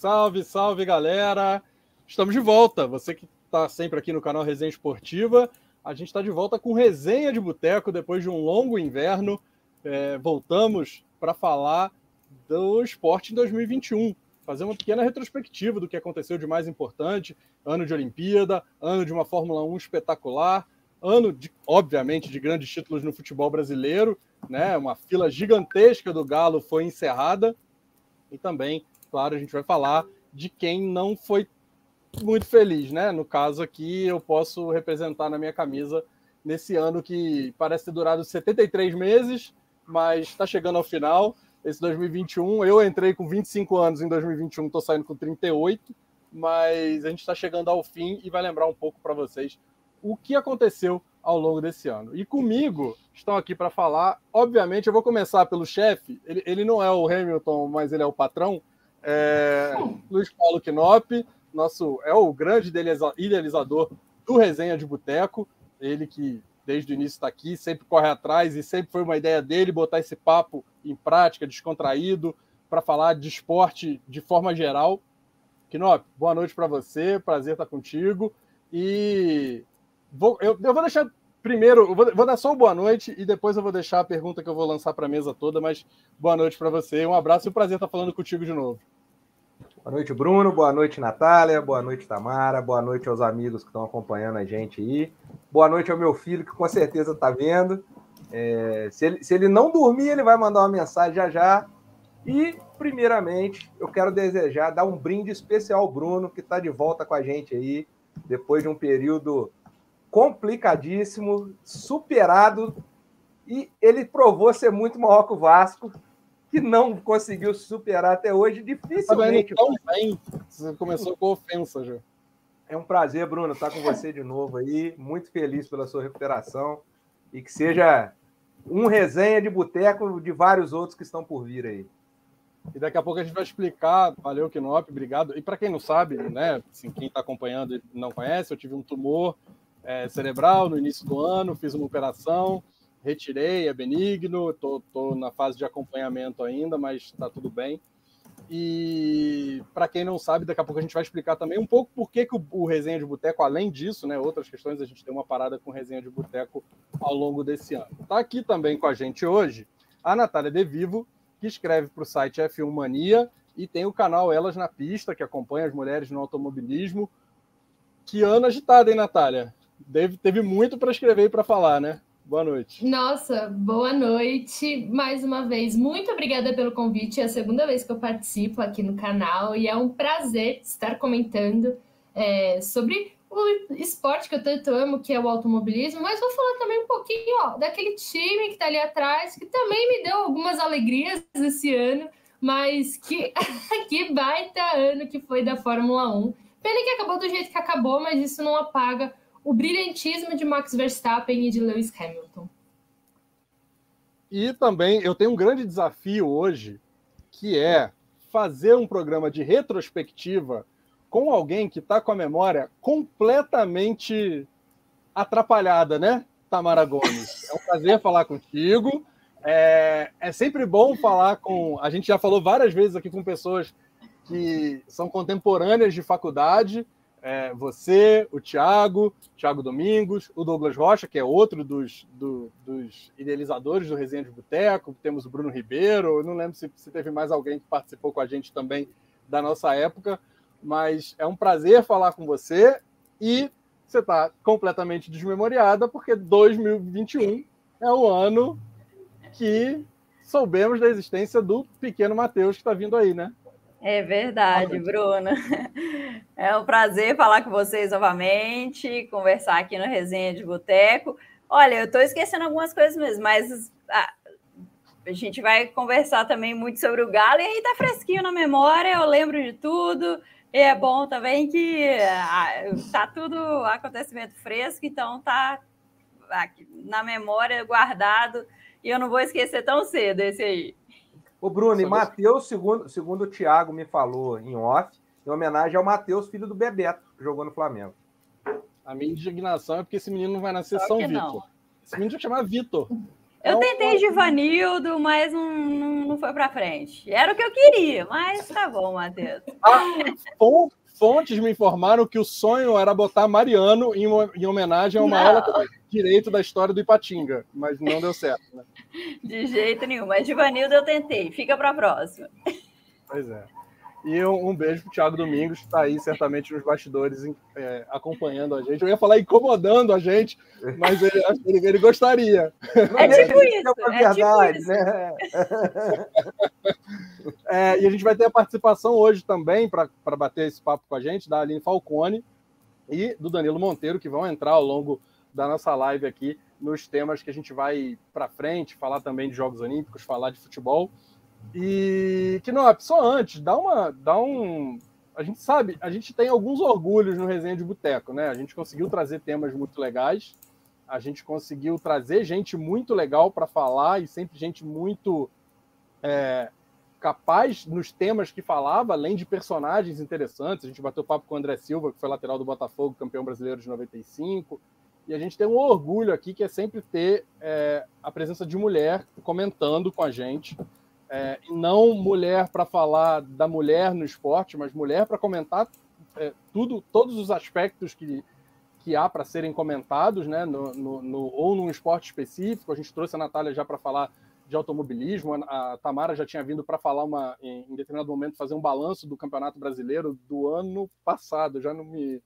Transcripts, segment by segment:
Salve, salve, galera! Estamos de volta. Você que está sempre aqui no canal Resenha Esportiva, a gente está de volta com resenha de boteco depois de um longo inverno. É, voltamos para falar do esporte em 2021, fazer uma pequena retrospectiva do que aconteceu de mais importante. Ano de Olimpíada, ano de uma Fórmula 1 espetacular, ano, de, obviamente, de grandes títulos no futebol brasileiro. Né? Uma fila gigantesca do Galo foi encerrada. E também claro, a gente vai falar de quem não foi muito feliz, né? No caso aqui, eu posso representar na minha camisa nesse ano que parece ter durado 73 meses, mas está chegando ao final. Esse 2021, eu entrei com 25 anos em 2021, estou saindo com 38, mas a gente está chegando ao fim e vai lembrar um pouco para vocês o que aconteceu ao longo desse ano. E comigo estão aqui para falar, obviamente, eu vou começar pelo chefe, ele, ele não é o Hamilton, mas ele é o patrão, é, Luiz Paulo Knop, nosso é o grande idealizador do Resenha de Boteco, ele que desde o início está aqui, sempre corre atrás e sempre foi uma ideia dele botar esse papo em prática, descontraído, para falar de esporte de forma geral. Knop, boa noite para você, prazer estar contigo. E vou, eu, eu vou deixar primeiro, vou, vou, dar só uma boa noite e depois eu vou deixar a pergunta que eu vou lançar para a mesa toda, mas boa noite para você, um abraço e um prazer estar falando contigo de novo. Boa noite, Bruno. Boa noite, Natália. Boa noite, Tamara. Boa noite aos amigos que estão acompanhando a gente aí. Boa noite ao meu filho, que com certeza está vendo. É, se, ele, se ele não dormir, ele vai mandar uma mensagem já já. E, primeiramente, eu quero desejar dar um brinde especial ao Bruno, que está de volta com a gente aí, depois de um período complicadíssimo, superado, e ele provou ser muito maior que o Vasco, que não conseguiu superar até hoje, dificilmente. Tão bem. Você começou com ofensa já. É um prazer, Bruno, estar com você de novo aí. Muito feliz pela sua recuperação e que seja um resenha de boteco de vários outros que estão por vir aí. E daqui a pouco a gente vai explicar. Valeu, Kinop, obrigado. E para quem não sabe, né, assim, quem está acompanhando e não conhece, eu tive um tumor é, cerebral no início do ano, fiz uma operação, retirei, é benigno, estou na fase de acompanhamento ainda, mas está tudo bem. E para quem não sabe, daqui a pouco a gente vai explicar também um pouco por que, que o, o Resenha de Boteco, além disso, né, outras questões, a gente tem uma parada com Resenha de Boteco ao longo desse ano. Está aqui também com a gente hoje a Natália De Vivo, que escreve para o site F1 Mania e tem o canal Elas na Pista, que acompanha as mulheres no automobilismo. Que ano agitado, hein, Natália? Deve, teve muito para escrever e para falar, né? Boa noite. Nossa, boa noite. Mais uma vez, muito obrigada pelo convite. É a segunda vez que eu participo aqui no canal e é um prazer estar comentando é, sobre o esporte que eu tanto amo, que é o automobilismo, mas vou falar também um pouquinho ó, daquele time que está ali atrás, que também me deu algumas alegrias esse ano, mas que, que baita ano que foi da Fórmula 1. Pena que acabou do jeito que acabou, mas isso não apaga o brilhantismo de Max Verstappen e de Lewis Hamilton. E também eu tenho um grande desafio hoje, que é fazer um programa de retrospectiva com alguém que está com a memória completamente atrapalhada, né, Tamara Gomes? É um prazer falar contigo. É, é sempre bom falar com. A gente já falou várias vezes aqui com pessoas que são contemporâneas de faculdade é, você, o Thiago, Thiago Domingos, o Douglas Rocha, que é outro dos, do, dos idealizadores do Resenha de Boteco, temos o Bruno Ribeiro, eu não lembro se, se teve mais alguém que participou com a gente também da nossa época, mas é um prazer falar com você e você está completamente desmemoriada, porque 2021 é o ano que soubemos da existência do pequeno Matheus que está vindo aí, né? É verdade, Bruna. É um prazer falar com vocês novamente, conversar aqui no Resenha de Boteco. Olha, eu estou esquecendo algumas coisas mesmo, mas a, a, gente vai conversar também muito sobre o Galo, e aí tá fresquinho na memória, eu lembro de tudo. E é bom também que tá tudo acontecimento fresco, então tá aqui, na memória guardado, e eu não vou esquecer tão cedo esse aí. O Bruno, e Matheus, segundo, segundo o Thiago me falou em off, em homenagem ao Matheus, filho do Bebeto, que jogou no Flamengo. A minha indignação é porque esse menino não vai nascer São Vitor. Esse menino já chamar Vitor. Eu é tentei um... Givanildo, mas não, não, não foi para frente. Era o que eu queria, mas tá bom, Matheus. Ah, fontes me informaram que o sonho era botar Mariano em, em homenagem ao maior direito da história do Ipatinga, mas não deu certo. Né? De jeito nenhum, mas Givanildo eu tentei. Fica para a próxima. Pois é. E um, um beijo pro Thiago Domingos, que está aí certamente nos bastidores é, acompanhando a gente. Eu ia falar incomodando a gente, mas ele, ele, ele gostaria. É tipo isso. É, é verdade, tipo né? É, e a gente vai ter a participação hoje também, para bater esse papo com a gente, da Aline Falcone e do Danilo Monteiro, que vão entrar ao longo da nossa live aqui nos temas que a gente vai para frente, falar também de Jogos Olímpicos, falar de futebol. E que não, só antes, dá uma, dá um, a gente sabe, a gente tem alguns orgulhos no Resenha de Boteco, né? A gente conseguiu trazer temas muito legais, a gente conseguiu trazer gente muito legal para falar e sempre gente muito é, capaz nos temas que falava, além de personagens interessantes. A gente bateu papo com o André Silva, que foi lateral do Botafogo, campeão brasileiro de 95. E a gente tem um orgulho aqui que é sempre ter é, a presença de mulher comentando com a gente é, e não mulher para falar da mulher no esporte, mas mulher para comentar é, tudo, todos os aspectos que, que há para serem comentados, né, no, no, no, ou num esporte específico. A gente trouxe a Natália já para falar de automobilismo, a, a Tamara já tinha vindo para falar uma, em, em, determinado momento fazer um balanço do Campeonato Brasileiro do ano passado. Já não me,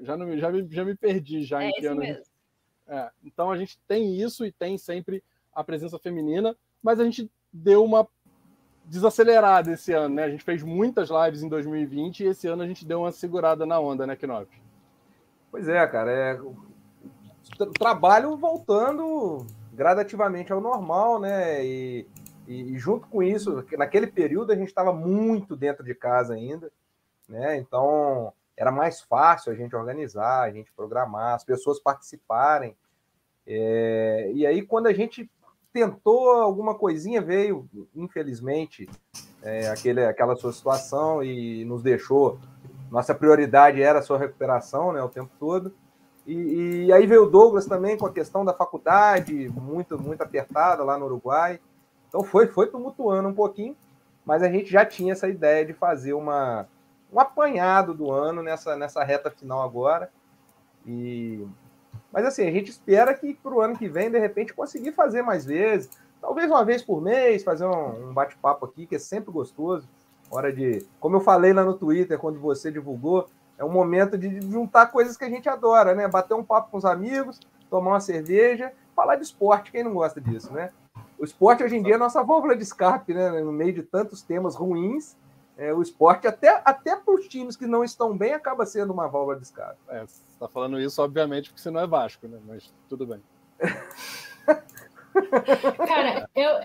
já não já me, já me perdi já é em que ano. É, então a gente tem isso e tem sempre a presença feminina, mas a gente deu uma desacelerada esse ano, né? A gente fez muitas lives em 2020 e esse ano a gente deu uma segurada na onda, né, Knop? Pois é, cara. É... Trabalho voltando gradativamente ao normal, né? E, e, e junto com isso, naquele período a gente estava muito dentro de casa ainda, né? Então era mais fácil a gente organizar, a gente programar, as pessoas participarem. É... e aí, quando a gente tentou alguma coisinha, veio, infelizmente, é, aquele, aquela sua situação e nos deixou. Nossa prioridade era a sua recuperação né, o tempo todo. E, e, aí veio o Douglas também com a questão da faculdade, muito, muito apertada lá no Uruguai. Então foi, foi tumultuando um pouquinho, mas a gente já tinha essa ideia de fazer uma, um apanhado do ano nessa, nessa reta final agora. E mas assim, a gente espera que para o ano que vem, de repente, conseguir fazer mais vezes. Talvez uma vez por mês, fazer um, um bate-papo aqui, que é sempre gostoso. Hora de. Como eu falei lá no Twitter, quando você divulgou, é um momento de juntar coisas que a gente adora, né? Bater um papo com os amigos, tomar uma cerveja, falar de esporte, quem não gosta disso, né? O esporte hoje em dia é nossa válvula de escape, né? No meio de tantos temas ruins, é, o esporte, até, até para os times que não estão bem, acaba sendo uma válvula de escape. É, você está falando isso, obviamente, porque você não é Vasco, né? Mas tudo bem. Cara, eu,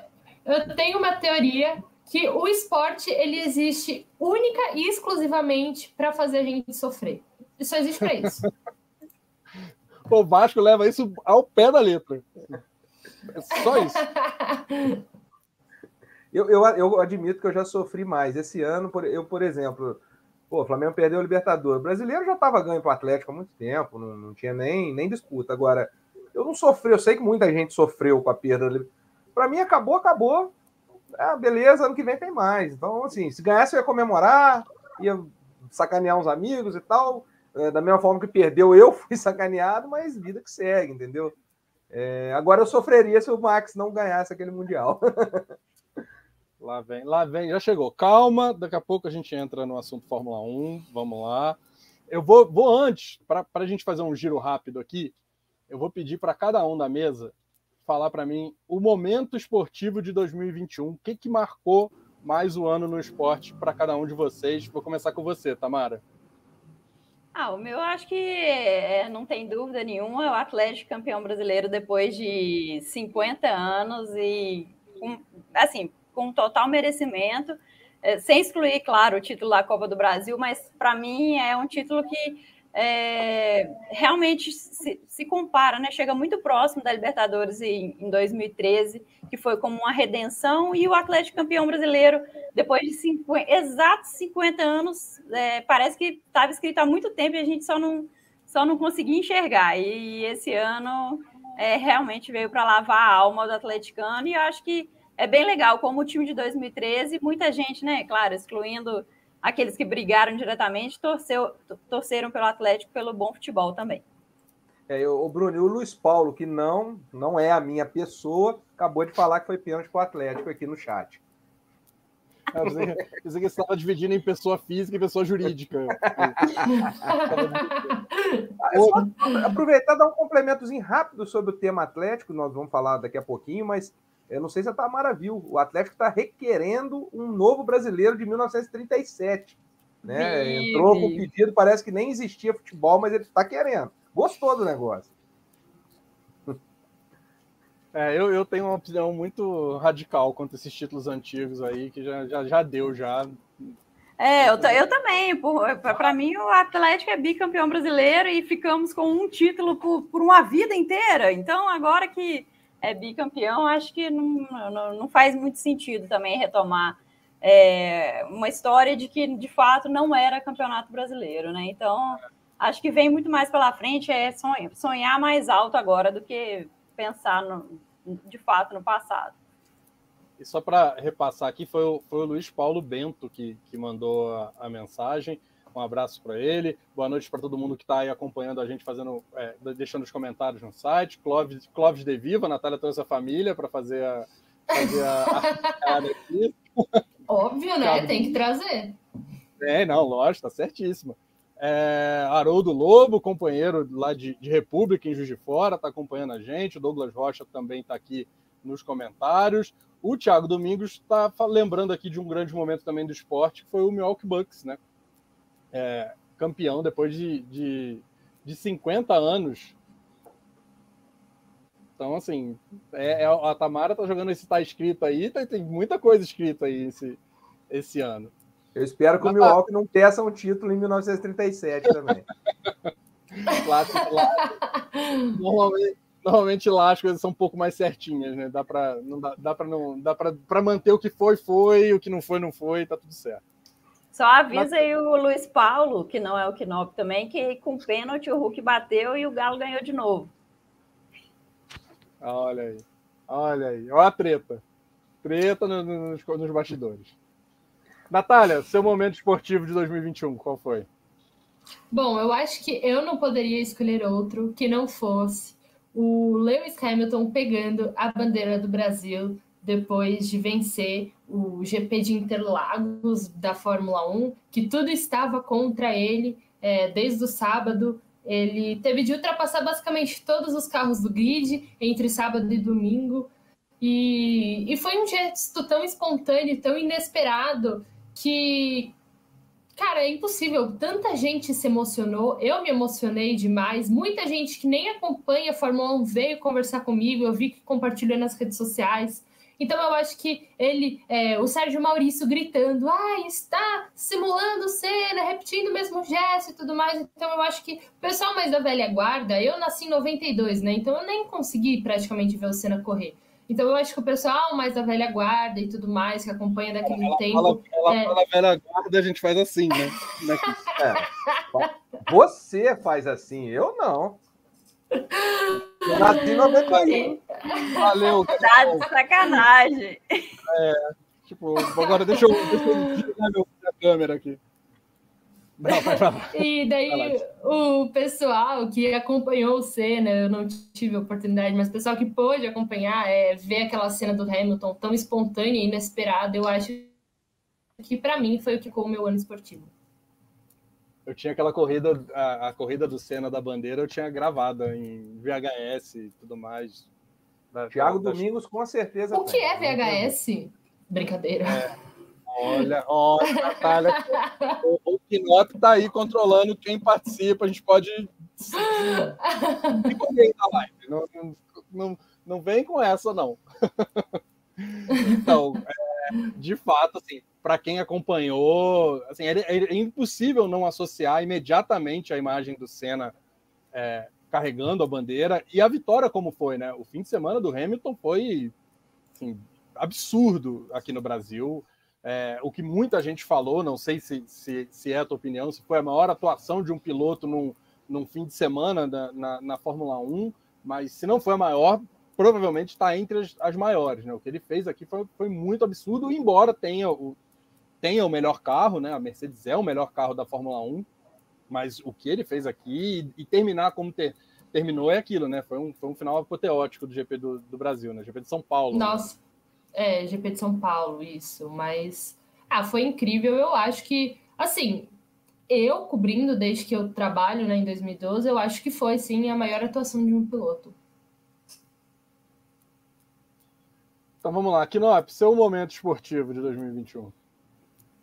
eu tenho uma teoria que o esporte ele existe única e exclusivamente para fazer a gente sofrer. Isso só existe para isso. o Vasco leva isso ao pé da letra. É só isso. Eu, eu, eu admito que eu já sofri mais. Esse ano, eu, por exemplo, pô, o Flamengo perdeu o Libertador. O brasileiro já estava ganho para o Atlético há muito tempo, não, não tinha nem, nem disputa. Agora, eu não sofri, eu sei que muita gente sofreu com a perda. Para mim, acabou, acabou. Ah, beleza, ano que vem tem mais. Então, assim, se ganhasse, eu ia comemorar, ia sacanear uns amigos e tal. É, da mesma forma que perdeu, eu fui sacaneado, mas vida que segue, entendeu? É, agora eu sofreria se o Max não ganhasse aquele Mundial. Lá vem, lá vem, já chegou. Calma, daqui a pouco a gente entra no assunto Fórmula 1. Vamos lá. Eu vou, vou antes, para a gente fazer um giro rápido aqui, eu vou pedir para cada um da mesa falar para mim o momento esportivo de 2021. O que, que marcou mais o ano no esporte para cada um de vocês? Vou começar com você, Tamara. Ah, o meu acho que é, não tem dúvida nenhuma, é o Atlético campeão brasileiro depois de 50 anos e assim, com total merecimento, é, sem excluir, claro, o título da Copa do Brasil, mas para mim é um título que é, realmente se, se, compara, né? Chega muito próximo da Libertadores em, em 2013, que foi como uma redenção, e o Atlético campeão brasileiro, depois de 50, exatos 50 anos, é, parece que estava escrito há muito tempo e a gente só não, só não conseguia enxergar. E esse ano é, realmente veio para lavar a alma do atleticano, e eu acho que é bem legal, como o time de 2013, muita gente, né, claro, excluindo aqueles que brigaram diretamente, torceu, torceram pelo Atlético pelo bom futebol também. É, o Bruno, e o Luiz Paulo, que não, não é a minha pessoa, acabou de falar que foi pênalti para o Atlético aqui no chat. É, pensei que estava dividindo em pessoa física e pessoa jurídica. é aproveitar e dar um complementozinho rápido sobre o tema Atlético, nós vamos falar daqui a pouquinho, mas eu não sei se a Tamara viu, o Atlético está requerendo um novo brasileiro de 1937. Né? Entrou com pedido, parece que nem existia futebol, mas ele está querendo. Gostou do negócio. É, eu, eu tenho uma opinião muito radical contra esses títulos antigos aí, que já, já, já deu, já. É, eu, eu também. Para mim, o Atlético é bicampeão brasileiro e ficamos com um título por, por uma vida inteira. Então, agora que é bicampeão, acho que não, não, não faz muito sentido também retomar é, uma história de que, de fato, não era campeonato brasileiro, né? Então, acho que vem muito mais pela frente, é sonhar, mais alto agora do que pensar no, de fato no passado. E só para repassar aqui, foi o, foi o Luiz Paulo Bento que, que mandou a, a mensagem. Um abraço para ele. Boa noite para todo mundo que está aí acompanhando a gente, fazendo, é, deixando os comentários no site. Clóvis, Clóvis de Viva, a Natália trouxe a família para fazer a, fazer a, a aqui. Óbvio, né? Tem que trazer. É, não, lógico, tá certíssimo. É, Haroldo Lobo, companheiro lá de, de República, em Juiz de Fora, está acompanhando a gente. O Douglas Rocha também está aqui nos comentários. O Thiago Domingos está lembrando aqui de um grande momento também do esporte, que foi o Milwaukee Bucks, né? É, campeão depois de, de, de 50 anos. Então, assim, é, é, a Tamara tá jogando esse tá escrito aí, tá, tem muita coisa escrita aí esse, esse ano. Eu espero que o Milwaukee não peça um título em 1937 também. Clássico, Normalmente, normalmente lá as coisas são um pouco mais certinhas, né? Dá para não dá, dá para não dá para manter o que foi foi, o que não foi não foi, tá tudo certo. Só avisa aí o Luiz Paulo, que não é o Knop também, que com pênalti o Hulk bateu e o Galo ganhou de novo. Olha aí. Olha aí. Olha a treta. Treta nos, nos bastidores. Natália, seu momento esportivo de 2021, qual foi? Bom, eu acho que eu não poderia escolher outro que não fosse o Lewis Hamilton pegando a bandeira do Brasil depois de vencer o GP de Interlagos da Fórmula 1, que tudo estava contra ele é, desde o sábado. Ele teve de ultrapassar basicamente todos os carros do grid entre sábado e domingo. E, e foi um gesto tão espontâneo, tão inesperado, que, cara, é impossível. Tanta gente se emocionou, eu me emocionei demais. Muita gente que nem acompanha a Fórmula 1 veio conversar comigo, eu vi que compartilhou nas redes sociais. Então eu acho que ele, é, o Sérgio Maurício gritando, ah, está simulando cena, repetindo o mesmo gesto e tudo mais. Então eu acho que o pessoal mais da velha guarda, eu nasci em 92, né? Então eu nem consegui praticamente ver o Senna correr. Então eu acho que o pessoal mais da velha guarda e tudo mais, que acompanha daquele ela, tempo. Ela, ela é... fala velha guarda, a gente faz assim, né? é. Você faz assim, eu não. Eu nasci em 91. Valeu. Tá de sacanagem. É, tipo, agora deixa eu, deixa eu tirar meu, minha câmera aqui. Não, vai falar. E daí o pessoal que acompanhou o Senna, eu não tive a oportunidade, mas o pessoal que pôde acompanhar, é, ver aquela cena do Hamilton tão espontânea e inesperada, eu acho que para mim foi o que ficou o meu ano esportivo. Eu tinha aquela corrida, a, a, corrida do Senna da bandeira, eu tinha gravada em VHS e tudo mais. Da, Tiago da, Domingos, com certeza. O que é VHS? Brincadeira. É. Olha, olha, Natália, o, o Pinot tá aí controlando quem participa. A gente pode Não, não, não, não vem com essa, não. então, é, de fato, assim, para quem acompanhou, assim, é, é, impossível não associar imediatamente a imagem do Senna é, carregando a bandeira e a vitória como foi, né? O fim de semana do Hamilton foi assim, absurdo aqui no Brasil. É, o que muita gente falou, não sei se, se, se, é a tua opinião, se foi a maior atuação de um piloto num, num fim de semana na, na, na, Fórmula 1, mas se não foi a maior, provavelmente está entre as, as, maiores. Né? O que ele fez aqui foi, foi muito absurdo, embora tenha o, tenha o melhor carro, né? A Mercedes é o melhor carro da Fórmula 1, mas o que ele fez aqui e, e terminar como ter, terminou é aquilo, né? Foi um, foi um final apoteótico do GP do, do Brasil, né? GP de São Paulo. Né? Nossa, né? é, GP de São Paulo, isso. Mas, ah, foi incrível. Eu acho que, assim, eu cobrindo desde que eu trabalho né, em 2012, eu acho que foi, sim, a maior atuação de um piloto. Então vamos lá, Kinop, seu momento esportivo de 2021.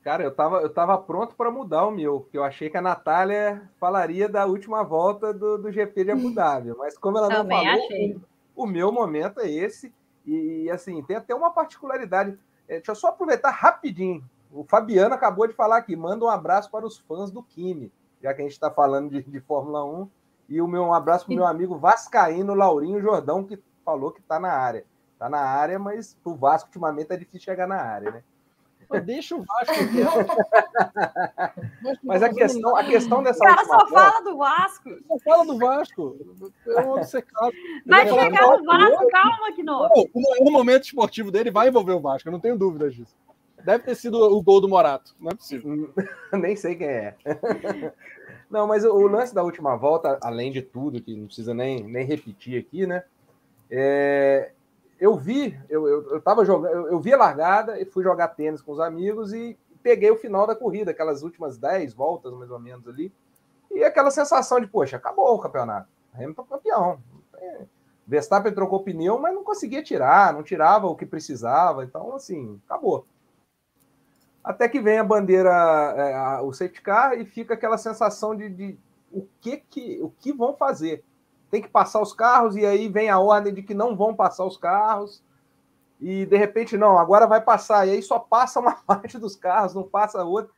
Cara, eu tava, eu tava pronto para mudar o meu, porque eu achei que a Natália falaria da última volta do, do GP de Abu Dhabi, mas como ela não Também falou, achei. O, meu momento é esse, e, e assim, tem até uma particularidade. É, deixa eu só aproveitar rapidinho. O Fabiano acabou de falar aqui, manda um abraço para os fãs do Kimi, já que a gente está falando de, de, Fórmula 1. E o meu um abraço para o meu amigo Vascaíno Laurinho Jordão, que falou que está na área tá na área, mas o Vasco ultimamente é difícil chegar na área, né? Deixa o Vasco aqui. mas a questão, a questão dessa. O cara só fala do Vasco. Só fala do Vasco. É um obcecado. Vai chegar no Vasco, calma, que não. O momento esportivo dele vai envolver o Vasco, eu não tenho dúvidas disso. Deve ter sido o gol do Morato, não é possível. Nem sei quem é. Não, mas o lance da última volta, além de tudo, que não precisa nem, nem repetir aqui, né? É, eu vi, eu, eu, eu tava jogando, eu, eu vi a largada e fui jogar tênis com os amigos e peguei o final da corrida, aquelas últimas 10 voltas, mais ou menos ali. E aquela sensação de, poxa, acabou o campeonato. Hamilton campeão. Verstappen trocou pneu, mas não conseguia tirar, não tirava o que precisava. Então, assim, acabou. Até que vem a bandeira, é, a, o safety car, e fica aquela sensação de, de o que, que o que vão fazer tem que passar os carros, e aí vem a ordem de que não vão passar os carros, e de repente, não, agora vai passar, e aí só passa uma parte dos carros, não passa a outra,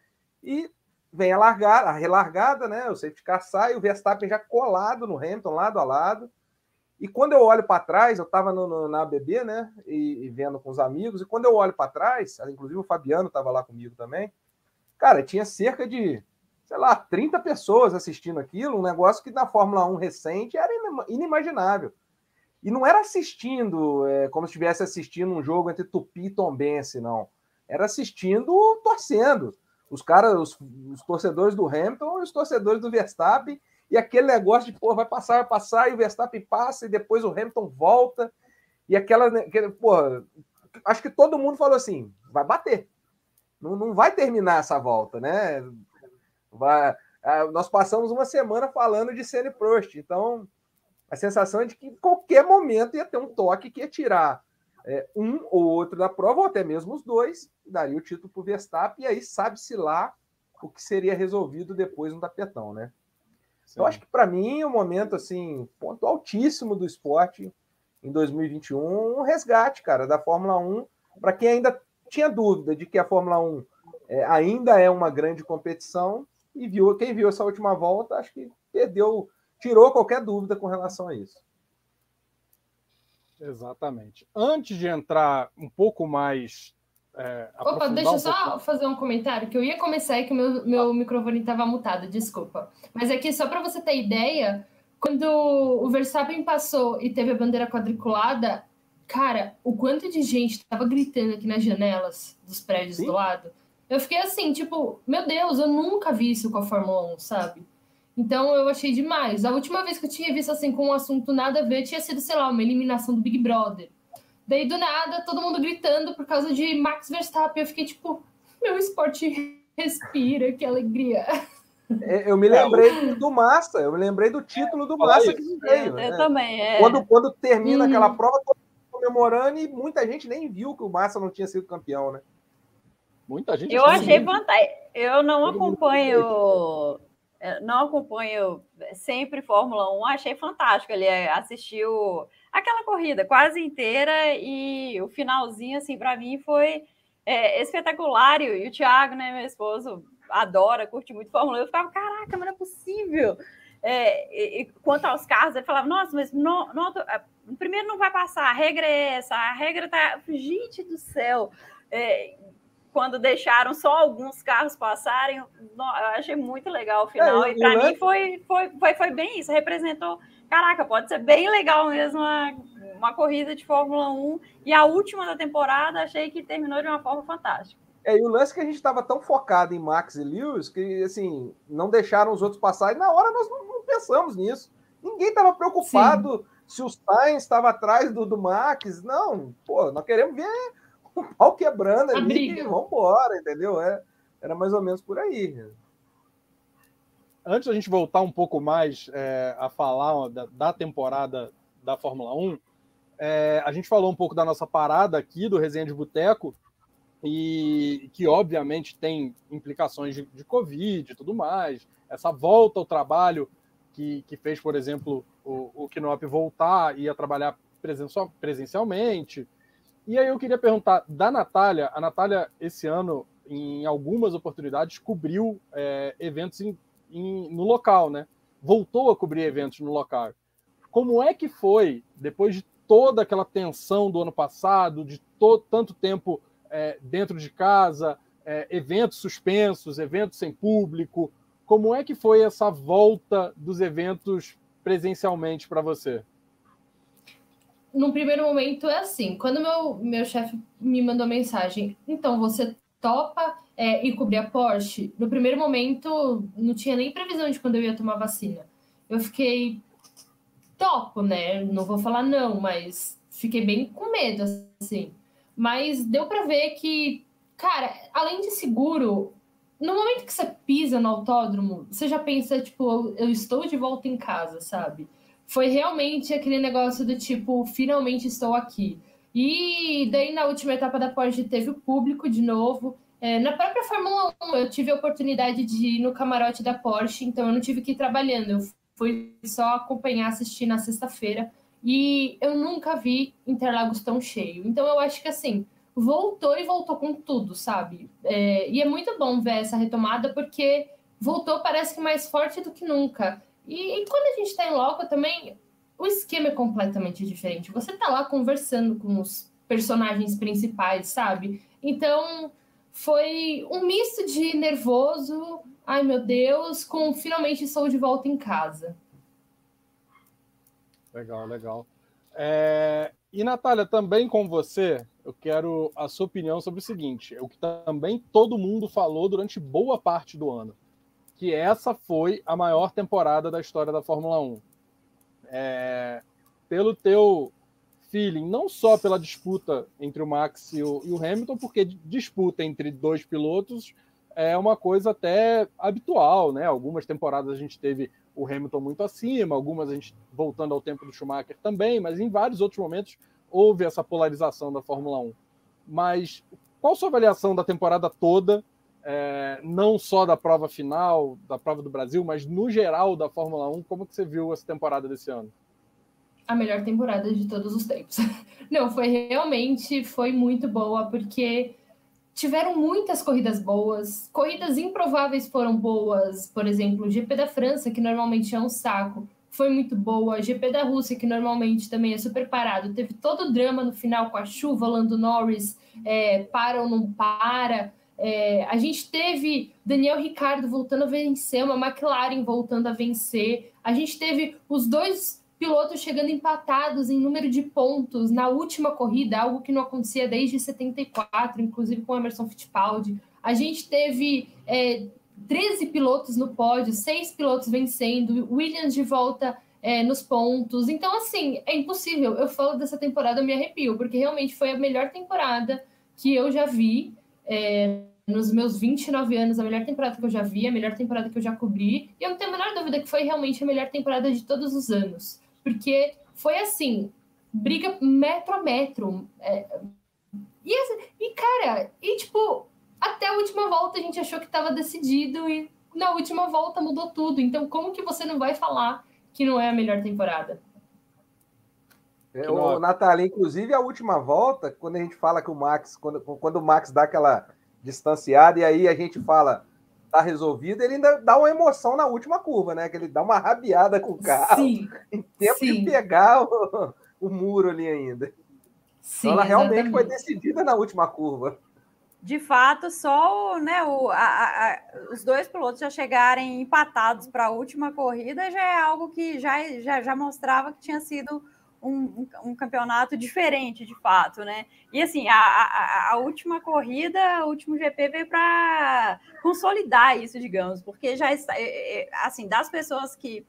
e vem a largada, a relargada, né? O safety car sai, o Verstappen já colado no Hamilton, lado a lado. E quando eu olho para trás, eu estava na ABB, né? E, e, vendo com os amigos, e quando eu olho para trás, inclusive o Fabiano estava lá comigo também, cara, tinha cerca de sei lá, 30 pessoas assistindo aquilo, um negócio que na Fórmula 1 recente era inimaginável. E não era assistindo é, como se estivesse assistindo um jogo entre Tupi e Tombense, não. Era assistindo, torcendo. Os caras, os, os, torcedores do Hamilton os torcedores do Verstappen, e aquele negócio de, pô, vai passar, vai passar, e o Verstappen passa, e depois o Hamilton volta. E aquela, aquele, pô, acho que todo mundo falou assim: vai bater. Não, não vai terminar essa volta, né? Vai, ah, nós passamos uma semana falando de Senna Prost, então a sensação é de que em qualquer momento ia ter um toque que ia tirar é, um ou outro da prova, ou até mesmo os dois, daria o título para o Verstappen, e aí sabe-se lá o que seria resolvido depois no tapetão, né? Sim. Eu acho que para mim o um momento assim, ponto altíssimo do esporte em 2021, um resgate, cara, da Fórmula 1, para quem ainda tinha dúvida de que a Fórmula 1 é, ainda é uma grande competição, e viu, quem viu essa última volta, acho que perdeu, tirou qualquer dúvida com relação a isso. Exatamente. Antes de entrar um pouco mais. É, Opa, deixa eu só fazer um comentário, que eu ia começar e que o meu, meu microfone estava mutado, desculpa. Mas aqui, é só para você ter ideia, quando o Verstappen passou e teve a bandeira quadriculada, cara, o quanto de gente estava gritando aqui nas janelas dos prédios Sim. do lado. Eu fiquei assim, tipo, meu Deus, eu nunca vi isso com a Fórmula 1, sabe? Então eu achei demais. A última vez que eu tinha visto assim com um assunto nada a ver tinha sido, sei lá, uma eliminação do Big Brother. Daí do nada, todo mundo gritando por causa de Max Verstappen. Eu fiquei tipo, meu esporte respira, que alegria. É, eu me lembrei do Massa, eu me lembrei do título do Massa que veio. Eu, né? eu também, é. Quando, quando termina uhum. aquela prova, todo mundo comemorando e muita gente nem viu que o Massa não tinha sido campeão, né? Muita gente. Eu achei fantástico. Eu não acompanho. Não acompanho sempre Fórmula 1, achei fantástico. Ele assistiu aquela corrida quase inteira e o finalzinho, assim, para mim foi é, espetacular. E o Thiago, né, meu esposo, adora, curte muito Fórmula 1. Eu ficava, caraca, mas não é possível. É, e, e, quanto aos carros, ele falava, nossa, mas não, não, primeiro não vai passar, a regra é essa, a regra tá. Gente do céu! É, quando deixaram só alguns carros passarem, eu achei muito legal o final. É, e para mim foi, foi, foi, foi bem isso, representou. Caraca, pode ser bem legal mesmo uma, uma corrida de Fórmula 1 e a última da temporada achei que terminou de uma forma fantástica. É, e o lance é que a gente estava tão focado em Max e Lewis que, assim, não deixaram os outros passarem. Na hora nós não, não pensamos nisso. Ninguém estava preocupado Sim. se o Sainz estava atrás do, do Max. Não, pô, nós queremos ver o pau quebrando ali e vamos embora, entendeu? É, era mais ou menos por aí. Antes da gente voltar um pouco mais é, a falar da, da, temporada da Fórmula 1, é, a gente falou um pouco da nossa parada aqui do Resenha de Boteco, e que obviamente tem implicações de, de Covid e tudo mais, essa volta ao trabalho que, que fez, por exemplo, o, o Knop voltar e a trabalhar presencial, presencialmente. E aí eu queria perguntar da Natália, a Natália esse ano, em algumas oportunidades, cobriu é, eventos em, em, no local, né? Voltou a cobrir eventos no local. Como é que foi, depois de toda aquela tensão do ano passado, de tanto tempo é, dentro de casa, é, eventos suspensos, eventos sem público. Como é que foi essa volta dos eventos presencialmente para você? No primeiro momento é assim, quando meu, meu chefe me mandou mensagem, então você topa é, ir cobrir a Porsche? No primeiro momento não tinha nem previsão de quando eu ia tomar vacina. Eu fiquei topo, né? Não vou falar não, mas fiquei bem com medo, assim. Mas deu para ver que, cara, além de seguro, no momento que você pisa no autódromo, você já pensa, tipo, eu estou de volta em casa, sabe? Foi realmente aquele negócio do tipo, finalmente estou aqui. E daí na última etapa da Porsche teve o público de novo. É, na própria Fórmula 1, eu tive a oportunidade de ir no camarote da Porsche, então eu não tive que ir trabalhando, eu fui só acompanhar, assistir na sexta-feira. E eu nunca vi Interlagos tão cheio. Então eu acho que assim, voltou e voltou com tudo, sabe? É, e é muito bom ver essa retomada, porque voltou, parece que mais forte do que nunca. E, e quando a gente está em loco também, o esquema é completamente diferente. Você tá lá conversando com os personagens principais, sabe? Então foi um misto de nervoso, ai meu Deus, com finalmente estou de volta em casa. Legal, legal. É... E, Natália, também com você, eu quero a sua opinião sobre o seguinte: o que também todo mundo falou durante boa parte do ano, que essa foi a maior temporada da história da Fórmula 1. É... Pelo teu feeling, não só pela disputa entre o Max e o, e o Hamilton, porque disputa entre dois pilotos é uma coisa até habitual, né? Algumas temporadas a gente teve o Hamilton muito acima, algumas a gente voltando ao tempo do Schumacher também, mas em vários outros momentos houve essa polarização da Fórmula 1. Mas qual sua avaliação da temporada toda, é, não só da prova final, da prova do Brasil, mas no geral da Fórmula 1? Como que você viu essa temporada desse ano? A melhor temporada de todos os tempos. Não, foi realmente foi muito boa, porque tiveram muitas corridas boas, corridas improváveis foram boas, por exemplo, o GP da França, que normalmente é um saco, foi muito boa, o GP da Rússia, que normalmente também é super parado, teve todo o drama no final com a chuva, Lando Norris é, para ou não para, é, a gente teve Daniel Ricardo voltando a vencer, uma McLaren voltando a vencer, a gente teve os dois pilotos chegando empatados em número de pontos na última corrida, algo que não acontecia desde 74, inclusive com Emerson Fittipaldi. A gente teve é, 13 pilotos no pódio, seis pilotos vencendo, Williams de volta é, nos pontos. Então, assim, é impossível. Eu falo dessa temporada, eu me arrepio, porque realmente foi a melhor temporada que eu já vi. É, nos meus 29 anos, a melhor temporada que eu já vi, a melhor temporada que eu já cobri. E eu não tenho a menor dúvida que foi realmente a melhor temporada de todos os anos porque foi assim, briga metro a metro. É, e, e, cara, e tipo, até a última volta a gente achou que estava decidido e na última volta mudou tudo. Então, como que você não vai falar que não é a melhor temporada? É, o Natália, inclusive a última volta, quando a gente fala que o Max, quando, quando o Max dá aquela distanciada e aí a gente fala tá resolvido, ele ainda dá uma emoção na última curva, né? Que ele dá uma rabiada com o carro sim, em tempo sim. de pegar o, o, muro ali ainda. Sim, então ela realmente exatamente. foi decidida na última curva. De fato, só né, o, a, a, os dois pilotos já chegarem empatados para a última corrida já é algo que já, já, já mostrava que tinha sido um, um, campeonato diferente, de fato, né? E assim, a, a, a última corrida, o último GP veio para consolidar isso, digamos, porque já está, é, é, assim, das pessoas que,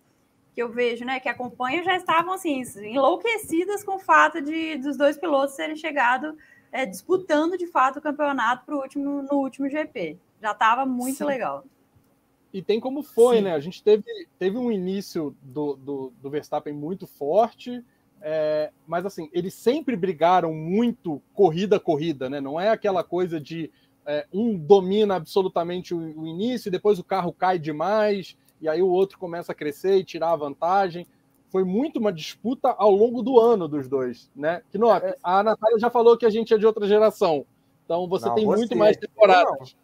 que eu vejo, né, que acompanham, já estavam assim, enlouquecidas com o fato de dos dois pilotos terem chegado é, disputando de fato o campeonato pro último, no último GP. Já estava muito Sim. legal. E tem como foi, Sim. né? A gente teve, teve um início do, do, do Verstappen muito forte, é, mas assim, eles sempre brigaram muito corrida a corrida, né? Não é aquela coisa de é, um domina absolutamente o, o, início e depois o carro cai demais e aí o outro começa a crescer e tirar a vantagem. Foi muito uma disputa ao longo do ano dos dois, né? Que não, é, a Natália já falou que a gente é de outra geração, então você não, tem você, muito mais temporadas.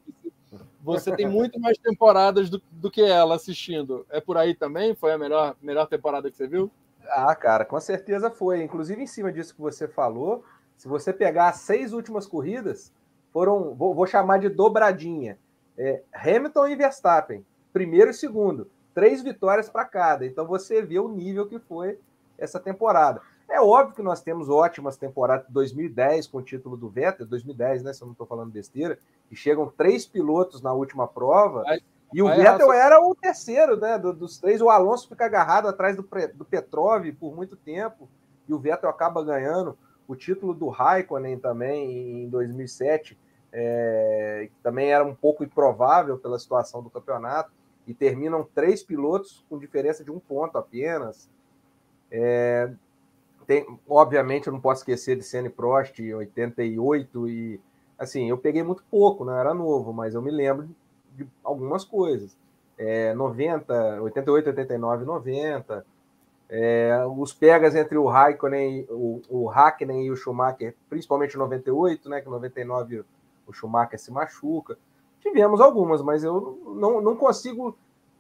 Você tem muito mais temporadas do, do que ela assistindo. É por aí também? Foi a melhor, melhor temporada que você viu? Ah, cara, com certeza foi. Inclusive, em cima disso que você falou, se você pegar as seis últimas corridas, foram, vou, vou chamar de dobradinha. É, Hamilton e Verstappen, primeiro e segundo, três vitórias para cada. Então você vê o nível que foi essa temporada. É óbvio que nós temos ótimas temporadas 2010 com o título do Vettel, 2010, né? Se eu não estou falando besteira, e chegam três pilotos na última prova. Mas e o Aí, Vettel era o terceiro, né? dos três. O Alonso fica agarrado atrás do, do Petrov por muito tempo. E o Vettel acaba ganhando o título do Raikkonen também em 2007. É, também era um pouco improvável pela situação do campeonato. E terminam três pilotos com diferença de um ponto apenas. É, tem, obviamente, eu não posso esquecer de Senna Prost, 88. E assim, eu peguei muito pouco, não né? era novo, mas eu me lembro de algumas coisas. É, 90, 88, 89, 90. É, os pegas entre o Raikkonen, o, o Hakkinen e o Schumacher, principalmente 98, né, que 99 o Schumacher se machuca. Tivemos algumas, mas eu não, não consigo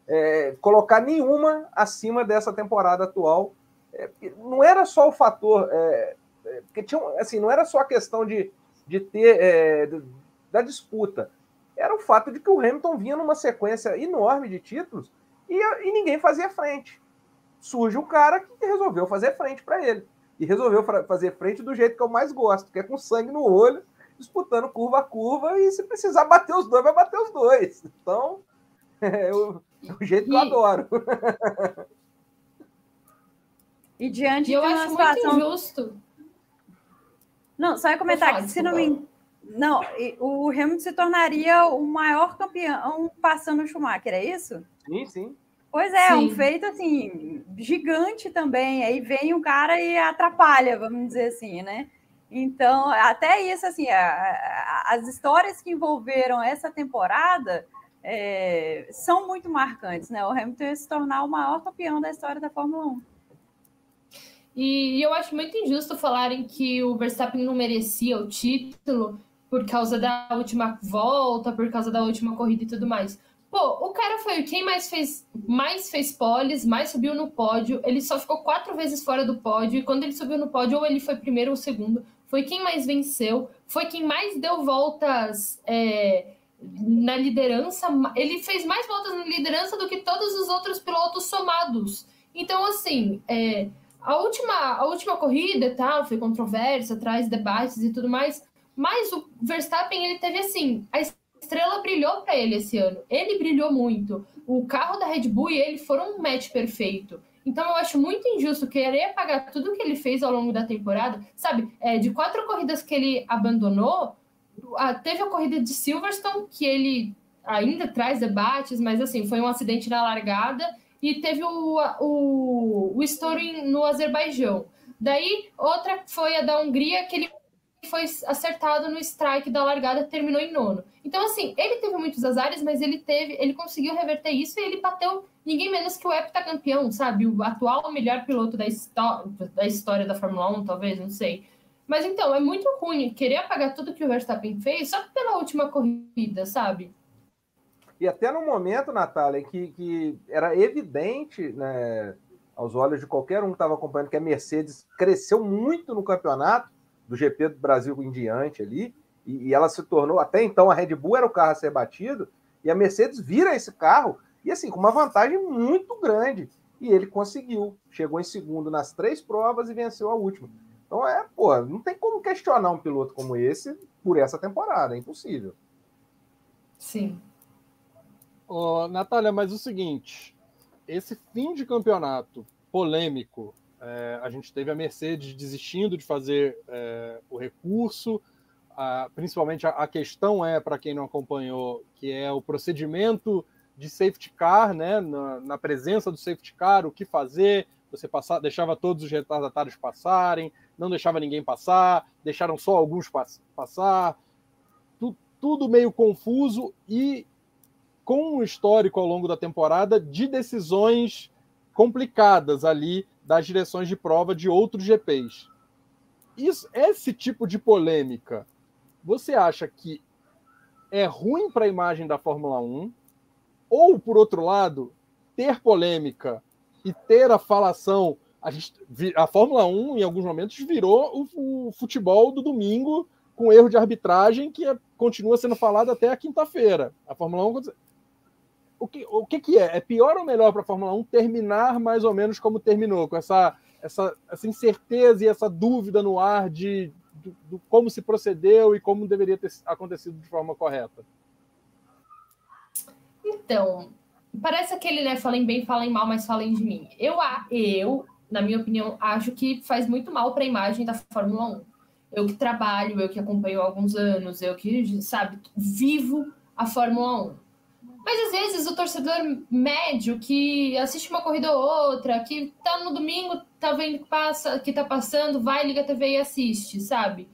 é, colocar nenhuma acima dessa temporada atual. É, não era só o fator, é, é, porque tinha, assim, não era só a questão de, de ter é, da disputa era o fato de que o Hamilton vinha numa sequência enorme de títulos e, e ninguém fazia frente. Surge um cara que resolveu fazer frente para ele. E resolveu fazer frente do jeito que eu mais gosto, que é com sangue no olho, disputando curva a curva, e se precisar bater os dois, vai bater os dois. Então, é o, é o jeito que eu adoro. E diante e eu de uma acho situação... muito injusto. Não, só ia comentar que, se não me não, o Hamilton se tornaria o maior campeão passando o Schumacher, é isso? Sim, sim. Pois é, sim. um feito assim, gigante também. Aí vem um cara e atrapalha, vamos dizer assim, né? Então, até isso, assim, a, a, as histórias que envolveram essa temporada é, são muito marcantes, né? O Hamilton ia se tornar o maior campeão da história da Fórmula 1. E eu acho muito injusto falarem que o Verstappen não merecia o título, por causa da última volta, por causa da última corrida e tudo mais. Pô, o cara foi quem mais fez mais fez poles, mais subiu no pódio. Ele só ficou quatro vezes fora do pódio. E quando ele subiu no pódio, ou ele foi primeiro ou segundo. Foi quem mais venceu. Foi quem mais deu voltas é, na liderança. Ele fez mais voltas na liderança do que todos os outros pilotos somados. Então, assim, é, a, última, a última corrida e tal foi controversa, traz debates e tudo mais. Mas o Verstappen, ele teve assim, a estrela brilhou para ele esse ano. Ele brilhou muito. O carro da Red Bull e ele foram um match perfeito. Então eu acho muito injusto querer apagar tudo que ele fez ao longo da temporada. Sabe, é, de quatro corridas que ele abandonou, a, teve a corrida de Silverstone, que ele ainda traz debates, mas assim, foi um acidente na largada, e teve o, o, o estouro no Azerbaijão. Daí, outra foi a da Hungria, que ele foi acertado no strike da largada, terminou em nono. Então, assim, ele teve muitos azares, mas ele teve, ele conseguiu reverter isso e ele bateu ninguém menos que o heptacampeão, sabe? O atual melhor piloto da, da história da Fórmula 1, talvez, não sei. Mas então, é muito ruim querer apagar tudo que o Verstappen fez só pela última corrida, sabe? E até no momento, Natália, que, que era evidente, né, aos olhos de qualquer um que estava acompanhando, que a Mercedes cresceu muito no campeonato, do GP do Brasil em diante ali, e, e, ela se tornou, até então a Red Bull era o carro a ser batido, e a Mercedes vira esse carro, e assim, com uma vantagem muito grande. E ele conseguiu. Chegou em segundo nas três provas e venceu a última. Então é, pô, não tem como questionar um piloto como esse por essa temporada, é impossível. Sim. Oh, Natália, mas o seguinte, esse fim de campeonato polêmico, é, a gente teve a Mercedes desistindo de fazer é, o recurso, a, principalmente a, a, questão é, para quem não acompanhou, que é o procedimento de safety car, né, na, na, presença do safety car, o que fazer, você passar, deixava todos os retardatários passarem, não deixava ninguém passar, deixaram só alguns pass, passar, tu, tudo meio confuso e com um histórico ao longo da temporada de decisões complicadas ali das direções de prova de outros GPs. Isso, esse tipo de polêmica, você acha que é ruim para a imagem da Fórmula 1? Ou, por outro lado, ter polêmica e ter a falação. A, gente, a Fórmula 1, em alguns momentos, virou o, o futebol do domingo com erro de arbitragem que é, continua sendo falado até a quinta-feira. A Fórmula 1 o que, o que, que é? É pior ou melhor para a Fórmula 1 terminar mais ou menos como terminou, com essa, essa, essa incerteza e essa dúvida no ar de, como se procedeu e como deveria ter acontecido de forma correta? Então, parece aquele, né? Falem bem, falem mal, mas falem de mim. Eu, eu, na minha opinião, acho que faz muito mal para a imagem da Fórmula 1. Eu que trabalho, eu que acompanho há alguns anos, eu que, sabe, vivo a Fórmula 1 mas às vezes o torcedor médio que assiste uma corrida ou outra, que tá no domingo, tá vendo que passa, que tá passando, vai, liga a TV e assiste, sabe?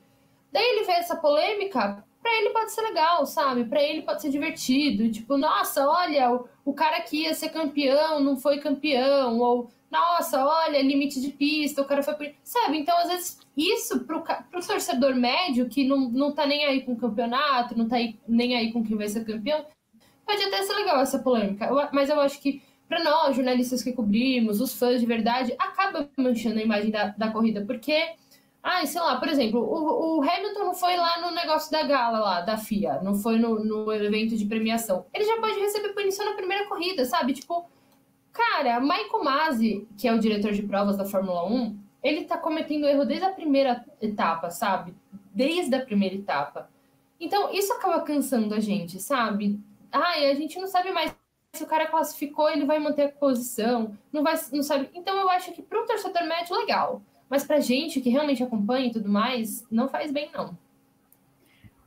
Daí ele vê essa polêmica, para ele pode ser legal, sabe? Para ele pode ser divertido, tipo, nossa, olha, o, o cara que ia ser campeão não foi campeão, ou nossa, olha, limite de pista, o cara foi. Sabe? Então, às vezes, isso pro, pro torcedor médio que não, não tá nem aí com o campeonato, não tá aí, nem aí com quem vai ser campeão, Pode até ser legal essa polêmica, mas eu acho que para nós, jornalistas que cobrimos, os fãs de verdade, acaba manchando a imagem da, da corrida, porque, ah, sei lá, por exemplo, o, o, Hamilton não foi lá no negócio da gala lá, da FIA, não foi no, no evento de premiação. Ele já pode receber punição na primeira corrida, sabe? Tipo, cara, Michael Masi, que é o diretor de provas da Fórmula 1, ele tá cometendo erro desde a primeira etapa, sabe? Desde a primeira etapa. Então, isso acaba cansando a gente, sabe? Ai, a gente não sabe mais se o cara classificou, ele vai manter a posição, não vai, não sabe. Então eu acho que para um torcedor médio legal, mas para gente que realmente acompanha e tudo mais, não faz bem não.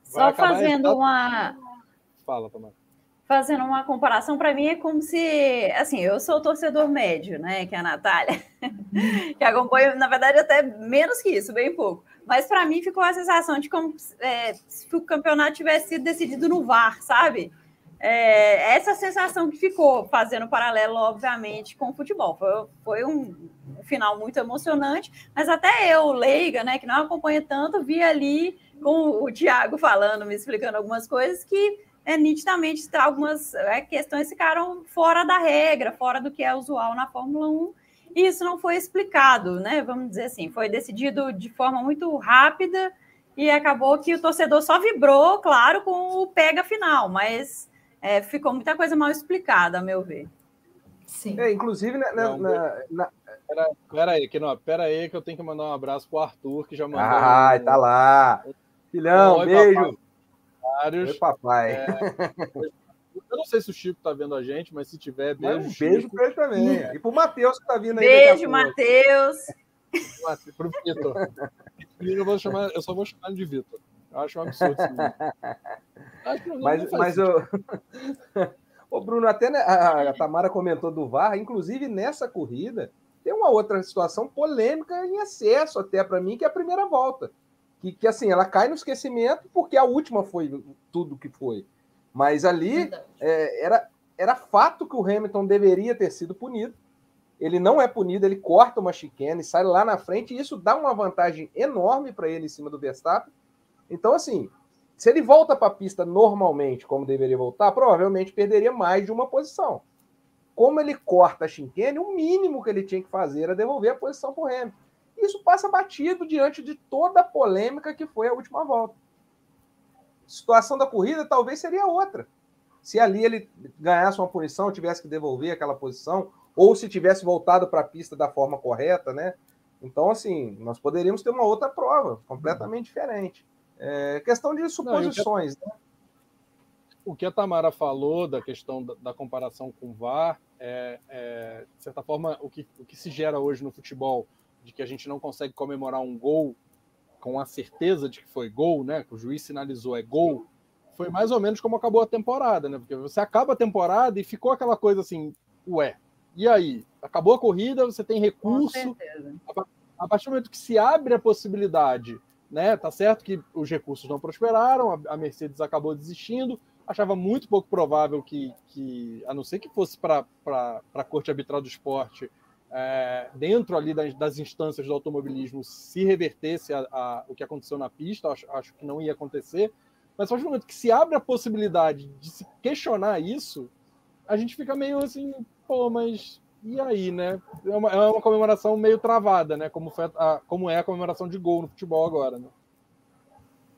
Só fazendo uma Fala, Tomás. Fazendo uma comparação, para mim é como se, assim, eu sou o torcedor médio, né, que é a Natália, que acompanha, na verdade, até menos que isso, bem pouco. Mas para mim ficou a sensação de como é, se o campeonato tivesse sido decidido no VAR, sabe? É, essa sensação que ficou, fazendo paralelo, obviamente, com o futebol. Foi, foi um, final muito emocionante, mas até eu, leiga, né, que não acompanha tanto, vi ali com o Thiago falando, me explicando algumas coisas que é, nitidamente algumas é, questões ficaram fora da regra, fora do que é usual na Fórmula 1, e isso não foi explicado, né? Vamos dizer assim, foi decidido de forma muito rápida e acabou que o torcedor só vibrou, claro, com o pega final, mas é, ficou muita coisa mal explicada, a meu ver. Sim. É, inclusive, na, na, na, na... Pera, pera, aí, que não, pera aí, que eu tenho que mandar um abraço pro Arthur, que já mandou. Ah, um... tá lá. Filhão, Oi, beijo. Vários. Oi, papai. É, eu não sei se o Chico tá vendo a gente, mas se tiver, beijo. Um beijo para ele também. E pro Matheus que tá vindo aí. Beijo, Matheus. Pro Vitor. Eu, vou chamar, eu só vou chamar ele de Vitor. Eu acho um absurdo. mas, mas eu. Ô, Bruno, até a, a Tamara comentou do VAR, inclusive nessa corrida, tem uma outra situação polêmica em excesso, até para mim, que é a primeira volta. Que, que assim, ela cai no esquecimento porque a última foi tudo que foi. Mas ali é, era, era fato que o Hamilton deveria ter sido punido. Ele não é punido, ele corta uma chicane, sai lá na frente, e isso dá uma vantagem enorme para ele em cima do Verstappen. Então, assim, se ele volta para a pista normalmente, como deveria voltar, provavelmente perderia mais de uma posição. Como ele corta a chicane, o mínimo que ele tinha que fazer era devolver a posição para o Hamilton. Isso passa batido diante de toda a polêmica que foi a última volta. A situação da corrida talvez seria outra. Se ali ele ganhasse uma punição, tivesse que devolver aquela posição, ou se tivesse voltado para a pista da forma correta, né? Então, assim, nós poderíamos ter uma outra prova completamente diferente. É questão de suposições, Não, né? O que a Tamara falou da questão da, da comparação com o VAR, é, é, de certa forma, o que, o que se gera hoje no futebol, de que a gente não consegue comemorar um gol com a certeza de que foi gol, né? Que o juiz sinalizou é gol, foi mais ou menos como acabou a temporada, né? Porque você acaba a temporada e ficou aquela coisa assim, ué, e aí? Acabou a corrida, você tem recurso. A partir do momento que se abre a possibilidade, né? Tá certo que os recursos não prosperaram, a Mercedes acabou desistindo. Achava muito pouco provável que, que a não ser que fosse para a Corte Arbitral do Esporte, é, dentro ali das, das, instâncias do automobilismo, se revertesse a, a, o que aconteceu na pista, acho, acho que não ia acontecer. Mas do momento que se abre a possibilidade de se questionar isso, a gente fica meio assim, pô, mas e aí, né? É uma, é uma comemoração meio travada, né? Como, foi a, como é a comemoração de gol no futebol agora, né?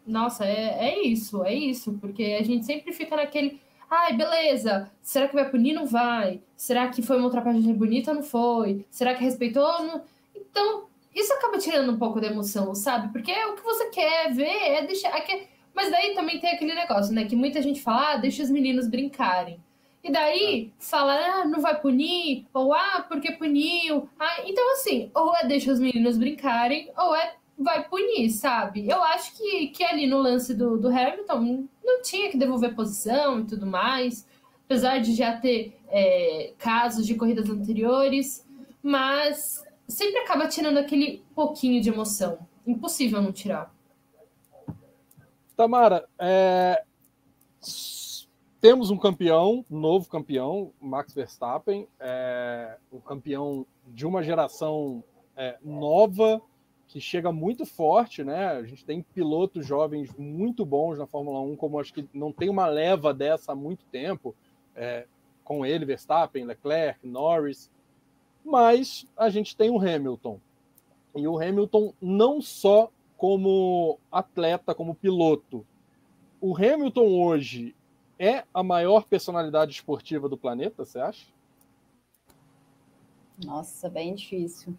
Nossa, é, é isso, é isso, porque a gente sempre fica naquele. Ai, beleza, será que vai punir? Não vai. Será que foi uma ultrapassagem bonita? Não foi. Será que respeitou? Não... Então, isso acaba tirando um pouco da emoção, sabe? Porque é o que você quer ver, é deixar. É Mas daí também tem aquele negócio, né? Que muita gente fala, ah, deixa os meninos brincarem. E daí fala, ah, não vai punir, ou ah, porque puniu. Ah, então, assim, ou é deixa os meninos brincarem, ou é vai punir, sabe? Eu acho que, que ali no lance do, do Hamilton não tinha que devolver posição e tudo mais, apesar de já ter é, casos de corridas anteriores, mas sempre acaba tirando aquele pouquinho de emoção. Impossível não tirar. Tamara, é temos um campeão, novo campeão, Max Verstappen, é, um campeão de uma geração é, nova que chega muito forte, né? A gente tem pilotos jovens muito bons na Fórmula 1, como acho que não tem uma leva dessa há muito tempo, é, com ele, Verstappen, Leclerc, Norris, mas a gente tem o Hamilton. E o Hamilton não só como atleta, como piloto. O Hamilton hoje é a maior personalidade esportiva do planeta, você acha? Nossa, bem difícil.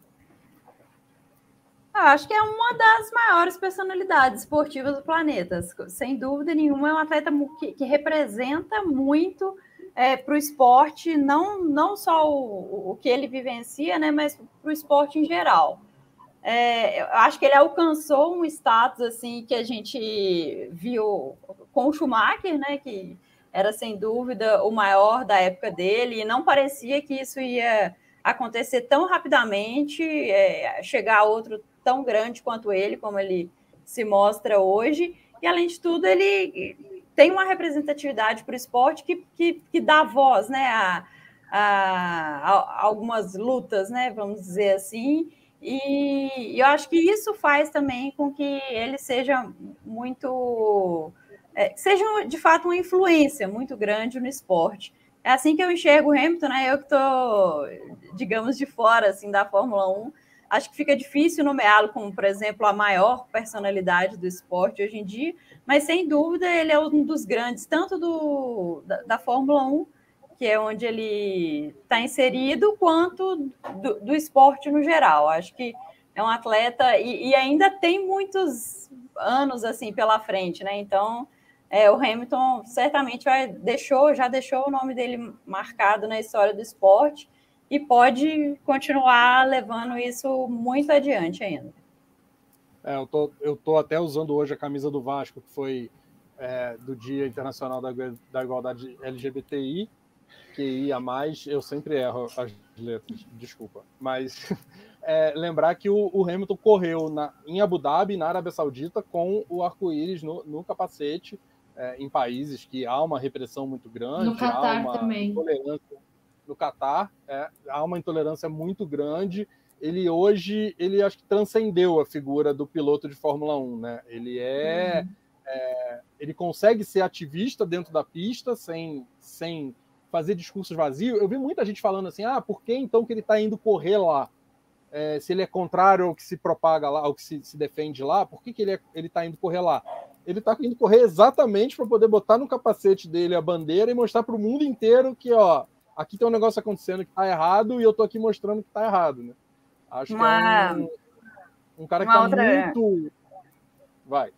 Eu acho que é uma das maiores personalidades esportivas do planeta. Sem dúvida nenhuma, é um atleta que, que representa muito é, para o esporte, não, não só o, o que ele vivencia, né, mas para o esporte em geral. É, eu acho que ele alcançou um status assim que a gente viu com o Schumacher, né, que era sem dúvida o maior da época dele, e não parecia que isso ia acontecer tão rapidamente, é, chegar a outro tão grande quanto ele, como ele se mostra hoje. E, além de tudo, ele tem uma representatividade para o esporte que, que, que, dá voz né, a, a, a, algumas lutas, né, vamos dizer assim. E eu acho que isso faz também com que ele seja muito é, sejam de fato uma influência muito grande no esporte. É assim que eu enxergo o Hamilton, né? Eu que estou, digamos, de fora assim, da Fórmula 1. Acho que fica difícil nomeá-lo como, por exemplo, a maior personalidade do esporte hoje em dia, mas sem dúvida ele é um dos grandes, tanto do, da, da Fórmula 1, que é onde ele está inserido, quanto do, do, esporte no geral. Acho que é um atleta e, e ainda tem muitos anos assim pela frente, né? Então é, o Hamilton certamente vai, deixou, já deixou o nome dele marcado na história do esporte e pode continuar levando isso muito adiante ainda. É, eu, tô, eu tô até usando hoje a camisa do Vasco, que foi é, do Dia Internacional da, da Igualdade LGBTI, que ia mais, eu sempre erro as letras, desculpa. Mas é, lembrar que o, o Hamilton correu na, em Abu Dhabi, na Arábia Saudita, com o arco-íris no, no capacete, é, em países que há uma repressão muito grande. No Catar também. No Catar, é, há uma intolerância muito grande. Ele hoje, ele acho que transcendeu a figura do piloto de Fórmula 1, né? Ele é, uhum. é ele consegue ser ativista dentro da pista sem, sem fazer discursos vazios. Eu vi muita gente falando assim, ah, por que então que ele está indo correr lá? É, se ele é contrário ao que se propaga lá, ao que se, se defende lá, por que, que ele é, está indo correr lá? Ele está indo correr exatamente para poder botar no capacete dele a bandeira e mostrar para o mundo inteiro que, ó, aqui tem um negócio acontecendo que tá errado e eu tô aqui mostrando que tá errado, né? Acho uma... que é um, um cara que tá outra... muito. Vai.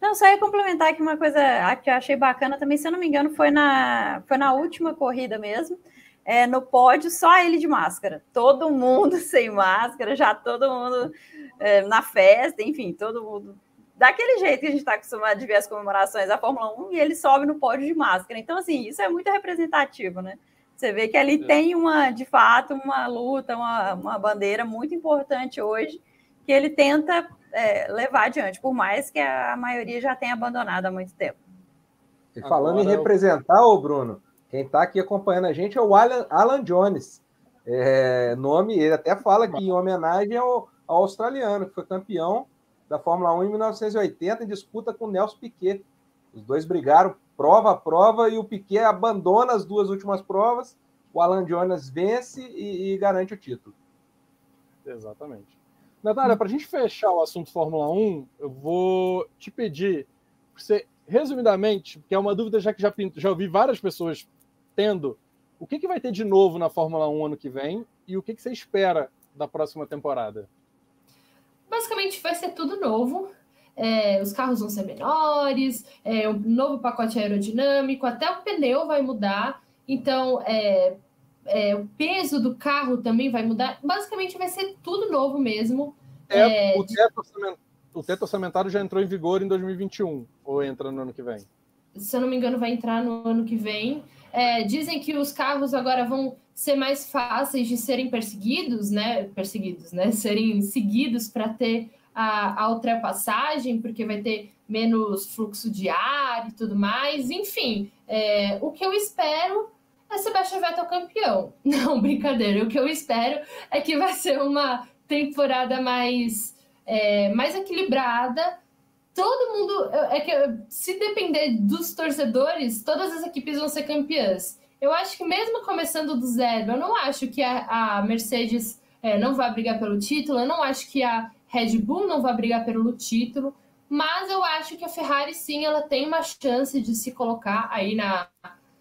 Não, só ia complementar aqui uma coisa que eu achei bacana também, se eu não me engano, foi na, foi na última corrida mesmo. É, no pódio, só ele de máscara. Todo mundo sem máscara, já todo mundo é, na festa, enfim, todo mundo daquele jeito que a gente está acostumado de ver as comemorações da Fórmula 1 e ele sobe no pódio de máscara. Então, assim, isso é muito representativo, né? Você vê que ali é. tem uma, de fato, uma luta, uma, uma bandeira muito importante hoje que ele tenta é, levar adiante, por mais que a maioria já tenha abandonado há muito tempo. E falando Agora, em representar, ô Bruno, quem está aqui acompanhando a gente é o Alan, Alan Jones. É, nome, ele até fala que em homenagem ao, ao australiano, que foi campeão da Fórmula 1 em 1980 em disputa com Nelson Piquet. Os dois brigaram prova a prova e o Piquet abandona as duas últimas provas. O Alan Jones vence e, e garante o título. Exatamente. Natália, para a gente fechar o assunto Fórmula 1, eu vou te pedir, você, resumidamente, que é uma dúvida já que já, já ouvi várias pessoas tendo, o que, que vai ter de novo na Fórmula 1 ano que vem e o que, que você espera da próxima temporada? Basicamente vai ser tudo novo. É, os carros vão ser menores, é, um novo pacote aerodinâmico, até o pneu vai mudar. Então, é, é, o peso do carro também vai mudar. Basicamente, vai ser tudo novo mesmo. É, o, teto o teto orçamentário já entrou em vigor em 2021, ou entra no ano que vem? Se eu não me engano, vai entrar no ano que vem. É, dizem que os carros agora vão ser mais fáceis de serem perseguidos, né? Perseguidos, né? Serem seguidos para ter a, a, ultrapassagem, porque vai ter menos fluxo de ar e tudo mais. Enfim, é, o que eu espero é Sebastian Vettel campeão. Não, brincadeira. O que eu espero é que vai ser uma temporada mais, é, mais equilibrada. Todo mundo. É que se depender dos torcedores, todas as equipes vão ser campeãs. Eu acho que mesmo começando do zero, eu não acho que a, a Mercedes é, não vai brigar pelo título, eu não acho que a Red Bull não vai brigar pelo título, mas eu acho que a Ferrari sim, ela tem uma chance de se colocar aí na,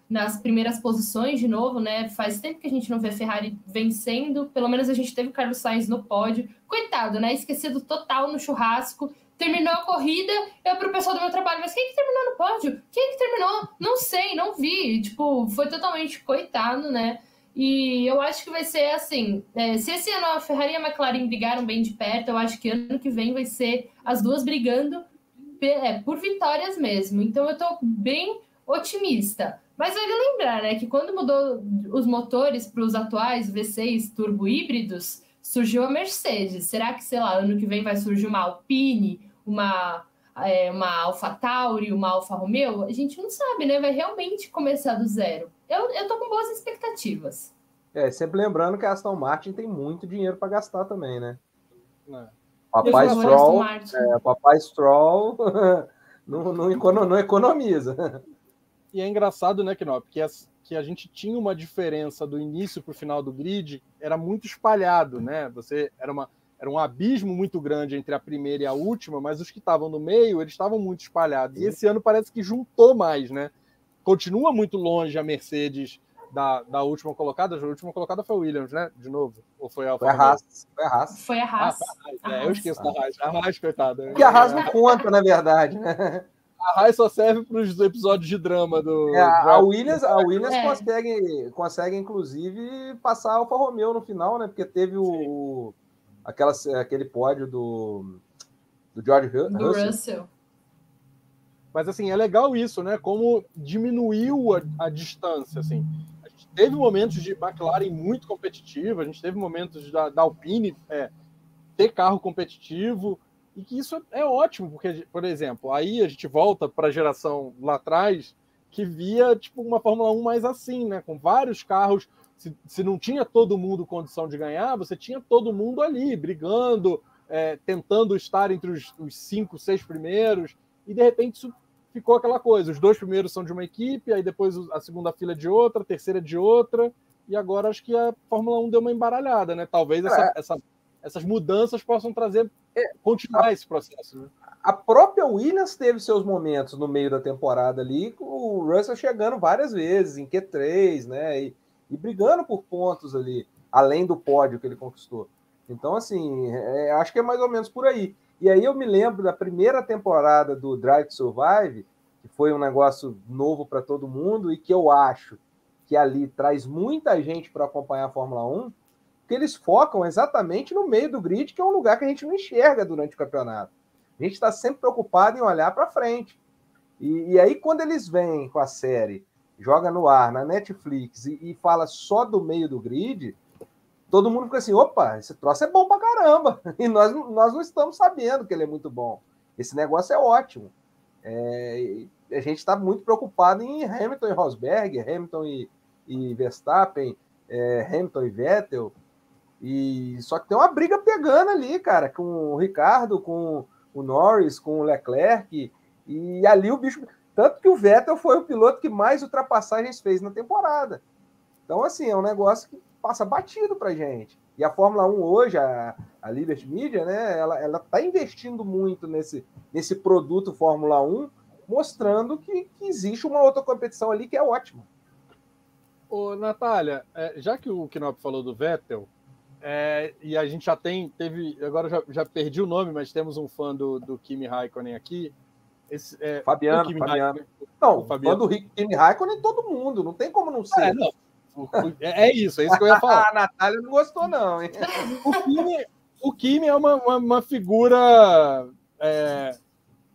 nas primeiras posições de novo, né? Faz tempo que a gente não vê a Ferrari vencendo, pelo menos a gente teve o Carlos Sainz no pódio. Coitado, né? Esquecido total no churrasco terminou a corrida, eu pro pessoal do meu trabalho, mas quem que terminou no pódio? Quem que terminou? Não sei, não vi. Tipo, foi totalmente coitado, né? E eu acho que vai ser assim: é, se esse ano a Ferrari e a McLaren brigaram bem de perto, eu acho que ano que vem vai ser as duas brigando é, por vitórias mesmo. Então eu tô bem otimista. Mas vale lembrar, né, que quando mudou os motores para os atuais V6 turbo híbridos, surgiu a Mercedes. Será que, sei lá, ano que vem vai surgir uma Alpine, uma, é, uma Alpha Tauri, uma Alfa Romeo, a gente não sabe, né? Vai realmente começar do zero. Eu, eu tô com boas expectativas. É, sempre lembrando que a Aston Martin tem muito dinheiro para gastar também, né? É. Papai Stroll, é, Papai Stroll não, não, não, economiza. E é engraçado, né, Knop, que, que a gente tinha uma diferença do início para o final do grid, era muito espalhado, né? Você era uma era um abismo muito grande entre a primeira e a última, mas os que estavam no meio, eles estavam muito espalhados. E esse ano parece que juntou mais, né? Continua muito longe a Mercedes da, da última colocada. A última colocada foi a Williams, né? De novo. Ou foi a Alfa Foi a Haas. Foi a Haas. Foi a Haas. Ah, é, eu esqueço da Haas. A Haas, coitada. Porque a Haas não conta, na verdade, né? A Haas só serve para os episódios de drama do. É, a Williams, a Williams é. consegue, consegue, inclusive, passar a Alfa Romeo no final, né? Porque teve o, aquela, aquele pódio do, do George Russell. Do Russell. Mas assim, é legal isso, né? Como diminuiu a, a distância, assim. A gente teve momentos de McLaren muito competitivo, a gente teve momentos da, da Alpine é, ter carro competitivo, e que isso é ótimo, porque, por exemplo, aí a gente volta para a geração lá atrás que via tipo uma Fórmula 1 mais assim, né? Com vários carros se, se não tinha todo mundo condição de ganhar, você tinha todo mundo ali, brigando, é, tentando estar entre os, os, cinco, seis primeiros, e de repente isso ficou aquela coisa: os dois primeiros são de uma equipe, aí depois a segunda fila é de outra, a terceira é de outra, e agora acho que a Fórmula 1 deu uma embaralhada, né? Talvez essa, é. essa, essas mudanças possam trazer, é, continuar a, esse processo. Né? A própria Williams teve seus momentos no meio da temporada ali, com o Russell chegando várias vezes em Q3, né? E, e brigando por pontos ali, além do pódio que ele conquistou. Então, assim, é, acho que é mais ou menos por aí. E aí eu me lembro da primeira temporada do Drive to Survive, que foi um negócio novo para todo mundo e que eu acho que ali traz muita gente para acompanhar a Fórmula 1, que eles focam exatamente no meio do grid, que é um lugar que a gente não enxerga durante o campeonato. A gente está sempre preocupado em olhar para frente. E, e, aí, quando eles vêm com a série, joga no ar, na Netflix, e, e fala só do meio do grid, todo mundo fica assim: opa, esse troço é bom pra caramba. E nós, nós não estamos sabendo que ele é muito bom. Esse negócio é ótimo. É, a gente está muito preocupado em Hamilton e Rosberg, Hamilton e, e Verstappen, é, Hamilton e Vettel. E só que tem uma briga pegando ali, cara, com o Ricardo, com o Norris, com o Leclerc. E ali o bicho. Tanto que o Vettel foi o piloto que mais ultrapassagens fez na temporada. Então, assim, é um negócio que passa batido para gente. E a Fórmula 1 hoje, a, a Liberty Media, né, ela está investindo muito nesse, nesse produto Fórmula 1, mostrando que, que, existe uma outra competição ali que é ótima. Ô, Natália, é, já que o Knop falou do Vettel, é, e a gente já tem, teve, agora já, já perdi o nome, mas temos um fã do, do Kimi Raikkonen aqui. Esse, é, Fabiano, Fabiano. Não, o Fabiano. do Kimi Raikkonen todo mundo, não tem como não ser. É, não, é, é isso, é isso que eu ia falar. a Natália não gostou, não. Hein? O Kimi, o Kimi é uma, uma, uma figura é,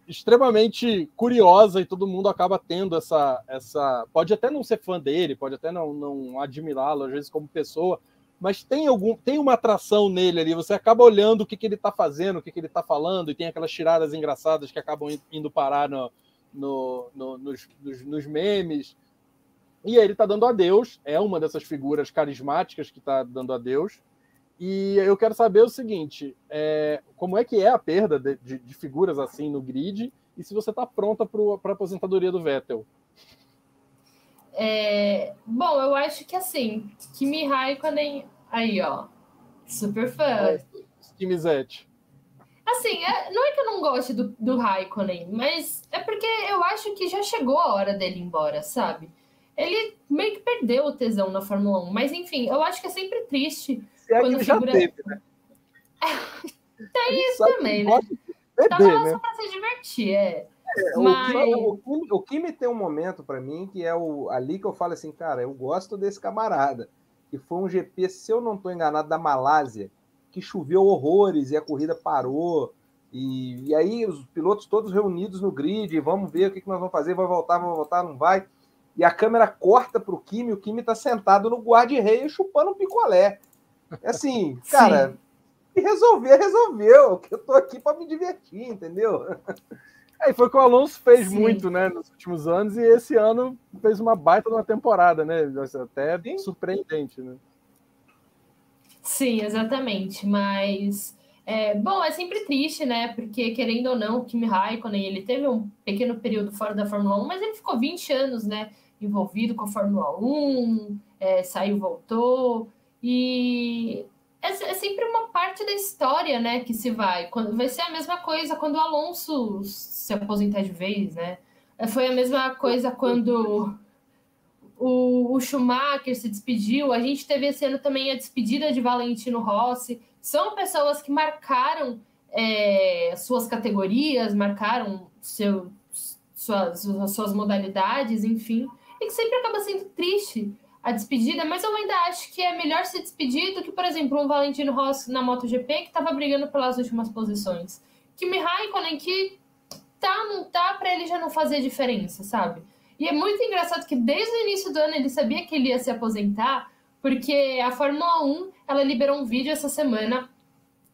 extremamente curiosa e todo mundo acaba tendo essa, essa. Pode até não ser fã dele, pode até não, não admirá-lo, às vezes, como pessoa, mas tem algum tem uma atração nele ali. Você acaba olhando o que, que ele está fazendo, o que, que ele está falando, e tem aquelas tiradas engraçadas que acabam indo parar no, no, no nos, nos, nos memes. E ele está dando adeus, é uma dessas figuras carismáticas que está dando adeus. E eu quero saber o seguinte: é, como é que é a perda de, de, de figuras assim no grid e se você está pronta para a aposentadoria do Vettel? É, bom, eu acho que assim, Kimi Raikkonen, aí ó, super fã. Kimizete. Assim, é, não é que eu não goste do, do Raikkonen, mas é porque eu acho que já chegou a hora dele ir embora, sabe? ele meio que perdeu o tesão na Fórmula 1. Mas enfim, eu acho que é sempre triste é quando que figura... teve, né? Tem isso também, né? Beber, Tava lá né? só pra se divertir, é. é Mas... o, Kimi, o, Kimi, tem um momento para mim que é o, ali que eu falo assim, cara, eu gosto desse camarada. Que foi um GP, se eu não estou enganado, da Malásia, que choveu horrores e a corrida parou. E, e aí os pilotos todos reunidos no grid, vamos ver o que, que nós vamos fazer, vai voltar, vai voltar, não vai e a câmera corta para o Kimi, o Kimi está sentado no guarda-reio chupando um picolé. É assim, cara, e resolver, resolveu. Que eu tô aqui para me divertir, entendeu? É, foi o que o Alonso fez Sim. muito, né, nos últimos anos, e esse ano fez uma baita de uma temporada, né? Até Sim. surpreendente, né? Sim, exatamente. Mas é, bom, é sempre triste, né? Porque, querendo ou não, o Kimi Raikkonen ele teve um pequeno período fora da Fórmula 1, mas ele ficou 20 anos, né? envolvido com a Fórmula 1, é, saiu, voltou, e é, é, sempre uma parte da história, né, que se vai. Quando, vai ser a mesma coisa quando o Alonso se aposentar de vez, né? É, foi a mesma coisa quando o, o Schumacher se despediu. A gente teve esse ano também a despedida de Valentino Rossi. São pessoas que marcaram é, suas categorias, marcaram seu, suas, suas modalidades, enfim e que sempre acaba sendo triste a despedida, mas eu ainda acho que é melhor se despedir do que, por exemplo, um Valentino Rossi na MotoGP que estava brigando pelas últimas posições. Kimi Raikkonen que tá, não tá, para ele já não fazer diferença, sabe? E é muito engraçado que desde o início do ano ele sabia que ele ia se aposentar, porque a Fórmula 1 ela liberou um vídeo essa semana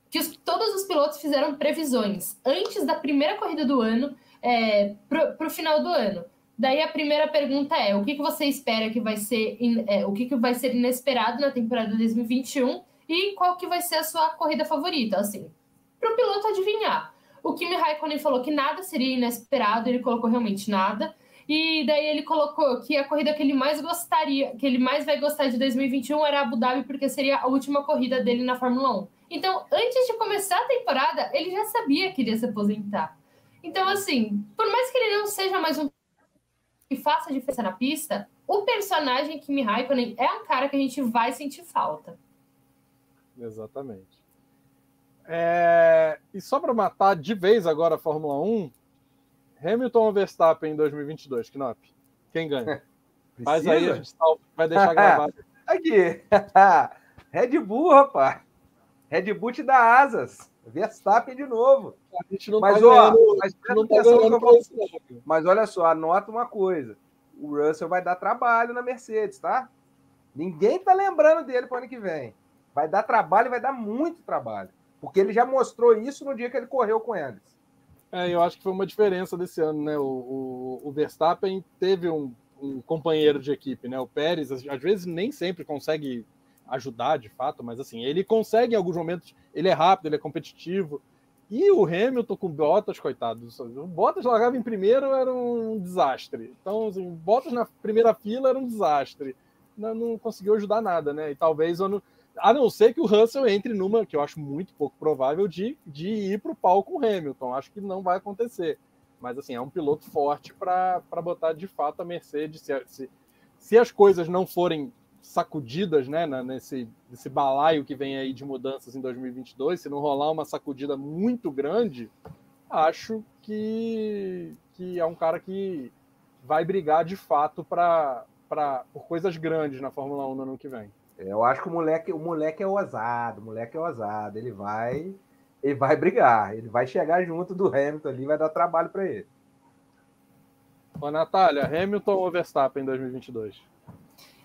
que os, todos os pilotos fizeram previsões antes da primeira corrida do ano é, para o final do ano. Daí a primeira pergunta é: o que, que você espera que vai ser é, o que, que vai ser inesperado na temporada 2021 e qual que vai ser a sua corrida favorita? Assim, para o piloto adivinhar. O Kimi Raikkonen falou que nada seria inesperado, ele colocou realmente nada. E daí ele colocou que a corrida que ele mais gostaria, que ele mais vai gostar de 2021 era Abu Dhabi, porque seria a última corrida dele na Fórmula 1. Então, antes de começar a temporada, ele já sabia que iria se aposentar. Então, assim, por mais que ele não seja mais um que faça diferença na pista, o personagem Kimi Raikkonen é um cara que a gente vai sentir falta. Exatamente. É... E só para matar de vez agora a Fórmula 1, Hamilton ou Verstappen em 2022, Knop? Quem ganha? Mas aí a gente vai deixar gravado. Aqui. Red Bull, rapaz. Red Bull te dá asas. Verstappen de novo. A gente não mas, tá ó, ganhando, mas, não tá ganhando vou... mas olha só, anota uma coisa. O Russell vai dar trabalho na Mercedes, tá? Ninguém tá lembrando dele para ano que vem. Vai dar trabalho e vai dar muito trabalho. Porque ele já mostrou isso no dia que ele correu com eles. É, eu acho que foi uma diferença desse ano, né? O, o, o Verstappen teve um, um, companheiro de equipe, né? O Pérez, às vezes nem sempre consegue ajudar de fato, mas assim, ele consegue em alguns momentos, ele é rápido, ele é competitivo. E o Hamilton com Bottas, coitado, o Bottas largava em primeiro, era um desastre. Então, assim, Bottas na primeira fila era um desastre. Não, não conseguiu ajudar nada, né? E talvez ano a não ser que o Russell entre numa, que eu acho muito pouco provável, de, de ir para o pau com o Hamilton. Acho que não vai acontecer. Mas, assim, é um piloto forte para botar de fato a Mercedes. Se, se, se, as coisas não forem sacudidas, né, nesse, nesse balaio que vem aí de mudanças em 2022, se não rolar uma sacudida muito grande, acho que, que é um cara que vai brigar de fato pra, pra, por coisas grandes na Fórmula 1 no ano que vem. Eu acho que o moleque, o moleque é ousado, o moleque é ousado. Ele vai, ele vai brigar, ele vai chegar junto do Hamilton ali, vai dar trabalho para ele. Ô, Natália, Hamilton ou Verstappen em 2022?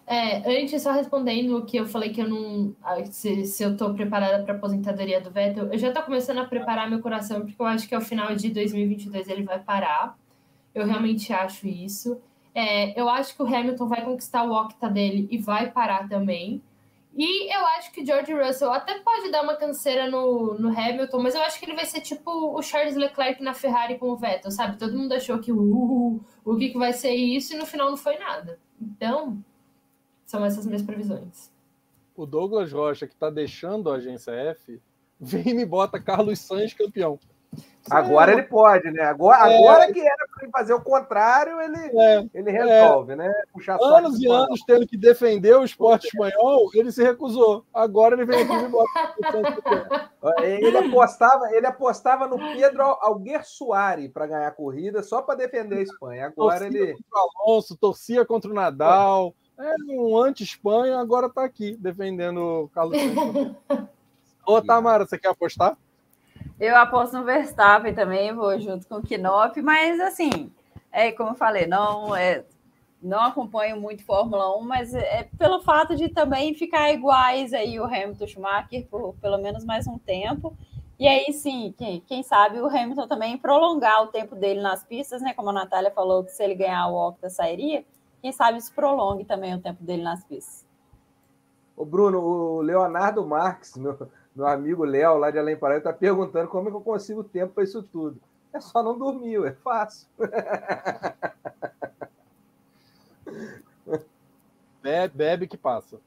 É, antes, só respondendo o que eu falei que eu não. Se, se eu estou preparada para aposentadoria do Vettel, eu já estou começando a preparar meu coração, porque eu acho que ao final de 2022 ele vai parar. Eu realmente acho isso. É, eu acho que o Hamilton vai conquistar o octa dele e vai parar também. E eu acho que George Russell até pode dar uma canseira no, no Hamilton, mas eu acho que ele vai ser tipo o Charles Leclerc na Ferrari com o Vettel, sabe? Todo mundo achou que uh, o que, que vai ser isso e no final não foi nada. Então, são essas minhas previsões. O Douglas Rocha, que está deixando a agência F, vem e me bota Carlos Sainz campeão. Agora ele pode, né? Agora, é. agora que era para ele fazer o contrário, ele, é. ele resolve, é. né? Puxar anos e anos tendo que defender o esporte espanhol, ele se recusou. Agora ele vem aqui e bota. ele apostava, ele apostava no Pedro Alguersuari para ganhar a corrida só para defender a Espanha. Agora torcia ele. Contra o Alonso, torcia contra o Nadal. É um anti-Espanha, agora está aqui defendendo o Carlos Ô, Tamara, você quer apostar? Eu aposto no Verstappen também, vou junto com o Knop, mas assim, é como eu falei, não é, não acompanho muito Fórmula 1, mas é, é pelo fato de também ficar iguais aí o Hamilton Schumacher por pelo menos mais um tempo. E aí sim, quem, quem sabe o Hamilton também prolongar o tempo dele nas pistas, né? Como a Natália falou que se ele ganhar o Octa sairia, quem sabe isso prolongue também o tempo dele nas pistas. O Bruno, o Leonardo Marques, meu, meu amigo Léo, lá de Além Paraíba, está perguntando como é que eu consigo tempo para isso tudo. É só não dormir, é fácil. Bebe, bebe que passa.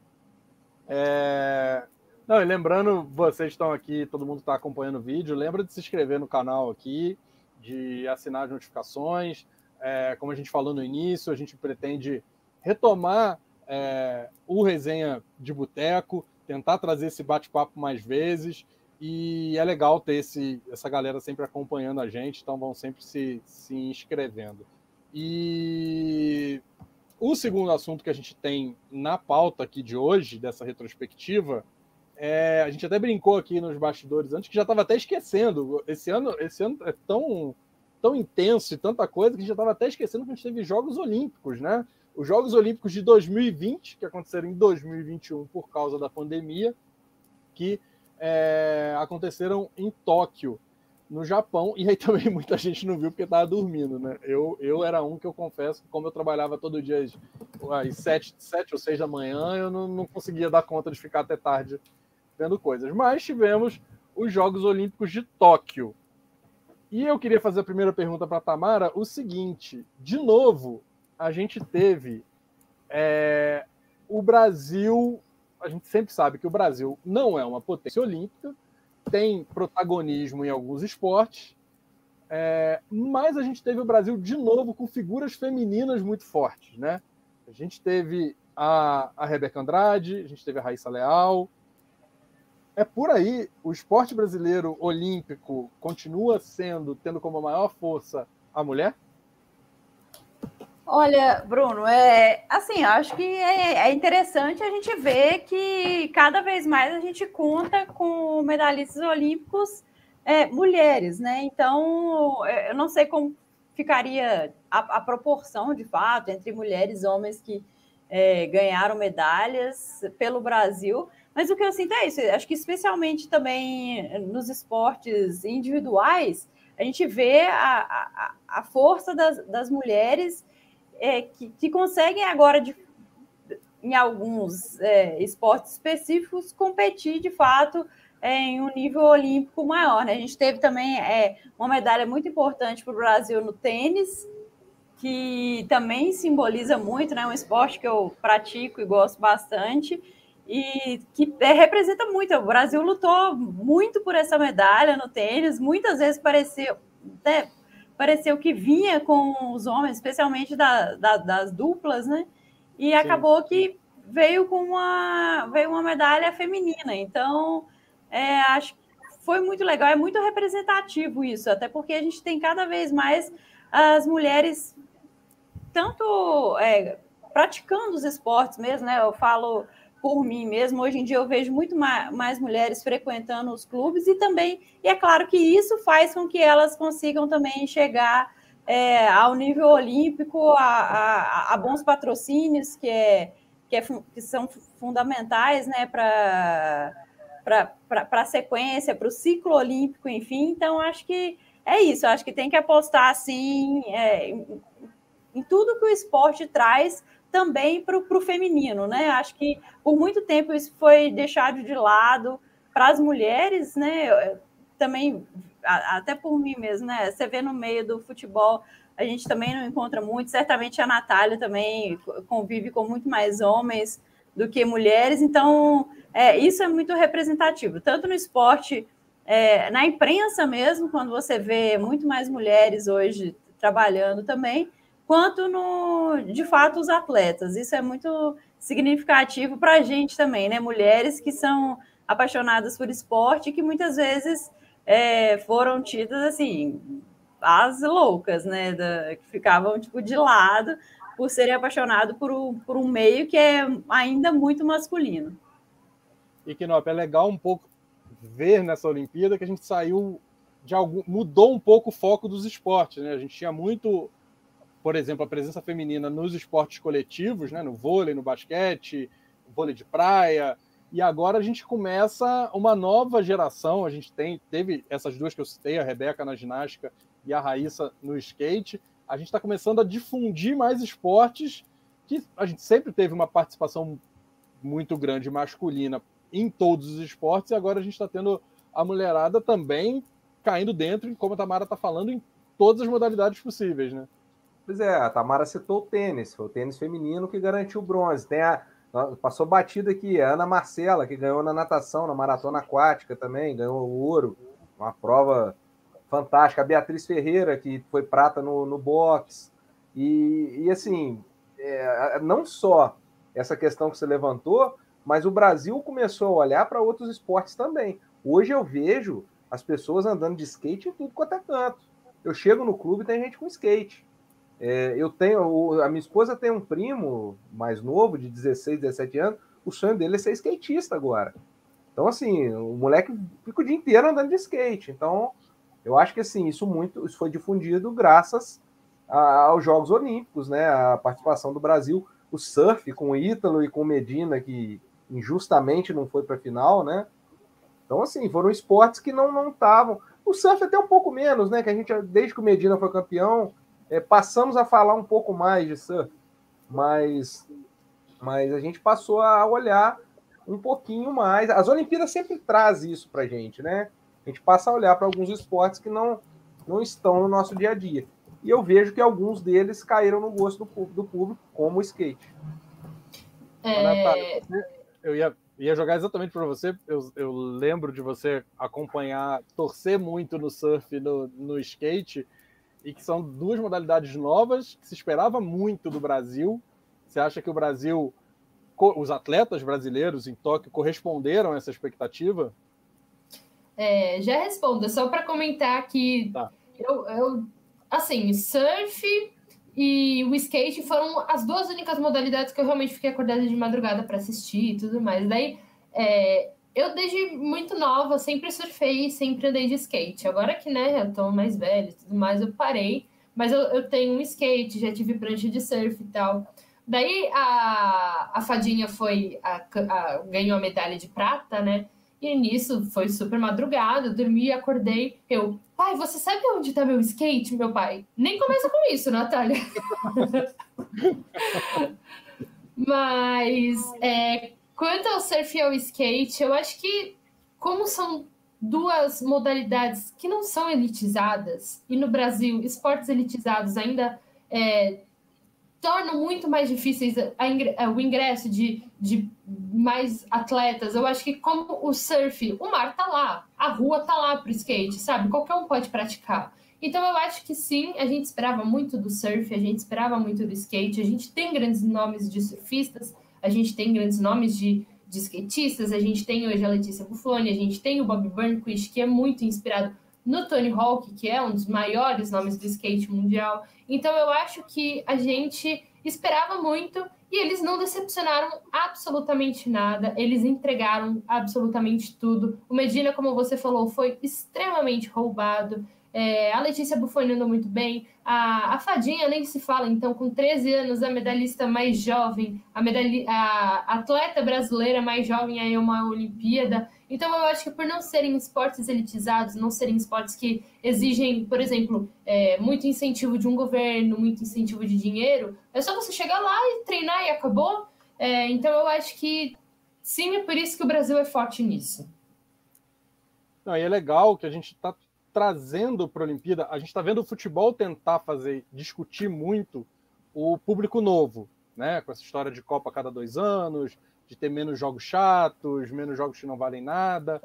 É... Não, e lembrando, vocês estão aqui, todo mundo está acompanhando o vídeo, lembra de se inscrever no canal aqui, de assinar as notificações. É, como a gente falou no início, a gente pretende retomar é, o resenha de boteco tentar trazer esse bate-papo mais vezes. E é legal ter esse, essa galera sempre acompanhando a gente, então vão sempre se, se inscrevendo. E o segundo assunto que a gente tem na pauta aqui de hoje, dessa retrospectiva, é, a gente até brincou aqui nos bastidores antes que já estava até esquecendo. Esse ano, esse ano é tão, tão intenso e tanta coisa que a gente já estava até esquecendo que a gente teve Jogos Olímpicos, né? Os Jogos Olímpicos de 2020, que aconteceram em 2021 por causa da pandemia, que é, aconteceram em Tóquio, no Japão, e aí também muita gente não viu porque estava dormindo, né? Eu, eu era um que eu confesso que, como eu trabalhava todo dia às, sete, sete ou seis da manhã, eu não, não conseguia dar conta de ficar até tarde vendo coisas. Mas tivemos os Jogos Olímpicos de Tóquio. E eu queria fazer a primeira pergunta para Tamara: o seguinte, de novo, a gente teve é, o Brasil. A gente sempre sabe que o Brasil não é uma potência olímpica, tem protagonismo em alguns esportes, É, mas a gente teve o Brasil de novo com figuras femininas muito fortes, né? A gente teve a, a Rebeca Andrade, a gente teve a Raíssa Leal. É por aí, o esporte brasileiro olímpico continua sendo, tendo como maior força a mulher? Olha, Bruno, é assim, acho que é, é, interessante a gente ver que cada vez mais a gente conta com medalhistas olímpicos é, mulheres, né? Então, eu não sei como ficaria a, a proporção de fato entre mulheres e homens que é, ganharam medalhas pelo Brasil, mas o que eu sinto é isso, acho que especialmente também nos esportes individuais, a gente vê a, a, a força das, das mulheres é, que, que, conseguem agora, de, em alguns é, esportes específicos, competir de fato é, em um nível olímpico maior. Né? A gente teve também uma medalha muito importante para o Brasil no tênis, que também simboliza muito, né? um esporte que eu pratico e gosto bastante, e que é, representa muito. O Brasil lutou muito por essa medalha no tênis, muitas vezes pareceu. Né, pareceu que vinha com os homens, especialmente da, da, das duplas, né? E Sim. acabou que veio com uma, veio uma medalha feminina. Então, é, acho que foi muito legal, é muito representativo isso, até porque a gente tem cada vez mais as mulheres tanto é, praticando os esportes mesmo, né? Eu falo por mim mesmo. Hoje em dia eu vejo muito mais mulheres frequentando os clubes e também, e é claro que isso faz com que elas consigam também chegar é, ao nível olímpico, a, a, a, bons patrocínios que, é, que, é, que são fundamentais né, para a sequência, para o ciclo olímpico, enfim. Então, acho que é isso, acho que tem que apostar assim é, em, em tudo que o esporte traz também para o feminino, né? Acho que por muito tempo isso foi deixado de lado para as mulheres, né? Também, até por mim mesmo, né? Você vê no meio do futebol, a gente também não encontra muito. Certamente a Natália também convive com muito mais homens do que mulheres, então é, isso é muito representativo, tanto no esporte, é, na imprensa mesmo, quando você vê muito mais mulheres hoje trabalhando também, quanto no, de fato, os atletas. Isso é muito significativo para a gente também, né? Mulheres que são apaixonadas por esporte que muitas vezes é, foram tidas assim as loucas, né? Da, que ficavam tipo de lado por serem apaixonados por, um, por um meio que é ainda muito masculino. E que não é legal um pouco ver nessa Olimpíada que a gente saiu de algum mudou um pouco o foco dos esportes, né? A gente tinha muito por exemplo, a presença feminina nos esportes coletivos, né, no vôlei, no basquete, vôlei de praia, e agora a gente começa uma nova geração. A gente tem, teve essas duas que eu citei, a Rebeca na ginástica e a Raíssa no skate. A gente está começando a difundir mais esportes que a gente sempre teve uma participação muito grande masculina em todos os esportes, e agora a gente está tendo a mulherada também caindo dentro, como a Tamara está falando, em todas as modalidades possíveis, né? Pois é, a Tamara citou o tênis, foi o tênis feminino que garantiu o bronze. Tem a, passou batida aqui, a Ana Marcela, que ganhou na natação, na maratona aquática também, ganhou o ouro, uma prova fantástica. A Beatriz Ferreira, que foi prata no, no boxe. E, e assim, é, não só essa questão que você levantou, mas o Brasil começou a olhar para outros esportes também. Hoje eu vejo as pessoas andando de skate em tudo quanto é canto. Eu chego no clube e tem gente com skate. É, eu tenho, a minha esposa tem um primo mais novo, de 16, 17 anos. O sonho dele é ser skatista agora. Então, assim, o moleque fica o dia inteiro andando de skate. Então, eu acho que assim, isso muito isso foi difundido graças a, aos Jogos Olímpicos, né? A participação do Brasil, o surf com o Ítalo e com o Medina, que injustamente não foi para a final, né? Então, assim, foram esportes que não estavam. O surf até um pouco menos, né? Que a gente, desde que o Medina foi campeão, é, passamos a falar um pouco mais de surf, mas, mas a gente passou a olhar um pouquinho mais. As Olimpíadas sempre trazem isso para a gente, né? A gente passa a olhar para alguns esportes que não, não estão no nosso dia a dia. E eu vejo que alguns deles caíram no gosto do, do público, como o skate. É... Eu ia ia jogar exatamente para você. Eu, eu, lembro de você acompanhar, torcer muito no surf, no, no skate, e que são duas modalidades novas que se esperava muito do Brasil. Você acha que o Brasil, os atletas brasileiros em Tóquio corresponderam a essa expectativa? É, já respondo, só para comentar que tá. eu, eu, assim, surf e o skate foram as duas únicas modalidades que eu realmente fiquei acordada de madrugada para assistir e tudo mais. Daí, é, eu desde muito nova sempre surfei, sempre andei de skate. Agora que, né, eu tô mais velha e tudo mais, eu parei. Mas eu, eu tenho um skate, já tive prancha de surf e tal. Daí a, a Fadinha foi, a, a, ganhou a medalha de prata, né? E nisso foi super madrugada, eu dormi acordei. Eu, pai, você sabe onde tá meu skate, meu pai? Nem começa com isso, Natália. Mas é, quanto ao surf e ao skate, eu acho que como são duas modalidades que não são elitizadas, e no Brasil, esportes elitizados ainda é, tornam muito mais difíceis a, o ingresso de, de mais atletas. Eu acho que como o surf, o mar tá lá, a rua tá lá para o skate, sabe? Qualquer um pode praticar. Então eu acho que sim, a gente esperava muito do surf, a gente esperava muito do skate, a gente tem grandes nomes de surfistas, a gente tem grandes nomes de, de skatistas, a gente tem hoje a Letícia Buffoni, a gente tem o Bob Burnquist, que é muito inspirado no Tony Hawk, que é um dos maiores nomes do skate mundial. Então eu acho que a gente esperava muito e eles não decepcionaram absolutamente nada, eles entregaram absolutamente tudo. O Medina, como você falou, foi extremamente roubado. É, a Letícia Buffoni andou muito bem. A, a Fadinha nem se fala, então, com 13 anos, a medalhista mais jovem, a, a atleta brasileira mais jovem aí uma Olimpíada. Então, eu acho que por não serem esportes elitizados, não serem esportes que exigem, por exemplo, é, muito incentivo de um governo, muito incentivo de dinheiro, é só você chegar lá e treinar e acabou. É, então, eu acho que sim, é por isso que o Brasil é forte nisso. Não, e é legal que a gente está trazendo para a Olimpíada, a gente está vendo o futebol tentar fazer, discutir muito o público novo, né? Com essa história de Copa a cada dois anos, de ter menos jogos chatos, menos jogos que não valem nada.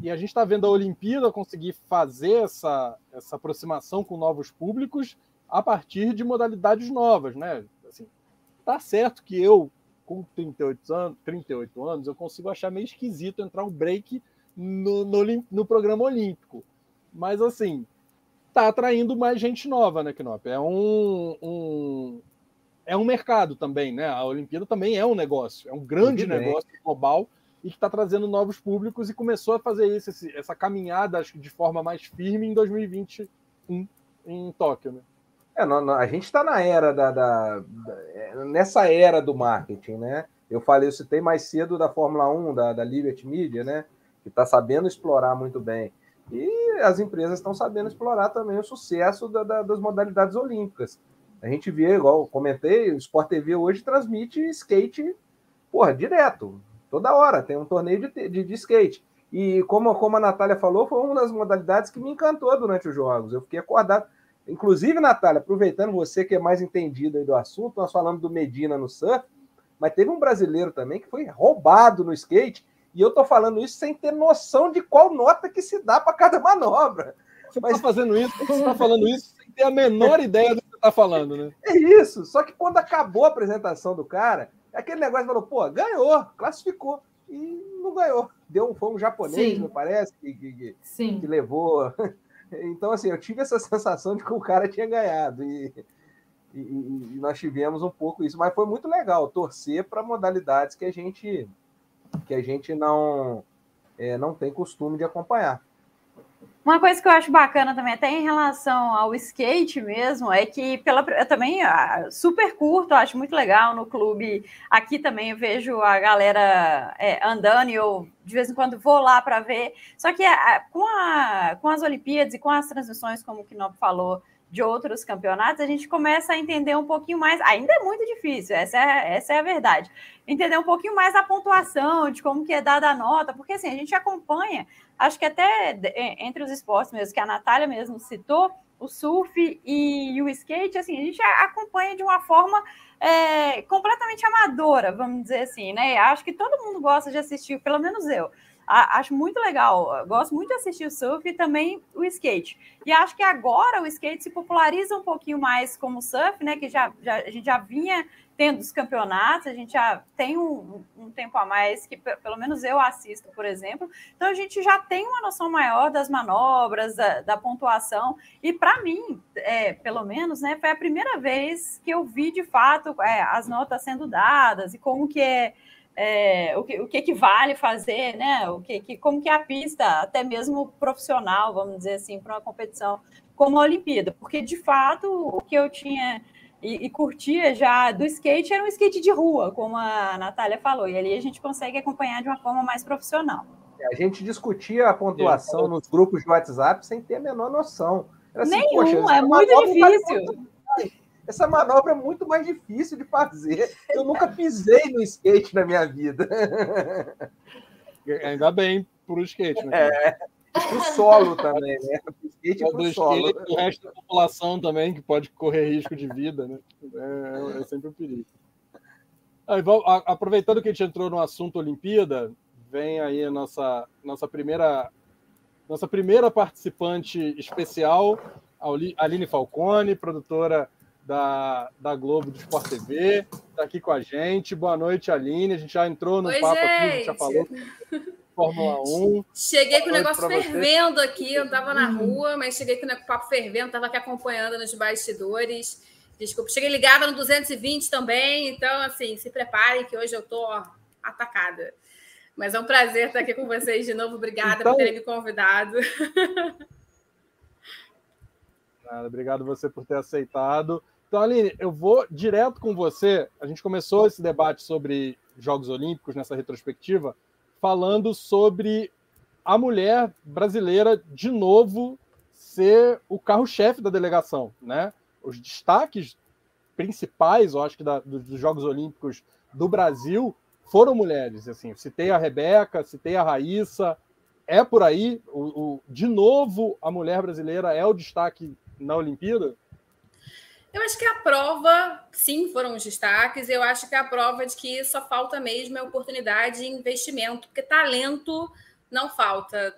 E a gente está vendo a Olimpíada conseguir fazer essa, essa aproximação com novos públicos a partir de modalidades novas, né? Assim, tá certo que eu, com 38 anos, 38 anos, eu consigo achar meio esquisito entrar um break no, no, no programa olímpico. Mas assim, tá atraindo mais gente nova, né, Knop? É um, um, é um mercado também, né? A Olimpíada também é um negócio, é um grande negócio global e que está trazendo novos públicos e começou a fazer isso, essa caminhada, acho que de forma mais firme em 2021 em Tóquio, né? É, a gente está na era da, da, da, é, nessa era do marketing, né? Eu falei, eu citei mais cedo da Fórmula 1, da, da Liberty Media, né? Que está sabendo explorar muito bem. E as empresas estão sabendo explorar também o sucesso da, da, das modalidades olímpicas. A gente vê, igual comentei, o Sport TV hoje transmite skate, porra, direto, toda hora, tem um torneio de, de, de skate. E como, como a Natália falou, foi uma das modalidades que me encantou durante os jogos. Eu fiquei acordado. Inclusive, Natália, aproveitando você que é mais entendida do assunto, nós falamos do Medina no surf, mas teve um brasileiro também que foi roubado no skate e eu tô falando isso sem ter noção de qual nota que se dá para cada manobra. Você está fazendo isso, você está falando isso sem ter a menor ideia do que você está falando, né? É isso. Só que quando acabou a apresentação do cara, aquele negócio falou, pô, ganhou, classificou. E não ganhou. Deu, foi um japonês, Sim. me parece, que, que, que levou. Então, assim, eu tive essa sensação de que o cara tinha ganhado. E, e, e nós tivemos um pouco isso. Mas foi muito legal torcer para modalidades que a gente que a gente não, é, não tem costume de acompanhar. Uma coisa que eu acho bacana também, até em relação ao skate mesmo, é que pela, eu também ah, super curto, acho muito legal no clube. Aqui também eu vejo a galera é, andando e eu de vez em quando vou lá para ver. Só que a, com, a, com as Olimpíadas e com as transmissões, como o Knop falou, de outros campeonatos, a gente começa a entender um pouquinho mais. Ainda é muito difícil, essa é, essa é a verdade. Entender um pouquinho mais a pontuação, de como que é dada a nota, porque assim, a gente acompanha, acho que até entre os esportes mesmo, que a Natália mesmo citou, o surf e, o skate, assim, a gente acompanha de uma forma é, completamente amadora, vamos dizer assim, né? Acho que todo mundo gosta de assistir, pelo menos eu acho muito legal. Gosto muito de assistir o surf e também o skate. E acho que agora o skate se populariza um pouquinho mais como surf, né? Que já, já, a gente já vinha tendo os campeonatos, a gente já tem um, um, tempo a mais que pelo menos eu assisto, por exemplo. Então a gente já tem uma noção maior das manobras, da, da pontuação. E para mim, é, pelo menos, né, foi a primeira vez que eu vi de fato é, as notas sendo dadas e como que é é, o, que, o que, que vale fazer, né? O que, que, como que é a pista, até mesmo profissional, vamos dizer assim, para uma competição como a Olimpíada, porque de fato o que eu tinha e, e, curtia já do skate era um skate de rua, como a Natália falou, e ali a gente consegue acompanhar de uma forma mais profissional. A gente discutia a pontuação nos grupos de WhatsApp sem ter a menor noção. Assim, Nenhum, é muito difícil essa manobra é muito mais difícil de fazer. Eu nunca pisei no skate na minha vida. Ainda bem pro skate, né? É. Pro solo também, né? Pro skate é pro do solo. Skate, o resto da população também, que pode correr risco de vida, né? É, é sempre um perigo. Aí, aproveitando que a gente entrou no assunto Olimpíada, vem aí a nossa, nossa primeira nossa primeira participante especial, a Aline Falcone, produtora da, da Globo do Sport TV, está aqui com a gente. Boa noite, Aline. A gente já entrou no Oi, papo gente. aqui, a gente já falou Fórmula 1. Cheguei com o negócio fervendo você. aqui, eu estava na uhum. rua, mas cheguei com o papo fervendo, estava aqui acompanhando nos bastidores. Desculpa, cheguei ligada no 220 também, então, assim, se preparem que hoje eu estou atacada. Mas é um prazer estar aqui com vocês de novo. Obrigada então... por terem me convidado. Nada, obrigado você por ter aceitado. Então, Aline, eu vou direto com você. A gente começou esse debate sobre Jogos Olímpicos nessa retrospectiva, falando sobre a mulher brasileira de novo ser o carro-chefe da delegação, né? Os destaques principais, eu acho que da, dos Jogos Olímpicos do Brasil foram mulheres. Assim, citei a Rebeca, citei a Raíssa. É por aí. O, o, de novo, a mulher brasileira é o destaque na Olimpíada? Eu acho que a prova, sim, foram os destaques. Eu acho que a prova de que só falta mesmo é oportunidade e investimento, porque talento não falta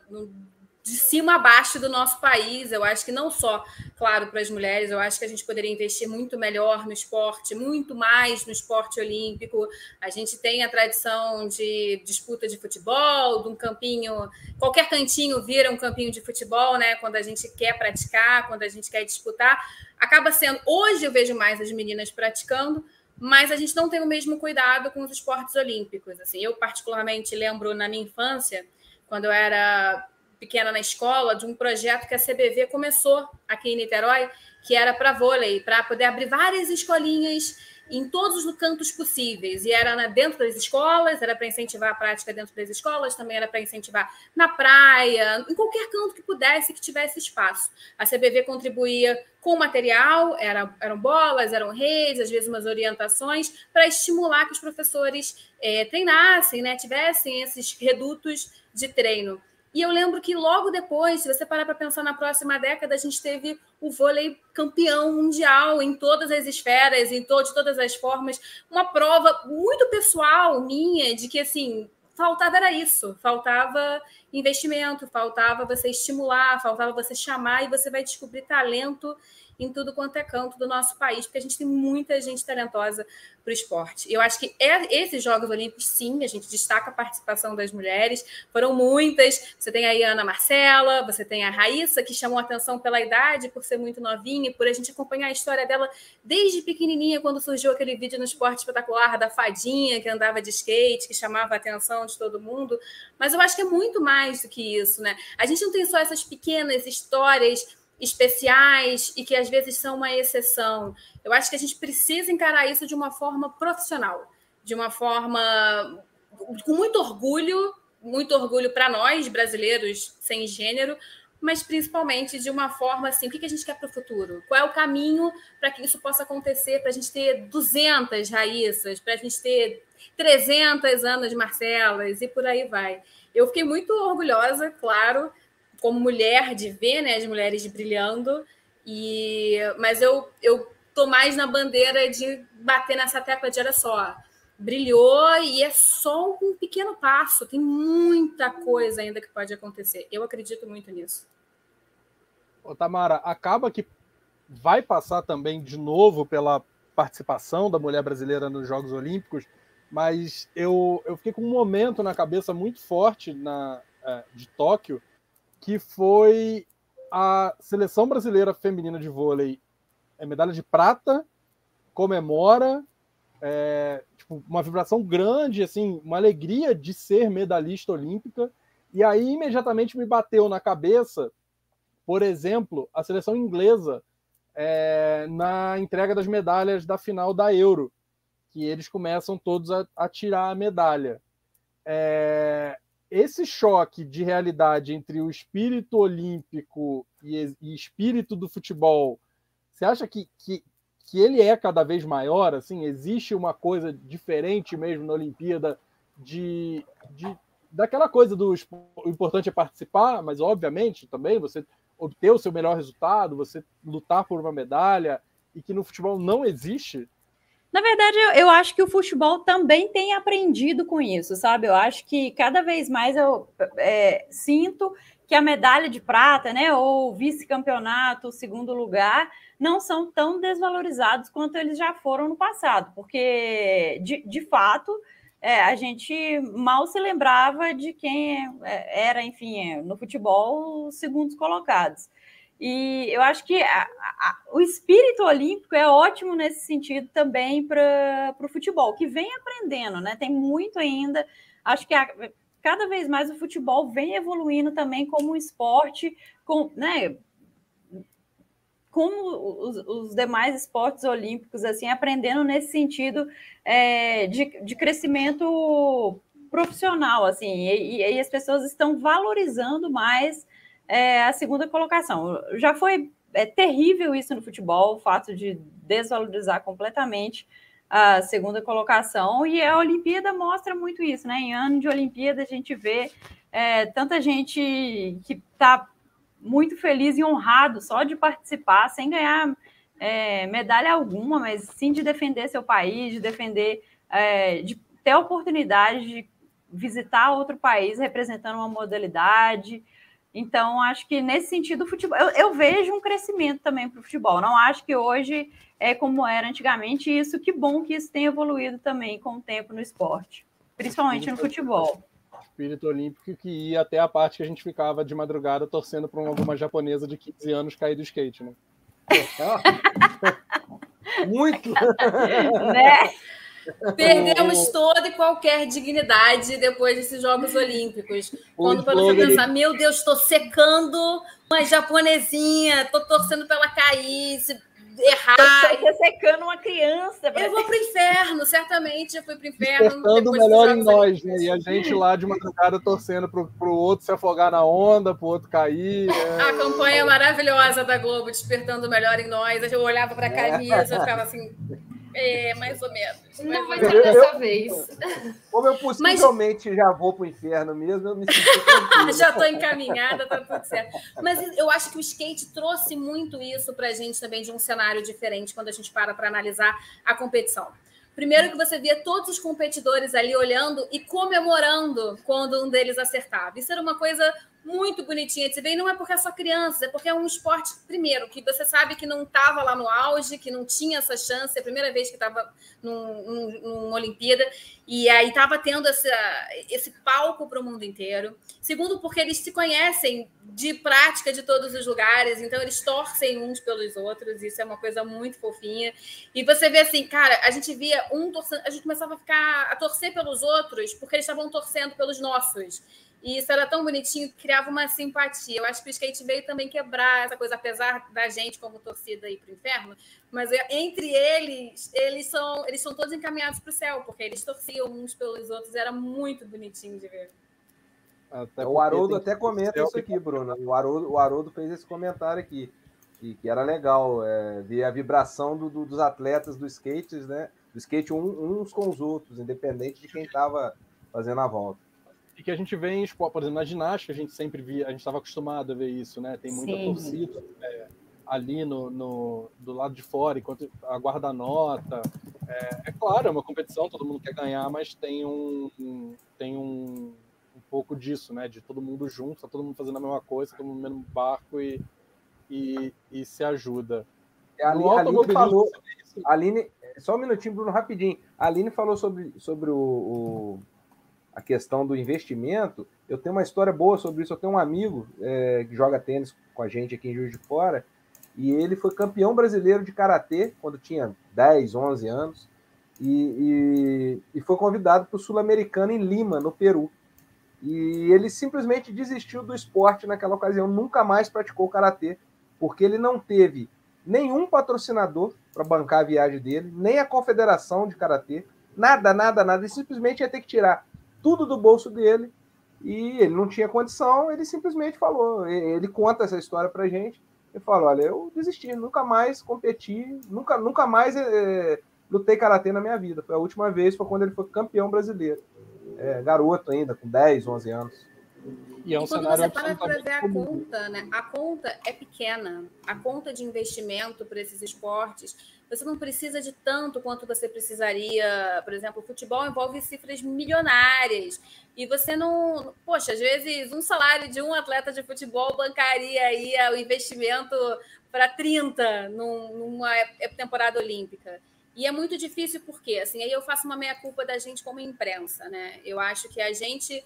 de cima a baixo do nosso país. Eu acho que não só, claro, para as mulheres, eu acho que a gente poderia investir muito melhor no esporte, muito mais no esporte olímpico. A gente tem a tradição de disputa de futebol, de um campinho, qualquer cantinho vira um campinho de futebol, né? Quando a gente quer praticar, quando a gente quer disputar, acaba sendo. Hoje eu vejo mais as meninas praticando, mas a gente não tem o mesmo cuidado com os esportes olímpicos. Assim, eu particularmente lembro na minha infância, quando eu era pequena na escola de um projeto que a CBV começou aqui em Niterói, que era para vôlei, para poder abrir várias escolinhas em todos os cantos possíveis. E era dentro das escolas, era para incentivar a prática dentro das escolas, também era para incentivar na praia, em qualquer canto que pudesse, que tivesse espaço. A CBV contribuía com material, era, eram bolas, eram redes, às vezes umas orientações, para estimular que os professores é, treinassem, né, tivessem esses redutos de treino. E eu lembro que logo depois, se você parar para pensar na próxima década, a gente teve o vôlei campeão mundial em todas as esferas, em to de todas as formas. Uma prova muito pessoal minha de que, assim, faltava era isso, faltava investimento, faltava você estimular, faltava você chamar e você vai descobrir talento em tudo quanto é canto do nosso país, porque a gente tem muita gente talentosa para o esporte. Eu acho que é, esses Jogos Olímpicos, sim, a gente destaca a participação das mulheres, foram muitas. Você tem aí a Ana Marcela, você tem a Raíssa, que chamou atenção pela idade, por ser muito novinha, por a gente acompanhar a história dela desde pequenininha, quando surgiu aquele vídeo no Esporte Espetacular da fadinha que andava de skate, que chamava a atenção de todo mundo. Mas eu acho que é muito mais do que isso, né? A gente não tem só essas pequenas histórias especiais e que às vezes são uma exceção. Eu acho que a gente precisa encarar isso de uma forma profissional, de uma forma com muito orgulho, muito orgulho para nós brasileiros sem gênero, mas principalmente de uma forma assim, o que a gente quer para o futuro? Qual é o caminho para que isso possa acontecer, para a gente ter 200 Raíssas, para a gente ter 300 anos de Marcelas e por aí vai. Eu fiquei muito orgulhosa, claro, como mulher de ver né, as mulheres brilhando. E, mas eu, eu tô mais na bandeira de bater nessa tecla de olha só, brilhou e é só um pequeno passo, tem muita coisa ainda que pode acontecer. Eu acredito muito nisso. Ô, Tamara, acaba que vai passar também de novo pela participação da mulher brasileira nos Jogos Olímpicos, mas eu, eu fiquei com um momento na cabeça muito forte na, é, de Tóquio, que foi a seleção brasileira feminina de vôlei é medalha de prata, comemora, é, tipo, uma vibração grande, assim, uma alegria de ser medalhista olímpica. E aí imediatamente me bateu na cabeça, por exemplo, a seleção inglesa é, na entrega das medalhas da final da Euro, que eles começam todos a, a tirar a medalha. É, esse choque de realidade entre o espírito olímpico e, e espírito do futebol, você acha que, que, que ele é cada vez maior? Assim, existe uma coisa diferente mesmo na Olimpíada de, de daquela coisa do o importante é participar, mas obviamente também você obter o seu melhor resultado, você lutar por uma medalha, e que no futebol não existe? Na verdade, eu, eu, acho que o futebol também tem aprendido com isso, sabe? Eu acho que cada vez mais eu é, sinto que a medalha de prata, né, ou vice-campeonato, segundo lugar, não são tão desvalorizados quanto eles já foram no passado, porque de, de fato é, a gente mal se lembrava de quem é, era, enfim, no futebol, os segundos colocados. E eu acho que a, a, o espírito olímpico é ótimo nesse sentido também para o futebol, que vem aprendendo, né? Tem muito ainda. Acho que a, cada vez mais o futebol vem evoluindo também como um esporte, com, né? como os, os, demais esportes olímpicos, assim, aprendendo nesse sentido é, de, de crescimento profissional, assim, e, e, as pessoas estão valorizando mais é, a segunda colocação. Já foi é, terrível isso no futebol, o fato de desvalorizar completamente a segunda colocação, e a Olimpíada mostra muito isso, né? Em ano de Olimpíada a gente vê é, tanta gente que está muito feliz e honrado só de participar, sem ganhar é, medalha alguma, mas sim de defender seu país, de defender, é, de ter a oportunidade de visitar outro país representando uma modalidade. Então, acho que nesse sentido, o futebol, eu, eu vejo um crescimento também para o futebol. Não acho que hoje é como era antigamente, e isso que bom que isso tem evoluído também com o tempo no esporte, principalmente no futebol espírito olímpico que ia até a parte que a gente ficava de madrugada torcendo para alguma japonesa de 15 anos cair do skate, né? Muito! né? Perdemos toda e qualquer dignidade depois desses Jogos Olímpicos. Quando para você pensar, meu Deus, estou secando uma japonesinha, estou torcendo para ela cair, errar. Você secando uma criança. Eu vou pro inferno, certamente eu fui pro inferno. Despertando melhor em nós, né? E a gente lá de madrugada torcendo pro, pro outro se afogar na onda, pro outro cair. É... A campanha maravilhosa da Globo, Despertando Melhor em Nós. Eu olhava pra camisa, eu ficava assim. É, mais ou menos. Não vai ser dessa vez. Como eu possivelmente Mas... já vou para o inferno mesmo, eu me sinto Já estou encaminhada, tá tudo certo. Mas eu acho que o skate trouxe muito isso para a gente também de um cenário diferente quando a gente para para analisar a competição. Primeiro que você via todos os competidores ali olhando e comemorando quando um deles acertava. Isso era uma coisa muito bonitinha de se ver. E não é porque é só criança, é porque é um esporte, primeiro, que você sabe que não estava lá no auge, que não tinha essa chance, é a primeira vez que estava num, num, numa Olimpíada, e aí estava tendo essa, esse palco para o mundo inteiro. Segundo, porque eles se conhecem de prática de todos os lugares, então eles torcem uns pelos outros, isso é uma coisa muito fofinha. E você vê assim, cara, a gente via um torcendo, a gente começava a ficar a torcer pelos outros, porque eles estavam torcendo pelos nossos. E isso era tão bonitinho que criava uma simpatia. Eu acho que o skate veio também quebrar essa coisa, apesar da gente como torcida ir para o inferno, mas entre eles, eles são, eles são todos encaminhados para o céu, porque eles torciam uns pelos outros, era muito bonitinho de ver. Até o Haroldo até comenta isso aqui, Bruno. O Haroldo, o Haroldo fez esse comentário aqui, que, que era legal é, ver a vibração do, do, dos atletas do skate, né? Do skate um, uns com os outros, independente de quem estava fazendo a volta e que a gente vê em esporte, por exemplo, na ginástica, a gente sempre via, a gente estava acostumado a ver isso, né? Tem muita Sim. torcida. É, ali no, no, do lado de fora, enquanto aguarda a nota. É, é, claro, é uma competição, todo mundo quer ganhar, mas tem um, um tem um, um, pouco disso, né? De todo mundo junto, tá todo mundo fazendo a mesma coisa, todo mundo no mesmo barco e, e, e se ajuda. A Aline, a Aline falou, Aline, só um minutinho, Bruno, rapidinho. A Aline falou sobre, sobre o, o, a questão do investimento. Eu tenho uma história boa sobre isso. Eu tenho um amigo é, que joga tênis com a gente aqui em Juiz de Fora e ele foi campeão brasileiro de karatê quando tinha 10, 11 anos. E, e, e foi convidado para o Sul-Americano em Lima, no Peru. E ele simplesmente desistiu do esporte naquela ocasião, nunca mais praticou karatê, porque ele não teve nenhum patrocinador para bancar a viagem dele, nem a confederação de karatê, nada, nada, nada. Ele simplesmente ia ter que tirar tudo do bolso dele e ele não tinha condição. Ele simplesmente falou. Ele conta essa história para gente. Ele falou: Olha, eu desisti, nunca mais competi, nunca, nunca mais é, lutei karatê na minha vida. Foi a última vez, foi quando ele foi campeão brasileiro. É, garoto ainda, com 10, 11 anos. E, é um e quando você para ver a conta, né? A conta é pequena. A conta de investimento para esses esportes, você não precisa de tanto quanto você precisaria. Por exemplo, o futebol envolve cifras milionárias. E você não. Poxa, às vezes um salário de um atleta de futebol bancaria aí o investimento para 30 numa temporada olímpica. E é muito difícil porque, assim, aí eu faço uma meia-culpa da gente como imprensa, né? Eu acho que a gente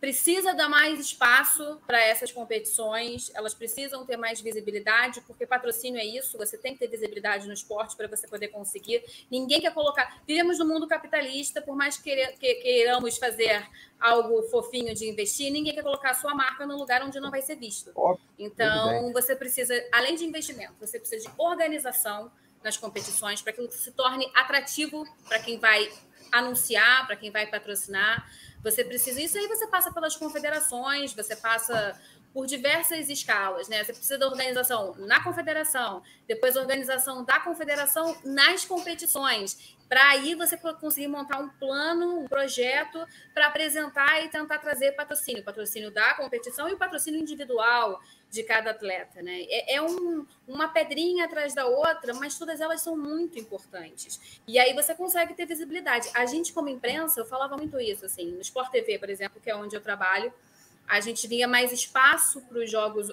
precisa dar mais espaço para essas competições, elas precisam ter mais visibilidade, porque patrocínio é isso, você tem que ter visibilidade no esporte para você poder conseguir. Ninguém quer colocar. Vivemos no mundo capitalista, por mais que queiramos fazer algo fofinho de investir, ninguém quer colocar a sua marca no lugar onde não vai ser visto. Então, você precisa, além de investimento, você precisa de organização nas competições para que se torne atrativo para quem vai anunciar, para quem vai patrocinar. Você precisa. Isso aí você passa pelas confederações, você passa por diversas escalas, né? Você precisa da organização na confederação, depois organização da confederação nas competições, para aí você conseguir montar um plano, um projeto para apresentar e tentar trazer patrocínio, patrocínio da competição e o patrocínio individual de cada atleta, né? É, é um, uma pedrinha atrás da outra, mas todas elas são muito importantes. E aí você consegue ter visibilidade. A gente, como imprensa, eu falava muito isso, assim, no Sport TV, por exemplo, que é onde eu trabalho, a gente vinha mais espaço para os jogos,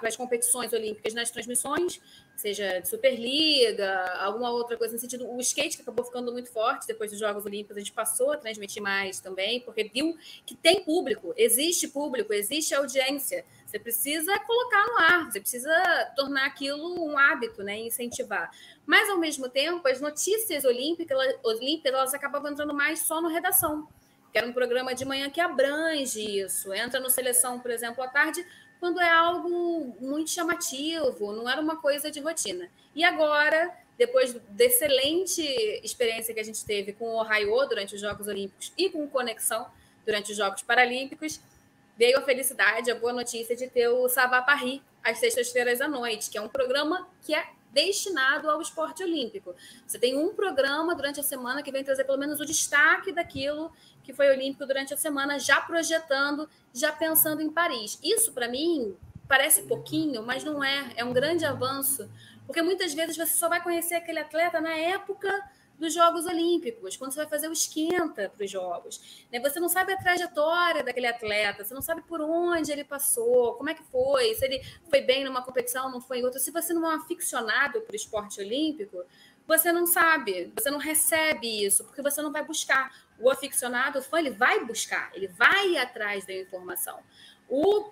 para as competições olímpicas nas transmissões, seja de Superliga, alguma outra coisa no sentido. O skate que acabou ficando muito forte depois dos Jogos Olímpicos, a gente passou a transmitir mais também, porque viu que tem público, existe público, existe audiência. Você precisa colocar no ar, você precisa tornar aquilo um hábito, né? Incentivar. Mas, ao mesmo tempo, as notícias olímpicas, olímpicas elas acabavam entrando mais só no redação que era um programa de manhã que abrange isso. Entra no Seleção, por exemplo, à tarde, quando é algo muito chamativo, não era uma coisa de rotina. E agora, depois da excelente experiência que a gente teve com o Ohio durante os Jogos Olímpicos e com Conexão durante os Jogos Paralímpicos, veio a felicidade, a boa notícia de ter o Savá às sextas-feiras à noite, que é um programa que é destinado ao esporte olímpico. Você tem um programa durante a semana que vem trazer pelo menos o destaque daquilo que foi olímpico durante a semana, já projetando, já pensando em Paris. Isso, para mim, parece pouquinho, mas não é. É um grande avanço, porque muitas vezes você só vai conhecer aquele atleta na época dos Jogos Olímpicos, quando você vai fazer o esquenta para os Jogos. Né? Você não sabe a trajetória daquele atleta, você não sabe por onde ele passou, como é que foi, se ele foi bem numa competição, não foi em outra. Se você não é um aficionado para o esporte olímpico, você não sabe, você não recebe isso, porque você não vai buscar. O aficionado, o fã, ele vai buscar, ele vai atrás da informação. O,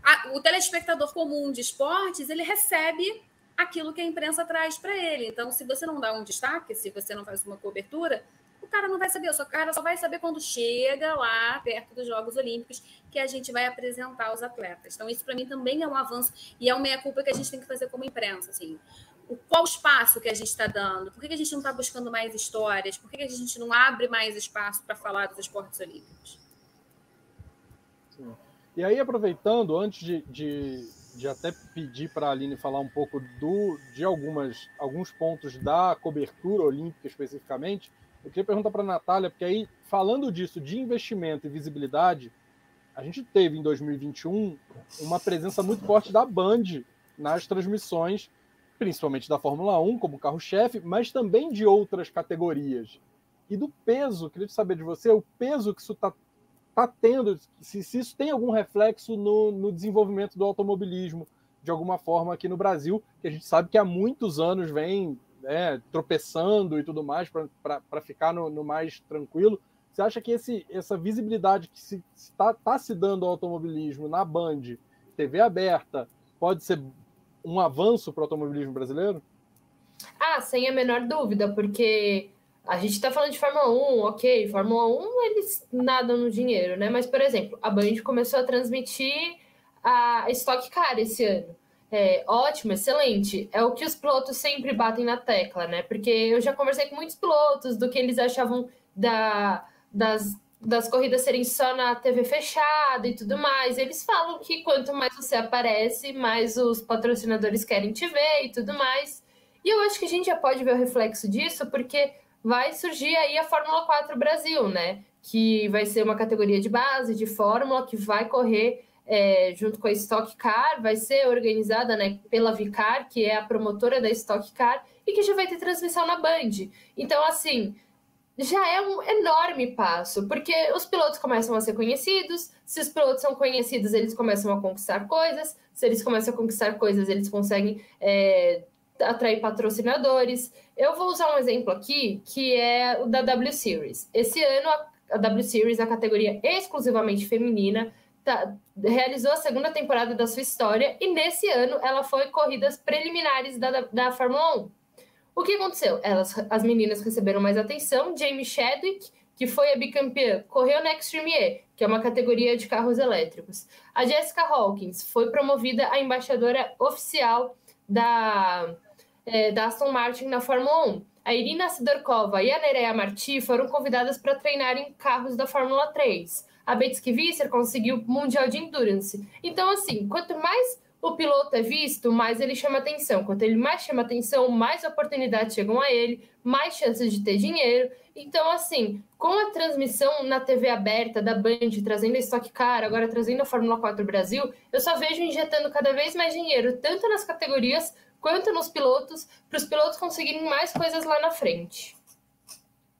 a, o telespectador comum de esportes, ele recebe aquilo que a imprensa traz para ele. Então, se você não dá um destaque, se você não faz uma cobertura, o cara não vai saber. O cara só vai saber quando chega lá perto dos Jogos Olímpicos que a gente vai apresentar os atletas. Então, isso para mim também é um avanço e é uma meia-culpa que a gente tem que fazer como imprensa. Assim o, qual espaço que a gente está dando? Por que, que, a gente não está buscando mais histórias? Por que, que, a gente não abre mais espaço para falar dos esportes olímpicos? Sim. E aí, aproveitando, antes de, de, de até pedir para a Aline falar um pouco do, de algumas, alguns pontos da cobertura olímpica especificamente, eu queria perguntar para a Natália, porque aí, falando disso, de investimento e visibilidade, a gente teve em 2021 uma presença muito forte da Band nas transmissões, principalmente da Fórmula 1 como carro-chefe, mas também de outras categorias. E do peso, queria saber de você, o peso que isso está tá tendo, se, se, isso tem algum reflexo no, no desenvolvimento do automobilismo, de alguma forma aqui no Brasil, que a gente sabe que há muitos anos vem né, tropeçando e tudo mais para ficar no, no, mais tranquilo. Você acha que esse, essa visibilidade que está se, tá, tá se dando ao automobilismo na Band, TV aberta, pode ser um avanço para o automobilismo brasileiro? Ah, sem a menor dúvida, porque a gente está falando de Fórmula 1, ok, Fórmula 1 eles nadam no dinheiro, né? Mas, por exemplo, a Band começou a transmitir a Stock Car esse ano. É, ótimo, excelente. É o que os pilotos sempre batem na tecla, né? Porque eu já conversei com muitos pilotos do que eles achavam da, das, das corridas serem só na TV fechada e tudo mais. Eles falam que quanto mais você aparece, mais os patrocinadores querem te ver e tudo mais. E eu acho que a gente já pode ver o reflexo disso, porque vai surgir aí a Fórmula 4 Brasil, né? Que vai ser uma categoria de base de Fórmula que vai correr é, junto com a Stock Car, vai ser organizada né, pela Vicar, que é a promotora da Stock Car, e que já vai ter transmissão na Band. Então, assim, já é um enorme passo, porque os pilotos começam a ser conhecidos, se os pilotos são conhecidos, eles começam a conquistar coisas, se eles começam a conquistar coisas, eles conseguem é, atrair patrocinadores. Eu vou usar um exemplo aqui, que é o da W Series. Esse ano, a W Series, a categoria exclusivamente feminina, tá, realizou a segunda temporada da sua história e nesse ano ela foi corridas preliminares da, da, Fórmula 1. O que aconteceu? Elas, as meninas receberam mais atenção. Jamie Chadwick, que foi a bicampeã, correu na Extreme E, que é uma categoria de carros elétricos. A Jessica Hawkins foi promovida a embaixadora oficial da, é, da Aston Martin na Fórmula 1. A Irina Sidorkova e a Nerea Marti foram convidadas para treinar em carros da Fórmula 3 a Betsky Visser conseguiu Mundial de Endurance. Então, assim, quanto mais o piloto é visto, mais ele chama atenção. Quanto ele mais chama atenção, mais oportunidades chegam a ele, mais chances de ter dinheiro. Então, assim, com a transmissão na TV aberta da Band, trazendo a Stock Car, agora trazendo a Fórmula 4 Brasil, eu só vejo injetando cada vez mais dinheiro, tanto nas categorias quanto nos pilotos, para os pilotos conseguirem mais coisas lá na frente.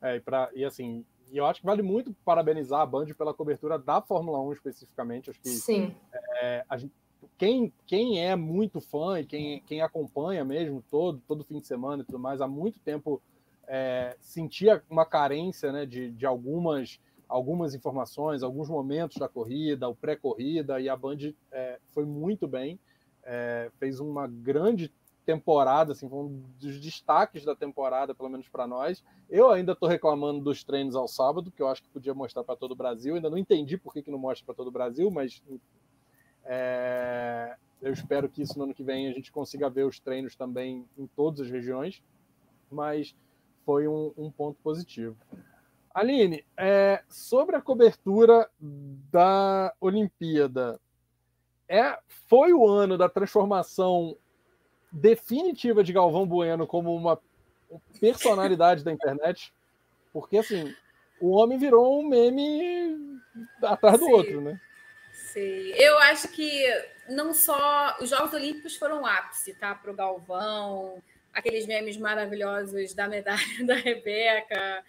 É, e, pra, e assim, e eu acho que vale muito parabenizar a Band pela cobertura da Fórmula 1 especificamente. Acho que Sim. É, gente, quem, quem é muito fã e quem, quem acompanha mesmo todo, todo fim de semana e tudo mais, há muito tempo é, sentia uma carência né, de, de algumas, algumas informações, alguns momentos da corrida, o pré-corrida, e a Band é, foi muito bem, é, fez uma grande temporada, assim, foi um dos destaques da temporada, pelo menos para nós. Eu ainda estou reclamando dos treinos ao sábado, que eu acho que podia mostrar para todo o Brasil. Ainda não entendi por que, que não mostra para todo o Brasil, mas é, eu espero que isso no ano que vem a gente consiga ver os treinos também em todas as regiões. Mas foi um, um ponto positivo. Aline, é, sobre a cobertura da Olimpíada, é, foi o ano da transformação definitiva de Galvão Bueno como uma personalidade da internet, porque assim, o homem virou um meme atrás do Sim. outro, né? Sim, eu acho que não só os Jogos Olímpicos foram ápice, tá? Para o Galvão, aqueles memes maravilhosos da medalha da Rebeca,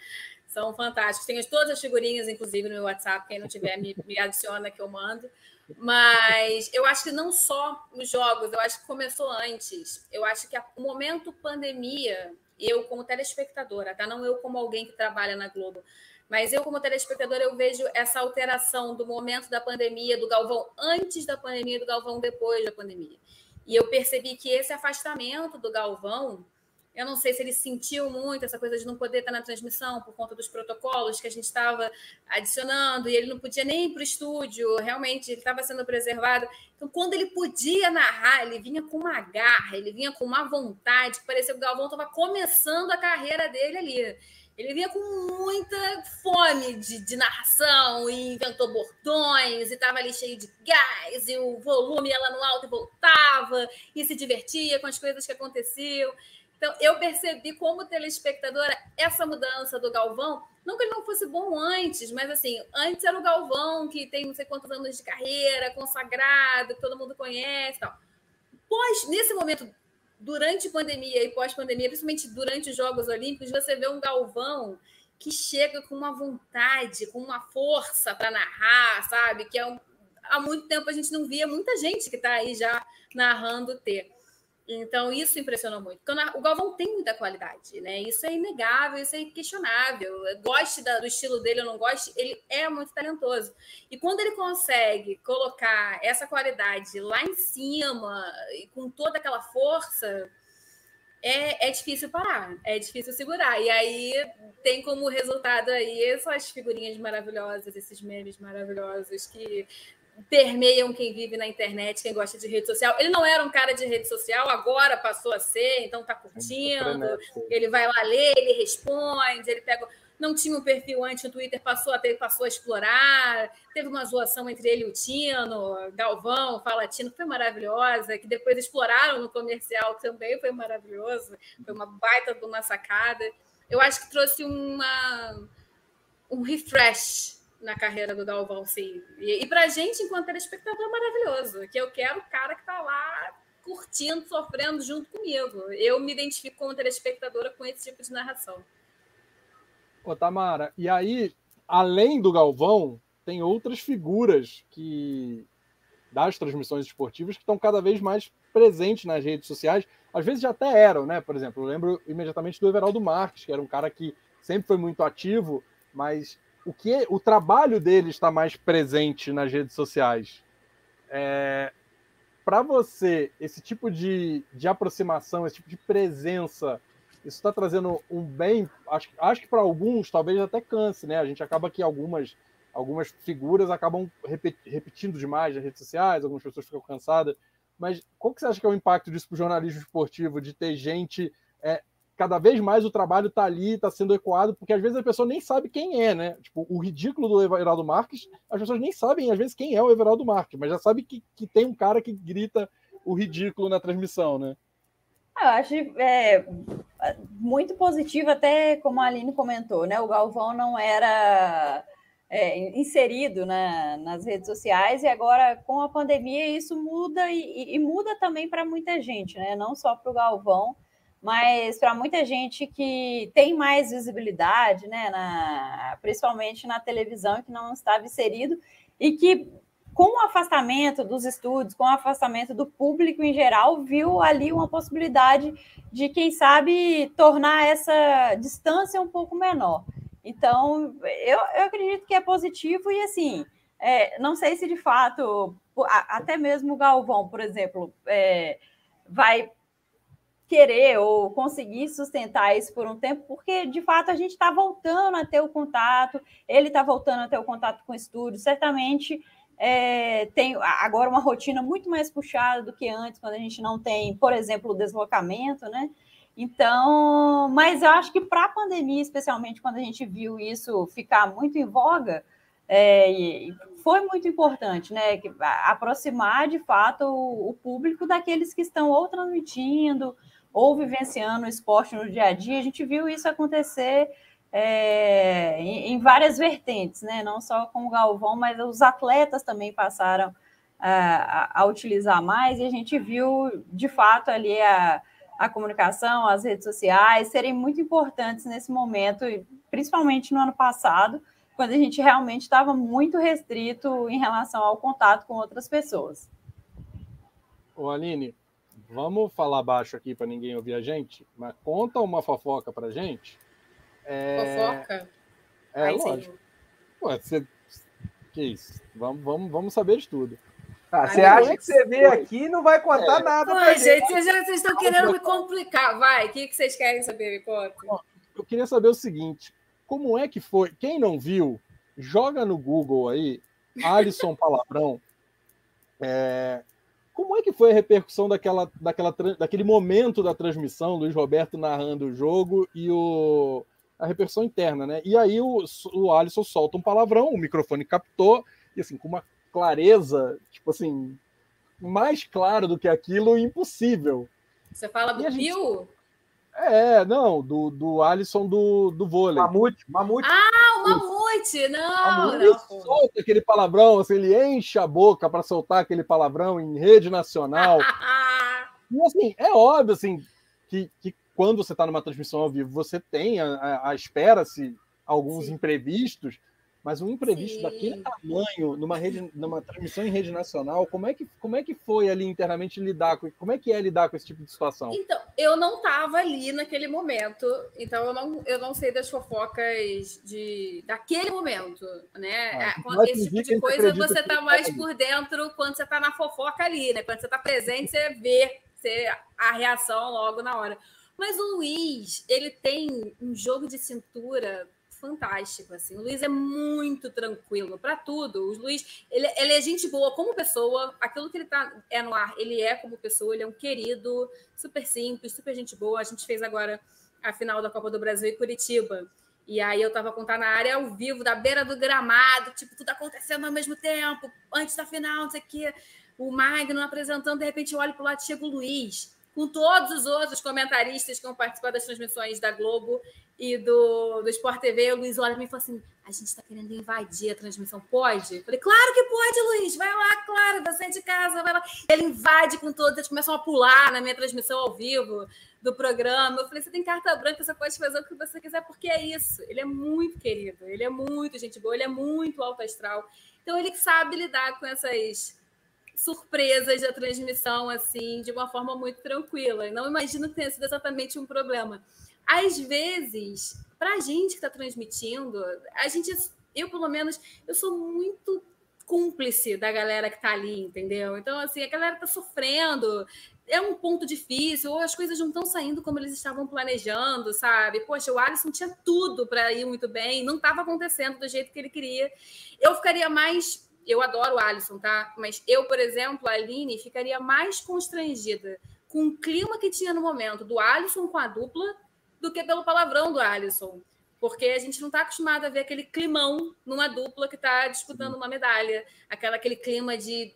são fantásticos. Tenho todas as figurinhas, inclusive, no meu WhatsApp. Quem não tiver, me, me adiciona que eu mando. Mas eu acho que não só os jogos, eu acho que começou antes. Eu acho que o momento pandemia, eu como telespectadora, tá? Não eu como alguém que trabalha na Globo, mas eu como telespectadora eu vejo essa alteração do momento da pandemia, do Galvão antes da pandemia, do Galvão depois da pandemia. E eu percebi que esse afastamento do Galvão eu não sei se ele sentiu muito essa coisa de não poder estar na transmissão por conta dos protocolos que a gente estava adicionando e ele não podia nem ir para o estúdio, realmente ele estava sendo preservado. Então, quando ele podia narrar, ele vinha com uma garra, ele vinha com uma vontade, parecia que o Galvão estava começando a carreira dele ali. Ele vinha com muita fome de, de narração e inventou bordões e estava ali cheio de gás e o volume ia lá no alto e voltava e se divertia com as coisas que aconteciam. Então, eu percebi como telespectadora essa mudança do Galvão. Não que ele não fosse bom antes, mas assim, antes era o Galvão, que tem não sei quantos anos de carreira, consagrado, que todo mundo conhece tal. pós, nesse momento, durante pandemia e pós-pandemia, principalmente durante os Jogos Olímpicos, você vê um Galvão que chega com uma vontade, com uma força para narrar, sabe? Que é um, há muito tempo a gente não via muita gente que está aí já narrando ter. Então, isso impressionou muito. Porque o Galvão tem muita qualidade, né? Isso é inegável, isso é inquestionável. Goste do estilo dele ou não goste, ele é muito talentoso. E quando ele consegue colocar essa qualidade lá em cima, e com toda aquela força, é, é difícil parar, é difícil segurar. E aí tem como resultado aí essas figurinhas maravilhosas, esses memes maravilhosos que permeiam quem vive na internet, quem gosta de rede social. Ele não era um cara de rede social, agora passou a ser, então tá curtindo. Ele vai lá ler, ele responde, ele pega. Não tinha um perfil antes no Twitter, passou a ter, passou a explorar. Teve uma zoação entre ele e o Tino, Galvão, Fala Tino, foi maravilhosa, que depois exploraram no comercial também, foi maravilhoso. Foi uma baita de uma sacada. Eu acho que trouxe uma, um refresh na carreira do Galvão, sim. E, e pra gente, enquanto telespectador, é maravilhoso. Que eu quero o cara que tá lá curtindo, sofrendo junto comigo. Eu me identifico como telespectadora com esse tipo de narração. Ô, Tamara, e aí, além do Galvão, tem outras figuras que das transmissões esportivas que estão cada vez mais presentes nas redes sociais. Às vezes já até eram, né? Por exemplo, eu lembro imediatamente do Everaldo Marques, que era um cara que sempre foi muito ativo, mas o que o trabalho dele está mais presente nas redes sociais. É, para você, esse tipo de, de aproximação, esse tipo de presença, isso está trazendo um bem. Acho, acho que para alguns talvez até canse, né? A gente acaba que algumas, algumas figuras acabam repetindo demais nas redes sociais, algumas pessoas ficam cansadas. Mas qual que você acha que é o impacto disso para o jornalismo esportivo, de ter gente é, cada vez mais o trabalho está ali, está sendo ecoado, porque às vezes a pessoa nem sabe quem é, né? Tipo, o ridículo do Everaldo Marques, as pessoas nem sabem, às vezes, quem é o Everaldo Marques, mas já sabe que, que tem um cara que grita o ridículo na transmissão, né? Eu acho é, muito positivo, até como a Aline comentou, né? O Galvão não era é, inserido na, nas redes sociais e agora com a pandemia isso muda e, e muda também para muita gente, né? Não só para o Galvão, mas para muita gente que tem mais visibilidade, né, na, principalmente na televisão, que não estava inserido, e que com o afastamento dos estúdios, com o afastamento do público em geral, viu ali uma possibilidade de, quem sabe, tornar essa distância um pouco menor. Então, eu, eu acredito que é positivo e, assim, é, não sei se de fato, até mesmo o Galvão, por exemplo, é, vai querer ou conseguir sustentar isso por um tempo, porque de fato a gente está voltando a ter o contato, ele está voltando a ter o contato com o estúdio, certamente é, tem agora uma rotina muito mais puxada do que antes, quando a gente não tem, por exemplo, o deslocamento, né? Então, mas eu acho que para a pandemia, especialmente quando a gente viu isso ficar muito em voga, é, foi muito importante, né? Aproximar de fato o, o público daqueles que estão ou transmitindo, ou vivenciando o esporte no dia a dia, a gente viu isso acontecer é, em, em, várias vertentes, né? Não só com o Galvão, mas os atletas também passaram a, a, utilizar mais, e a gente viu de fato ali a, a comunicação, as redes sociais serem muito importantes nesse momento, principalmente no ano passado, quando a gente realmente estava muito restrito em relação ao contato com outras pessoas. Ô Aline, vamos falar baixo aqui para ninguém ouvir a gente, mas conta uma fofoca para gente. É... Fofoca? É, Aí lógico. Ué, você... Que isso? Vamos, vamos, vamos saber de tudo. Ah, você acha que você veio aqui e não vai contar é. nada Ai, gente, gente, vocês, vocês estão querendo me complicar. Vai, o que, que vocês querem saber? Me conta. Eu queria saber o seguinte, como é que foi? Quem não viu, joga no Google aí, Alisson Palavrão, é, como é que foi a repercussão daquela, daquela, daquele momento da transmissão, Luiz Roberto narrando o jogo e o, a repercussão interna, né? E aí o, o Alisson solta um palavrão, o microfone captou, e assim, com uma clareza, tipo assim, mais claro do que aquilo, impossível. Você fala do Pio? É, não, do, do Alisson do, do vôlei. Mamute, Mamute. Ah, o Mamute! Não, Mamute não. solta aquele palavrão, assim, ele enche a boca para soltar aquele palavrão em rede nacional. E assim, é óbvio assim, que, que quando você está numa transmissão ao vivo, você tem a, a, a espera-se alguns Sim. imprevistos, mas um imprevisto Sim. daquele tamanho, numa, rede, numa transmissão em rede nacional, como é, que, como é que foi ali internamente lidar com como é que é lidar com esse tipo de situação? Então, eu não estava ali naquele momento, então eu não, eu não sei das fofocas de daquele momento, né? Ah, é, esse tipo de coisa você está mais por dentro quando você está na fofoca ali, né? Quando você está presente, você vê você, a reação logo na hora. Mas o Luiz, ele tem um jogo de cintura fantástico, assim. O Luiz é muito tranquilo para tudo. O Luiz, ele, ele, é gente boa como pessoa. Aquilo que ele tá é no ar, ele é como pessoa. Ele é um querido, super simples, super gente boa. A gente fez agora a final da Copa do Brasil em Curitiba. E aí eu tava contando na área ao vivo, da beira do gramado, tipo, tudo acontecendo ao mesmo tempo, antes da final, não sei o quê. O Magno apresentando, de repente eu olho pro lado, chega o Luiz, com todos os outros comentaristas que vão participar das transmissões da Globo e do, do Sport TV, o Luiz olha e fala assim: a gente está querendo invadir a transmissão, pode? Eu falei, claro que pode, Luiz, vai lá, claro, você é de casa, vai lá. Ele invade com todos, eles começam a pular na minha transmissão ao vivo do programa. Eu falei, você tem carta branca, você pode fazer o que você quiser, porque é isso. Ele é muito querido, ele é muito gente boa, ele é muito alto astral. Então ele sabe lidar com essas surpresas da transmissão assim de uma forma muito tranquila. Não imagino que tenha sido exatamente um problema às vezes, para a gente que está transmitindo, a gente, eu pelo menos, eu sou muito cúmplice da galera que está ali, entendeu? Então, assim, a galera está sofrendo, é um ponto difícil, ou as coisas não estão saindo como eles estavam planejando, sabe? Poxa, o Alisson tinha tudo para ir muito bem, não estava acontecendo do jeito que ele queria. Eu ficaria mais. Eu adoro o Alisson, tá? Mas eu, por exemplo, a Aline, ficaria mais constrangida com o clima que tinha no momento do Alisson com a dupla do que pelo palavrão do Alisson. Porque a gente não está acostumado a ver aquele climão numa dupla que está disputando uma medalha. Aquela, aquele clima de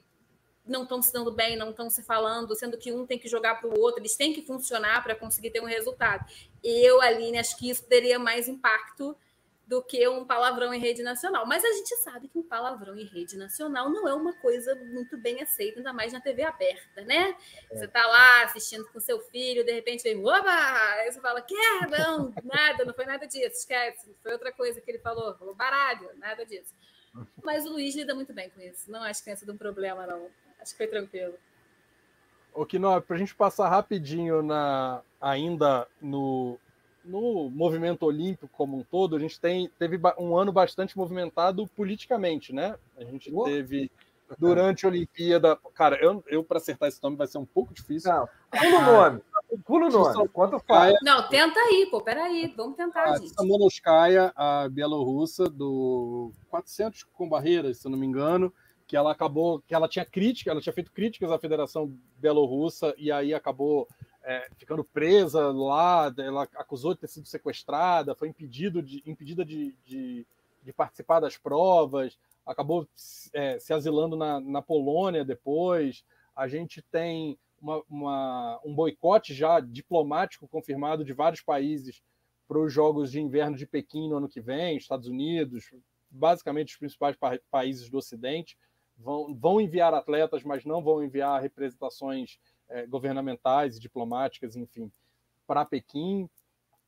não estão se dando bem, não estão se falando, sendo que um tem que jogar para o outro, eles têm que funcionar para conseguir ter um resultado. Eu, Aline, acho que isso teria mais impacto do que um palavrão em rede nacional. Mas a gente sabe que um palavrão em rede nacional não é uma coisa muito bem aceita, ainda mais na TV aberta, né? É. Você está lá assistindo com seu filho, de repente vem, oba! Aí você fala, que não, nada, não foi nada disso, esquece, foi outra coisa que ele falou, falou baralho, nada disso. Mas o Luiz lida muito bem com isso, não acho que tenha sido um problema, não. Acho que foi tranquilo. O Kino, para a gente passar rapidinho na, ainda no, no movimento olímpico como um todo, a gente tem, teve um ano bastante movimentado politicamente, né? A gente oh. teve durante a Olimpíada. Cara, eu, eu para acertar esse nome vai ser um pouco difícil. Não, pula o nome. Pula o nome. Quanto faz? Não, tenta aí, pô, peraí. Vamos tentar, a gente. Samonoskaya, a bielorrussa, do 400 com barreiras, se eu não me engano, que ela acabou, que ela tinha crítica, ela tinha feito críticas à Federação Bielorrussa e aí acabou é, ficando presa lá, ela acusou de ter sido sequestrada, foi impedido de, impedida de, de, de participar das provas, acabou é, se asilando na, na Polônia depois. A gente tem uma, uma, um boicote já diplomático confirmado de vários países para os Jogos de Inverno de Pequim no ano que vem, Estados Unidos, basicamente os principais pa países do Ocidente, vão, vão enviar atletas, mas não vão enviar representações é, governamentais e diplomáticas, enfim, para Pequim,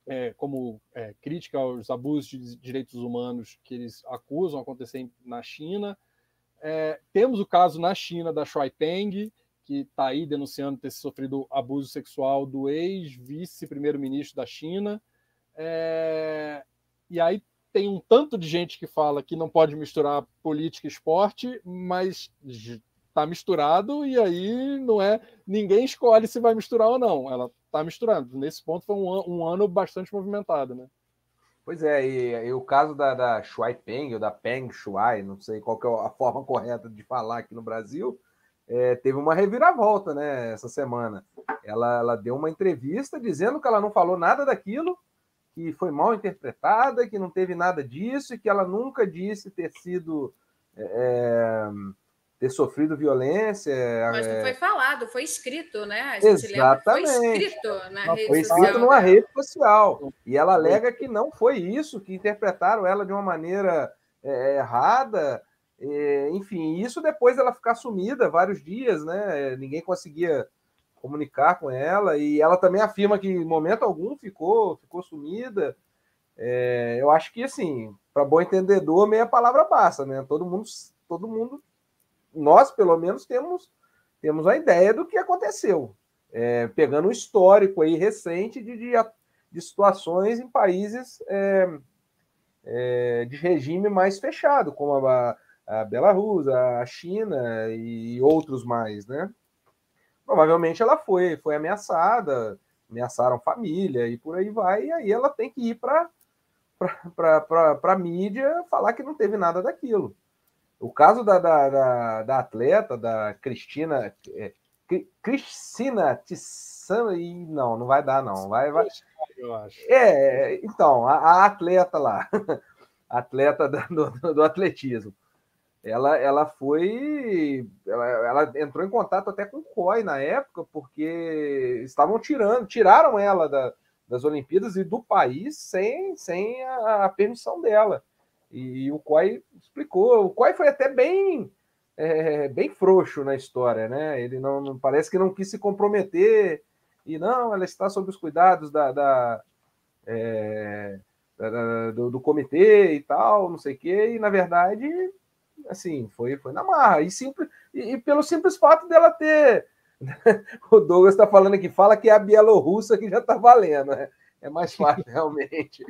é, como é, crítica aos abusos de direitos humanos que eles acusam acontecer na China. É, temos o caso na China da Shuai Peng, que está aí denunciando ter sofrido abuso sexual do ex-vice-primeiro-ministro da China. É, e aí tem um tanto de gente que fala que não pode misturar política e esporte, mas tá misturado e aí não é ninguém escolhe se vai misturar ou não. Ela tá misturando. Nesse ponto foi um, um ano bastante movimentado, né? Pois é, e, e, o caso da, da Shuai Peng, ou da Peng Shuai, não sei qual é a forma correta de falar aqui no Brasil, é, teve uma reviravolta, né, essa semana. Ela, ela deu uma entrevista dizendo que ela não falou nada daquilo, que foi mal interpretada, que não teve nada disso, e que ela nunca disse ter sido... É, ter sofrido violência. Mas não é... foi falado, foi escrito, né? A gente Exatamente. foi escrito na não, rede foi social. escrito numa rede social. E ela alega que não foi isso, que interpretaram ela de uma maneira é, errada. É, enfim, isso depois ela ficar sumida vários dias, né? Ninguém conseguia comunicar com ela, e ela também afirma que em momento algum ficou, ficou sumida. É, eu acho que, assim, para bom entendedor, meia palavra basta, né? Todo mundo, todo mundo, nós pelo menos temos, temos a ideia do que aconteceu. É, pegando um histórico aí recente de, de, de situações em países é, é, de regime mais fechado, como a, a Belarus, a China e outros mais, né? Provavelmente ela foi, foi ameaçada, ameaçaram família e por aí vai, e aí ela tem que ir para para a mídia falar que não teve nada daquilo. O caso da, da, da, da atleta, da Cristina, é, Cristina Tissan, e não, não vai dar, não. Vai, vai. Eu acho. É, então, a, a atleta lá, atleta do, do atletismo ela, ela foi. Ela, ela, entrou em contato até com o COI na época, porque estavam tirando, tiraram ela da, das Olimpíadas e do país sem, sem a, a permissão dela. E, o COI explicou. O COI foi até bem. É, bem frouxo na história, né? Ele não, não, parece que não quis se comprometer e não, ela está sob os cuidados da, da, é, da do, do, comitê e tal, não sei o quê, e na verdade assim, foi, foi na marra. E, simples, e, e pelo simples fato dela ter. o Douglas está falando aqui, fala que é a Bielorrussa que já está valendo, né? É mais fácil, realmente.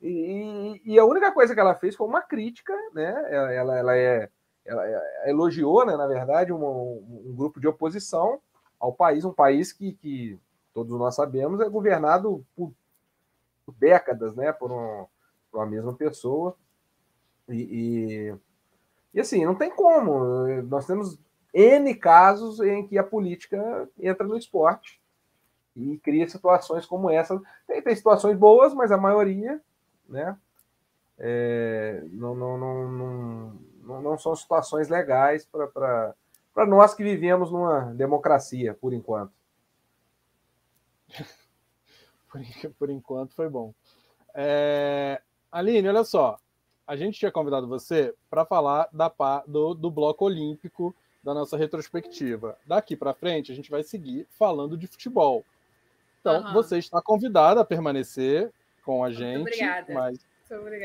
E, e, a única coisa que ela fez foi uma crítica, né? Ela, ela, é, ela, elogiou, né, na verdade, um, um, grupo de oposição ao país, um país que, que todos nós sabemos é governado por, por décadas, né? Por, um, por uma mesma pessoa. E, e, e assim, não tem como. Nós temos N casos em que a política entra no esporte e cria situações como essa. Tem, tem situações boas, mas a maioria né, é, não, não, não, não, não, são situações legais para nós que vivemos numa democracia, por enquanto. por, por enquanto foi bom. É, Aline, olha só a gente tinha convidado você para falar da, do, do bloco olímpico da nossa retrospectiva. Daqui para frente, a gente vai seguir falando de futebol. Então, uhum. você está convidada a permanecer com a gente. Muito obrigada. Mas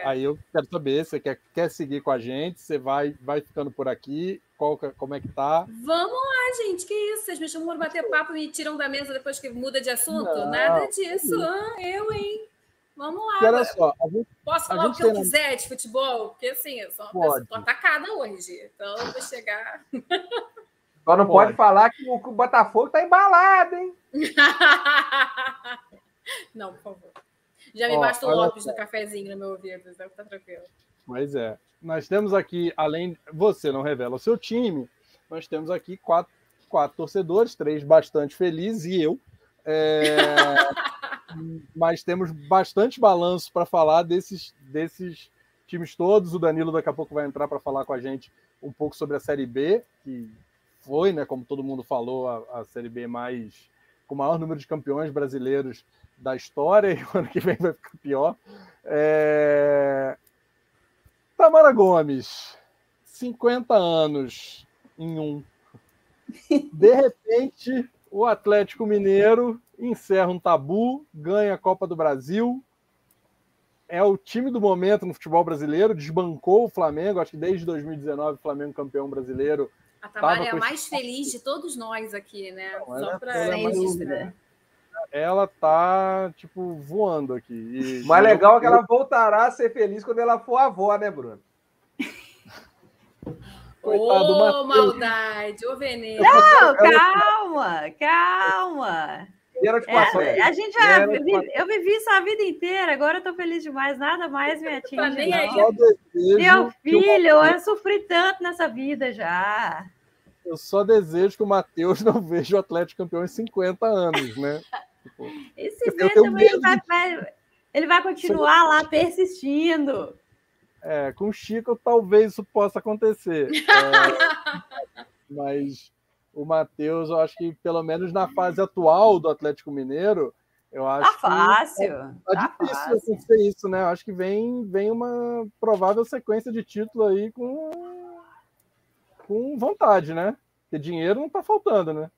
aí eu quero saber, você quer, quer seguir com a gente? Você vai, vai ficando por aqui? Qual, como é que tá? Vamos lá, gente. Que isso? Vocês me chamam para bater papo e me tiram da mesa depois que muda de assunto? Não, Nada disso. Ah, eu, hein? Vamos lá. olha só, a gente, Posso falar o que eu quiser de futebol? Porque assim, eu sou uma pessoa atacada hoje. Então eu vou chegar. Só não pode, pode falar que o, que o Botafogo tá embalado, hein? não, por favor. Já me Ó, basta o Lopes no cafezinho no meu ouvido, então tá tranquilo. Pois é. Nós temos aqui, além. Você não revela o seu time, nós temos aqui quatro, quatro torcedores, três bastante felizes e eu. É... mas temos bastante balanço para falar desses, desses times todos. O Danilo daqui a pouco vai entrar para falar com a gente um pouco sobre a Série B, que foi, né, como todo mundo falou, a, a Série B mais com o maior número de campeões brasileiros da história, e o ano que vem vai ficar pior. É... Tamara Gomes, 50 anos em um. De repente, o Atlético Mineiro encerra um tabu, ganha a Copa do Brasil. É o time do momento no futebol brasileiro, desbancou o Flamengo, acho que desde 2019 o Flamengo campeão brasileiro. A Tamara é a mais feliz de todos nós aqui, né? Não, Só para é registrar. Ela tá, tipo, voando aqui. E, mais legal eu... é que ela voltará a ser feliz quando ela for avó, né, Bruno? Coitado, ô, maldade, ô veneno. Não, calma, calma. É, a gente já vivi, eu vivi isso a vida inteira, agora eu tô feliz demais, nada mais me atinge. Tá Meu filho, eu sofri tanto nessa vida já. Eu só desejo que o Matheus não veja o Atlético campeão em 50 anos, né? Tipo, Esse também ele vai, ele vai continuar lá persistindo. É, com o Chico talvez isso possa acontecer. É, mas o Matheus, eu acho que pelo menos na fase atual do Atlético Mineiro, eu acho tá fácil. que tá, tá difícil fácil. acontecer isso, né? Eu acho que vem, vem uma provável sequência de título aí com, com vontade, né? Porque dinheiro não tá faltando, né?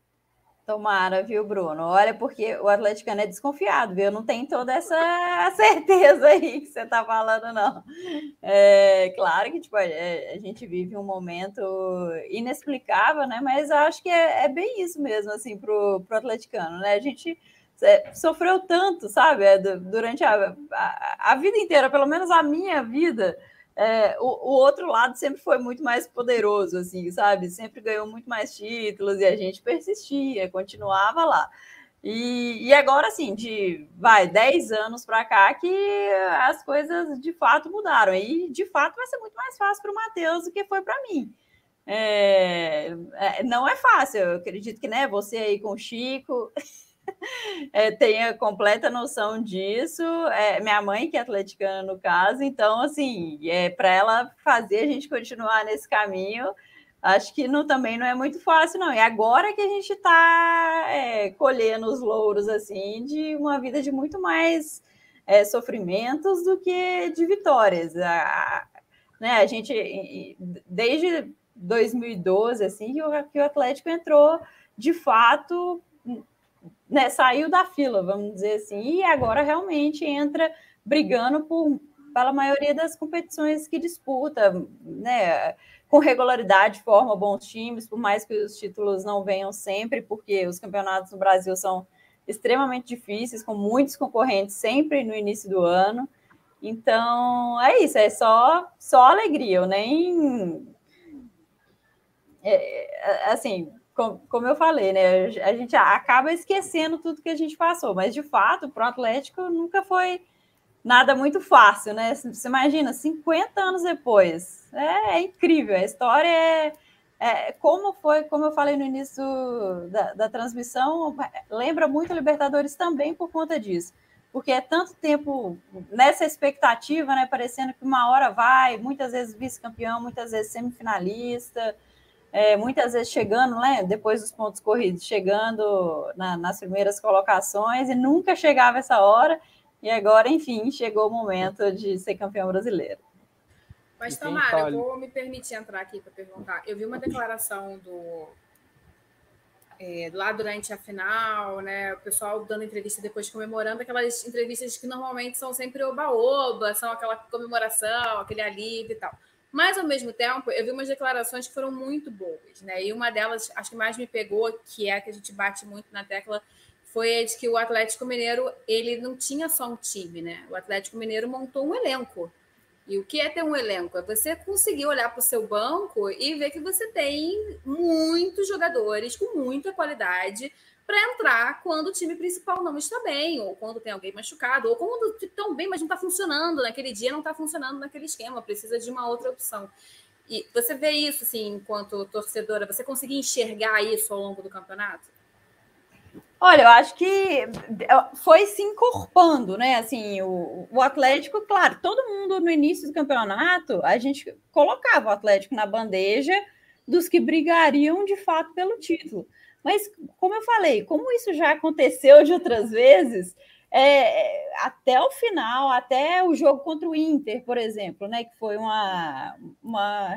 Tomara, viu, Bruno? Olha, porque o atleticano é desconfiado, viu? Não tem toda essa certeza aí que você está falando, não. É claro que tipo, é, a gente vive um momento inexplicável, né? Mas acho que é, é bem isso mesmo, assim, para o atleticano, né? A gente é, sofreu tanto, sabe? É, durante a, a, a vida inteira, pelo menos a minha vida é, o, o, outro lado sempre foi muito mais poderoso, assim, sabe? Sempre ganhou muito mais títulos e a gente persistia, continuava lá. E, e agora, assim, de vai 10 anos para cá que as coisas de fato mudaram. E de fato vai ser muito mais fácil para o Matheus do que foi para mim. É, é, não é fácil, eu acredito que né, você aí com o Chico. é, tenha completa noção disso. É, minha mãe, que é atleticana no caso, então, assim, é, para ela fazer a gente continuar nesse caminho, acho que não, também não é muito fácil, não. E agora que a gente está é, colhendo os louros, assim, de uma vida de muito mais é, sofrimentos do que de vitórias. A, né, a gente, desde 2012, assim, que o, que o Atlético entrou de fato né, saiu da fila, vamos dizer assim, e agora realmente entra brigando por, pela maioria das competições que disputa, né, com regularidade, forma bons times, por mais que os títulos não venham sempre, porque os campeonatos no Brasil são extremamente difíceis, com muitos concorrentes sempre no início do ano. Então, é isso, é só, só alegria, eu nem. É, assim, como, eu falei, né? A gente acaba esquecendo tudo que a gente passou, mas de fato, para o Atlético nunca foi nada muito fácil, né? Você imagina, 50 anos depois. É, é incrível, a história é, é, como foi, como eu falei no início da, da transmissão, lembra muito a Libertadores também por conta disso. Porque é tanto tempo nessa expectativa, né? Parecendo que uma hora vai, muitas vezes vice-campeão, muitas vezes semifinalista é, muitas vezes chegando, né, depois dos pontos corridos, chegando na, nas primeiras colocações e nunca chegava essa hora. E agora, enfim, chegou o momento de ser campeão brasileiro. Mas, Tamara, eu vou me permitir entrar aqui para perguntar. Eu vi uma declaração do. É, lá durante a final, né? O pessoal dando entrevista depois comemorando aquelas entrevistas que normalmente são sempre oba-oba, são aquela comemoração, aquele alívio e tal. Mas, ao mesmo tempo, eu vi umas declarações que foram muito boas, né? E uma delas, acho que mais me pegou, que é a que a gente bate muito na tecla, foi a de que o Atlético Mineiro, ele não tinha só um time, né? O Atlético Mineiro montou um elenco. E o que é ter um elenco? É você conseguir olhar para o seu banco e ver que você tem muitos jogadores com muita qualidade para entrar quando o time principal não está bem, ou quando tem alguém machucado, ou quando estão bem, mas não está funcionando naquele dia, não está funcionando naquele esquema, precisa de uma outra opção. E você vê isso, assim, enquanto torcedora, você conseguir enxergar isso ao longo do campeonato? Olha, eu acho que é, foi se encorpando, né? Assim, o, o Atlético, claro, todo mundo no início do campeonato, a gente colocava o Atlético na bandeja dos que brigariam de fato pelo título. Mas, como eu falei, como isso já aconteceu de outras vezes, é, até o final, até o jogo contra o Inter, por exemplo, né, que foi uma, uma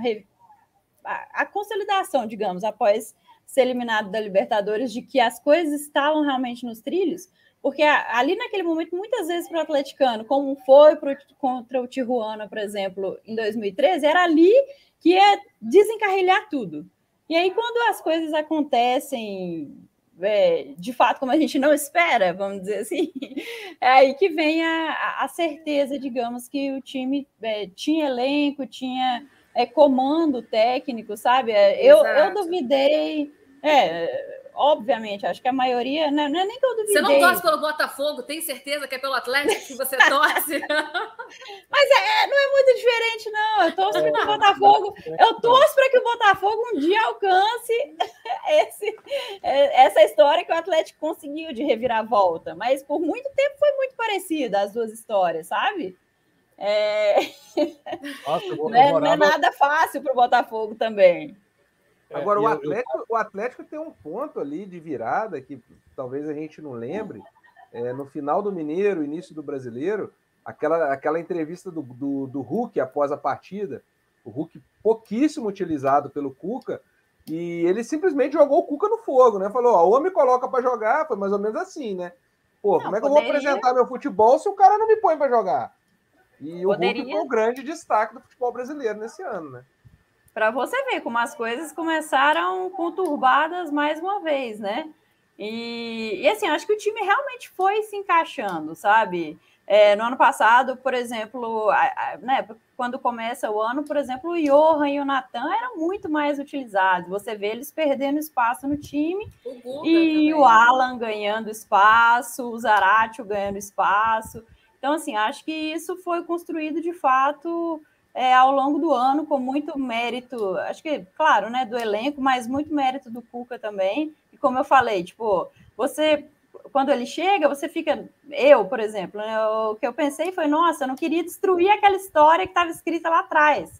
a, a consolidação, digamos, após ser eliminado da Libertadores, de que as coisas estavam realmente nos trilhos, porque ali naquele momento, muitas vezes para o atleticano, como foi pro, contra o Tijuana, por exemplo, em 2013, era ali que ia desencarrilhar tudo. E aí, quando as coisas acontecem é, de fato como a gente não espera, vamos dizer assim, é aí que vem a, a certeza, digamos, que o time é, tinha elenco, tinha é, comando técnico, sabe? É, eu, eu duvidei. É, obviamente, acho que a maioria, não, não é nem que eu duvidei. Você não torce pelo Botafogo, tem certeza que é pelo Atlético que você torce? Mas é, é, não é muito diferente, não. Eu torço para que o Botafogo, eu torço para que o Botafogo um dia alcance esse, é, essa história que o Atlético conseguiu de reviravolta. Mas por muito tempo foi muito parecida as duas histórias, sabe? É... Nossa, não, é, não é nada fácil para o Botafogo também. É, Agora, o, Atlético, eu... o Atlético tem um ponto ali de virada que talvez a gente não lembre. É, no final do Mineiro, início do Brasileiro, aquela, aquela entrevista do, do, do Hulk após a partida, o Hulk pouquíssimo utilizado pelo Cuca, E ele simplesmente jogou o Cuca no fogo, né? Falou, ó, ou me coloca para jogar, foi mais ou menos assim, né? Pô, não, como é que poderia... eu vou apresentar meu futebol se o cara não me põe para jogar? E poderia... o Hulk foi o grande destaque do futebol brasileiro nesse ano, né? Para você ver como as coisas começaram conturbadas mais uma vez, né? E, e assim, acho que o time realmente foi se encaixando, sabe? É, no ano passado, por exemplo, a, a, né, quando começa o ano, por exemplo, o Johan e o Natan eram muito mais utilizados. Você vê eles perdendo espaço no time o e também. o Alan ganhando espaço, o Zaratio ganhando espaço. Então, assim, acho que isso foi construído de fato é, ao longo do ano, com muito mérito, acho que, claro, né, do elenco, mas muito mérito do Cuca também. E como eu falei, tipo, você quando ele chega, você fica. Eu, por exemplo, né, o que eu pensei foi: nossa, eu não queria destruir aquela história que estava escrita lá atrás.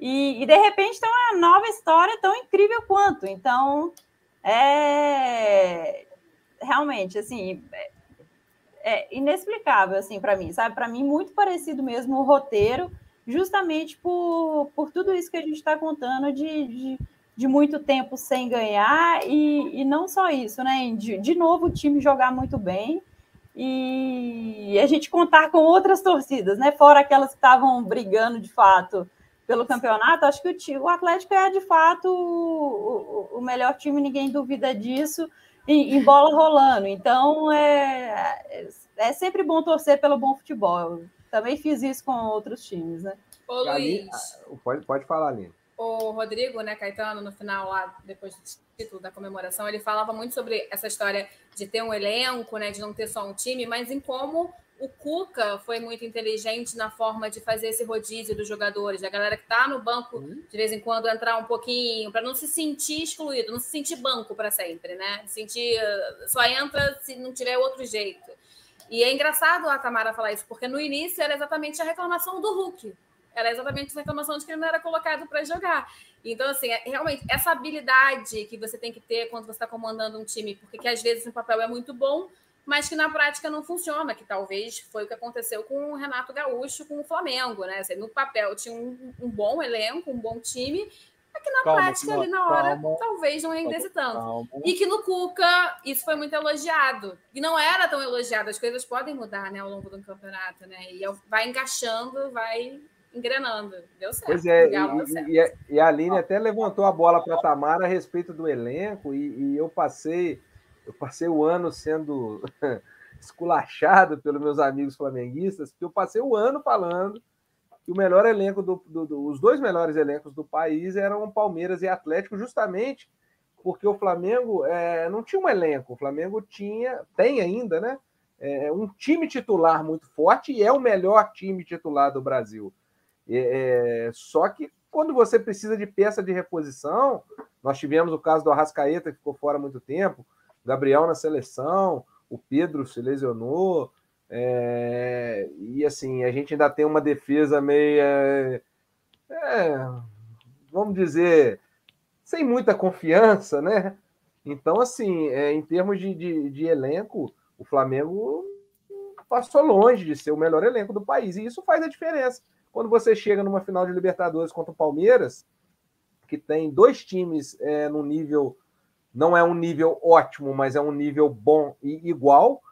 E, e, de repente tem uma nova história tão incrível quanto. Então, é realmente assim. É, é inexplicável assim para mim, sabe? Para mim muito parecido mesmo o roteiro, justamente por, por tudo isso que a gente está contando de, de de muito tempo sem ganhar, e, e não só isso, né? De, de novo o time jogar muito bem e a gente contar com outras torcidas, né? Fora aquelas que estavam brigando de fato pelo campeonato, acho que o, o Atlético é de fato o, o, melhor time, ninguém duvida disso, em, em bola rolando. Então é, é sempre bom torcer pelo bom futebol. Também fiz isso com outros times, né? Ô, Luiz. Pode, pode falar, Lina o Rodrigo, né, Caetano, no final lá, depois do título da comemoração, ele falava muito sobre essa história de ter um elenco, né, de não ter só um time, mas em como o Cuca foi muito inteligente na forma de fazer esse rodízio dos jogadores, da galera que está no banco uhum. de vez em quando entrar um pouquinho, para não se sentir excluído, não se sentir banco para sempre, né? Sentir só entra se não tiver outro jeito. E é engraçado a Tamara falar isso, porque no início era exatamente a reclamação do Hulk. Era exatamente a reclamação de que ele não era colocado para jogar. Então, assim, é, realmente, essa habilidade que você tem que ter quando você está comandando um time, porque que às vezes o papel é muito bom, mas que na prática não funciona, que talvez foi o que aconteceu com o Renato Gaúcho, com o Flamengo, né? Assim, no papel tinha um, um, bom elenco, um bom time, mas que na calma, prática, calma, ali na hora, calma, talvez não rendesse tanto. E que no Cuca, isso foi muito elogiado. E não era tão elogiado, as coisas podem mudar, né, ao longo do campeonato, né? E vai encaixando, vai engrenando. Deu certo. Pois é, e, e, e, a Aline até levantou a bola para a Tamara a respeito do elenco, e, e, eu passei eu passei o ano sendo esculachado pelos meus amigos flamenguistas, porque eu passei o ano falando que o melhor elenco do, do, do, os dois melhores elencos do país eram Palmeiras e Atlético, justamente porque o Flamengo é, não tinha um elenco, o Flamengo tinha, tem ainda, né? É, um time titular muito forte e é o melhor time titular do Brasil. É, só que quando você precisa de peça de reposição, nós tivemos o caso do Arrascaeta, que ficou fora muito tempo, Gabriel na seleção, o Pedro se lesionou, é, e assim, a gente ainda tem uma defesa meio. É, vamos dizer, sem muita confiança, né? Então, assim, é, em termos de, de, de elenco, o Flamengo passou longe de ser o melhor elenco do país, e isso faz a diferença. Quando você chega numa final de Libertadores contra o Palmeiras, que tem dois times é, no nível, não é um nível ótimo, mas é um nível bom e igual,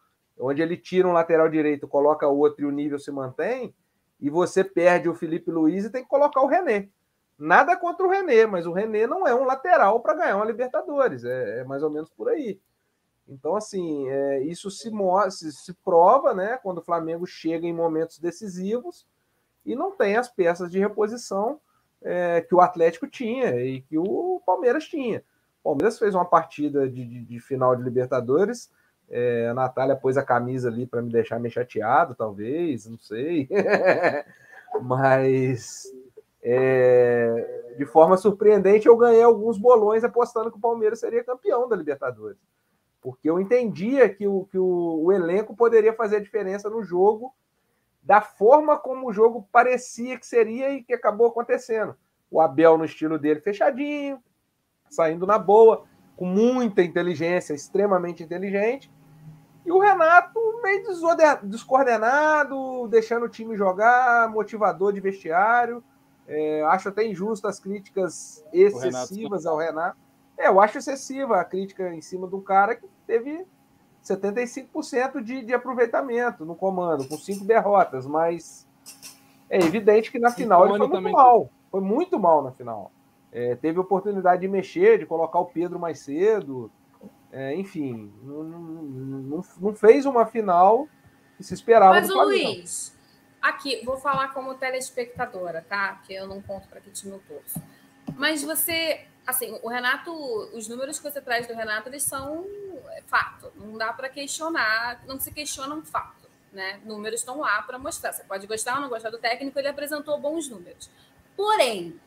onde ele tira um lateral direito, coloca outro e o nível se mantém, e você perde o Felipe Luiz e tem que colocar o René. Nada contra o René, mas o René não é um lateral para ganhar uma Libertadores, é, é, mais ou menos por aí. Então, assim, é, isso se, se, se prova né, quando o Flamengo chega em momentos decisivos e não tem as peças de reposição é, que o Atlético tinha e que o Palmeiras tinha. O Palmeiras fez uma partida de, de, de final de Libertadores. É, a Natália pôs a camisa ali para me deixar meio chateado, talvez, não sei. Mas é, de forma surpreendente, eu ganhei alguns bolões apostando que o Palmeiras seria campeão da Libertadores. Porque eu entendia que o, que o, o elenco poderia fazer a diferença no jogo da forma como o jogo parecia que seria e que acabou acontecendo. O Abel no estilo dele fechadinho, saindo na boa, com muita inteligência, extremamente inteligente. E o Renato meio descoordenado, deixando o time jogar, motivador de vestiário. É, acho até injusto as críticas excessivas Renato. ao Renato. É, eu acho excessiva a crítica em cima do cara que teve 75% de, de aproveitamento no comando, com cinco derrotas, mas é evidente que na final ele foi muito também... mal. Foi muito mal na final. É, teve oportunidade de mexer, de colocar o Pedro mais cedo. É, enfim, não, não, não, fez uma final que se esperava. Mas, o Luiz, aqui, vou falar como telespectadora, tá? Que eu não conto para que time eu torço. Mas você, assim, o Renato, os números que você traz do Renato, eles são é, fato. Não dá para questionar, não se questiona um fato. Né? Números estão lá para mostrar. Você pode gostar ou não gostar do técnico, ele apresentou bons números. Porém,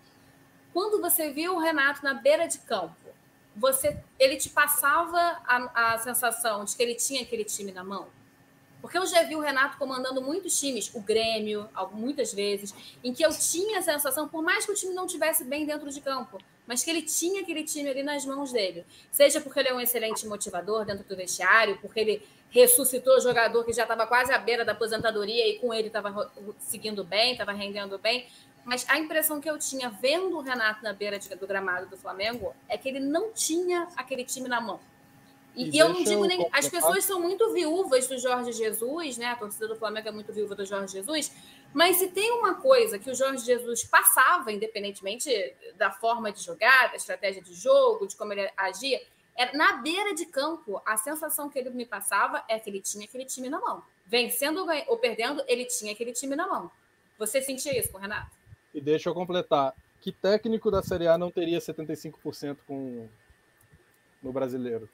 quando você viu o Renato na beira de campo, você, ele te passava a, a sensação de que ele tinha aquele time na mão? Porque eu já vi o Renato comandando muitos times, o Grêmio, muitas vezes, em que eu tinha a sensação, por mais que o time não tivesse bem dentro de campo, mas que ele tinha aquele time ali nas mãos dele. Seja porque ele é um excelente motivador dentro do vestiário, porque ele ressuscitou o jogador que já estava quase à beira da aposentadoria e com ele estava seguindo bem, estava rendendo bem. Mas a impressão que eu tinha vendo o Renato na beira do gramado do Flamengo é que ele não tinha aquele time na mão. E, e eu não digo nem. As pessoas são muito viúvas do Jorge Jesus, né? A torcida do Flamengo é muito viúva do Jorge Jesus. Mas se tem uma coisa que o Jorge Jesus passava, independentemente da forma de jogar, da estratégia de jogo, de como ele agia, era na beira de campo, a sensação que ele me passava é que ele tinha aquele time na mão. Vencendo ou perdendo, ele tinha aquele time na mão. Você sentia isso com o Renato? E deixa eu completar. Que técnico da Série A não teria 75% com no brasileiro?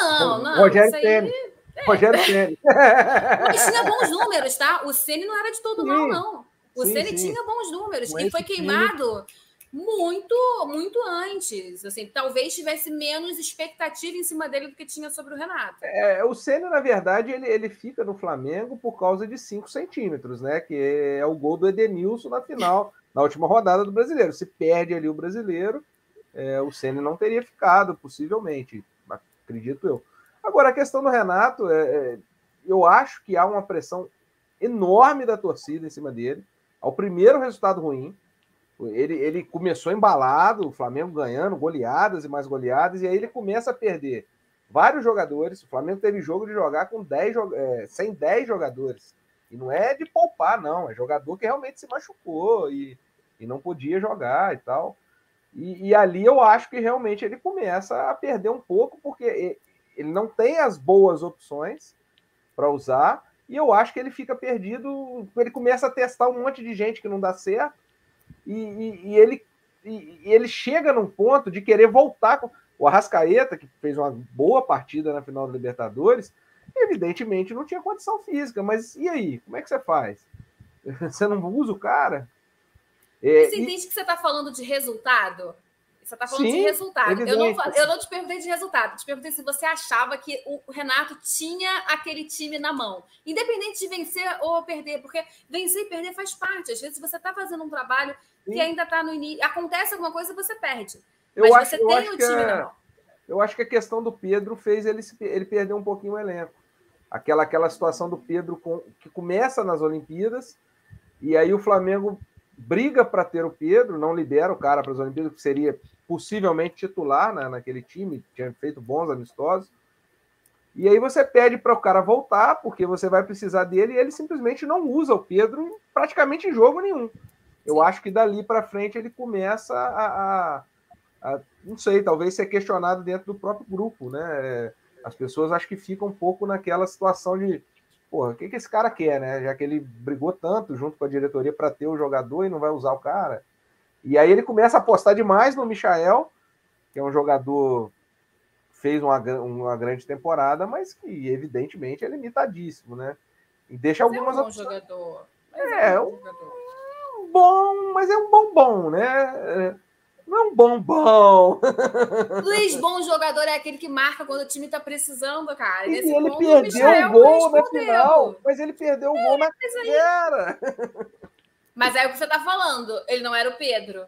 Não, não. Rogério Ceni. É. Rogério Ceni. Mas tinha bons números, tá? O Ceni não era de todo sim. mal, não. O sim, Ceni sim. tinha bons números. e foi queimado muito, muito antes. Assim, talvez tivesse menos expectativa em cima dele do que tinha sobre o Renato. É, o Ceni, na verdade, ele, ele fica no Flamengo por causa de 5 centímetros, né? Que é o gol do Edenilson na final, na última rodada do brasileiro. Se perde ali o brasileiro, é, o Ceni não teria ficado, possivelmente acredito eu. Agora, a questão do Renato, é, é, eu acho que há uma pressão enorme da torcida em cima dele. Ao primeiro resultado ruim, ele, ele começou embalado, o Flamengo ganhando, goleadas e mais goleadas, e aí ele começa a perder vários jogadores. O Flamengo teve jogo de jogar com 10, é, sem 10 jogadores. E não é de poupar, não. É jogador que realmente se machucou e, e não podia jogar e tal. E, e, ali eu acho que realmente ele começa a perder um pouco, porque ele não tem as boas opções para usar, e eu acho que ele fica perdido, ele começa a testar um monte de gente que não dá certo, e, e, e ele, e, ele chega num ponto de querer voltar com o Arrascaeta, que fez uma boa partida na final da Libertadores, evidentemente não tinha condição física, mas e aí? Como é que você faz? Você não usa o cara? É, você entende que você está falando de resultado? Você está falando Sim, de resultado. Eu não, eu não te perguntei de resultado, te perguntei se você achava que o Renato tinha aquele time na mão. Independente de vencer ou perder, porque vencer e perder faz parte. Às vezes você está fazendo um trabalho Sim. que ainda está no início. Acontece alguma coisa você perde. Mas eu você acho, tem o time na mão. Eu acho que a questão do Pedro fez ele, ele perder um pouquinho o elenco. Aquela, aquela situação do Pedro com, que começa nas Olimpíadas, e aí o Flamengo briga para ter o Pedro, não libera o cara para as Olimpíadas, que seria possivelmente titular né, naquele time, tinha feito bons amistosos. E aí você pede para o cara voltar, porque você vai precisar dele, e ele simplesmente não usa o Pedro praticamente em jogo nenhum. Eu acho que dali para frente ele começa a, a, a, não sei, talvez ser questionado dentro do próprio grupo, né? As pessoas acho que ficam um pouco naquela situação de porra, o que, que esse cara quer, né? Já que ele brigou tanto junto com a diretoria para ter o jogador e não vai usar o cara. E aí ele começa a apostar demais no Michael, que é um jogador fez uma, uma grande temporada, mas que evidentemente é limitadíssimo, né? E deixa mas algumas é um bom jogador. é, é um, um bom, mas é um bom bom, né? Não é um bombom. Luiz, bom jogador é aquele que marca quando o time tá precisando, cara. E ele perdeu o gol na final. Mas ele perdeu o gol na cara. Mas é o que você tá falando. Ele não era o Pedro.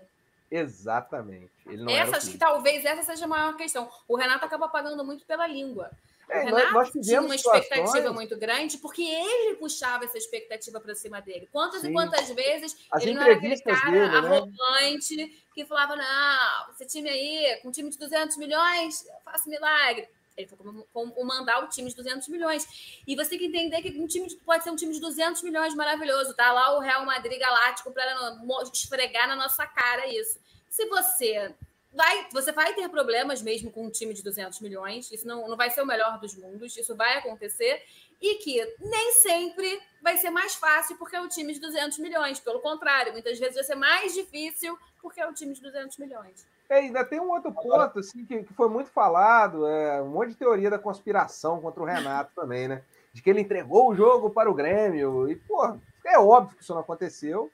Exatamente. essa, acho que talvez essa seja a maior questão. O Renato acaba pagando muito pela língua. O é, Renato nós, nós tinha uma expectativa situações... muito grande porque ele puxava essa expectativa para cima dele. Quantas Sim. e quantas vezes As ele não era aquele cara dele, né? arrogante né? que falava: não, esse time aí, com um time de 200 milhões, eu faço milagre. Ele foi comandar o time de 200 milhões. E você tem que entender que um time pode ser um time de 200 milhões maravilhoso. Tá lá o Real Madrid Galáctico para esfregar na nossa cara isso. Se você vai, você vai ter problemas mesmo com um time de 200 milhões, isso não, não vai ser o melhor dos mundos, isso vai acontecer, e que nem sempre vai ser mais fácil porque é um time de 200 milhões. Pelo contrário, muitas vezes vai ser mais difícil porque é um time de 200 milhões. É, ainda tem um outro ponto assim, que, que foi muito falado, é, um monte de teoria da conspiração contra o Renato também, né? De que ele entregou o jogo para o Grêmio. E, pô, é óbvio que isso não aconteceu.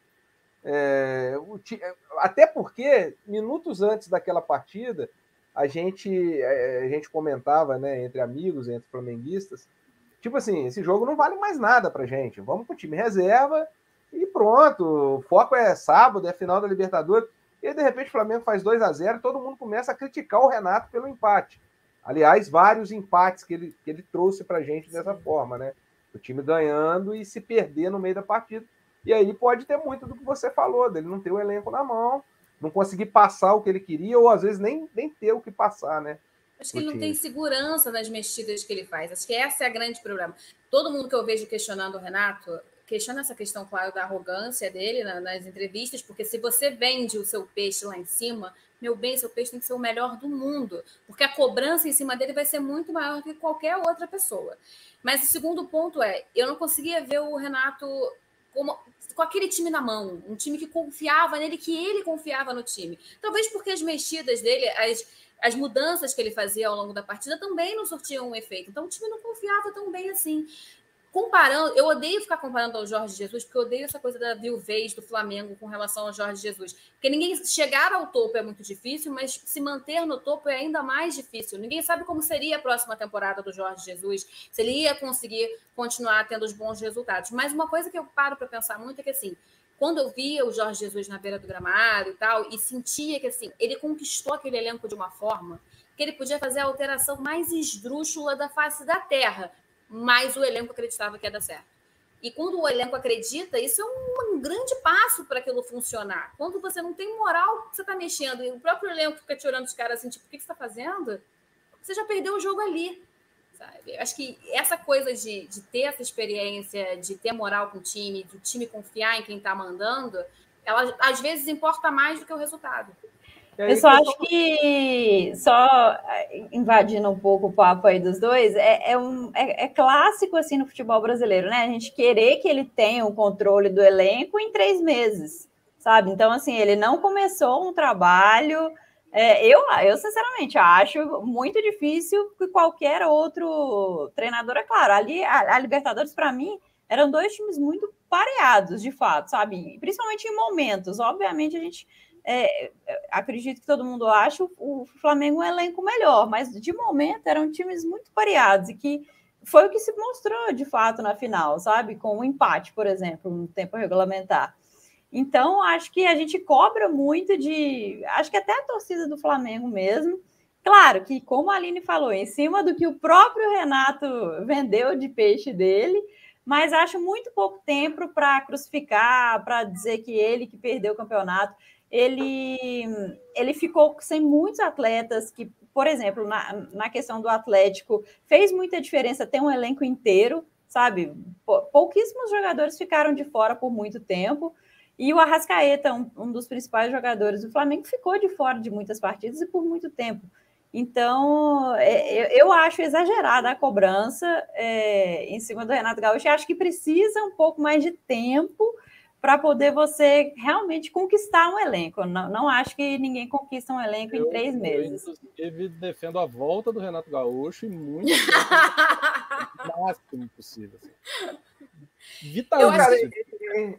É, o, até porque, minutos antes daquela partida, a gente, é, a gente comentava, né, entre amigos, entre flamenguistas, tipo assim, esse jogo não vale mais nada pra gente. Vamos pro time reserva e pronto. O foco é sábado, é final da Libertadores. E de repente o Flamengo faz 2 a 0 todo mundo começa a criticar o Renato pelo empate. Aliás, vários empates que ele, que ele trouxe para a gente dessa forma, né? O time ganhando e se perder no meio da partida. E aí pode ter muito do que você falou, dele não ter o elenco na mão, não conseguir passar o que ele queria, ou às vezes nem, nem ter o que passar, né? Acho que ele não tem segurança nas mexidas que ele faz. Acho que essa é a grande problema. Todo mundo que eu vejo questionando o Renato, questiona essa questão, claro, da arrogância dele nas entrevistas, porque se você vende o seu peixe lá em cima, meu bem, seu peixe tem que ser o melhor do mundo, porque a cobrança em cima dele vai ser muito maior que qualquer outra pessoa. Mas o segundo ponto é, eu não conseguia ver o Renato como, com aquele time na mão, um time que confiava nele, que ele confiava no time. Talvez porque as mexidas dele, as, as mudanças que ele fazia ao longo da partida também não surtiam um efeito. Então o time não confiava tão bem assim comparando, eu odeio ficar comparando ao Jorge Jesus, porque eu odeio essa coisa da viuvez do Flamengo com relação ao Jorge Jesus. Porque ninguém chegar ao topo é muito difícil, mas se manter no topo é ainda mais difícil. Ninguém sabe como seria a próxima temporada do Jorge Jesus, se ele ia conseguir continuar tendo os bons resultados. Mas uma coisa que eu paro para pensar muito é que assim, quando eu via o Jorge Jesus na beira do gramado e tal, e sentia que assim, ele conquistou aquele elenco de uma forma que ele podia fazer a alteração mais esdrúxula da face da terra mas o elenco acreditava que ia dar certo. E quando o elenco acredita, isso é um, grande passo para aquilo funcionar. Quando você não tem moral, você está mexendo, e o próprio elenco fica te olhando os caras assim, tipo, o que, que você está fazendo? Você já perdeu o jogo ali. Sabe? Acho que essa coisa de, de ter essa experiência, de ter moral com o time, do time confiar em quem está mandando, ela às vezes importa mais do que o resultado. Eu só acho que, só eh, invadindo um pouco o papo aí dos dois, é, é, um, é, é, clássico assim no futebol brasileiro, né? A gente querer que ele tenha o controle do elenco em três meses, sabe? Então, assim, ele não começou um trabalho. É, eu, eu, sinceramente, acho muito difícil que qualquer outro treinador, é claro. Ali, a, a Libertadores, para mim, eram dois times muito pareados, de fato, sabe? Principalmente em momentos. Obviamente, a gente é, acredito que todo mundo acha o, Flamengo um elenco melhor, mas de momento eram times muito pareados e que foi o que se mostrou de fato na final, sabe? Com o um empate, por exemplo, no tempo regulamentar. Então, acho que a gente cobra muito de. Acho que até a torcida do Flamengo mesmo. Claro que, como a Aline falou, em cima do que o próprio Renato vendeu de peixe dele, mas acho muito pouco tempo para crucificar, para dizer que ele que perdeu o campeonato ele, ele ficou sem muitos atletas que, por exemplo, na, na questão do Atlético, fez muita diferença ter um elenco inteiro, sabe? Pouquíssimos jogadores ficaram de fora por muito tempo. E o Arrascaeta, um, um, dos principais jogadores do Flamengo, ficou de fora de muitas partidas e por muito tempo. Então, é, eu acho exagerada a cobrança é, em cima do Renato Gaúcho. Eu acho que precisa um pouco mais de tempo para poder você realmente conquistar um elenco. Não, não acho que ninguém conquista um elenco eu, em três meses. Eu, inclusive, defendo a volta do Renato Gaúcho e muito o máximo possível. Assim. Vitalício.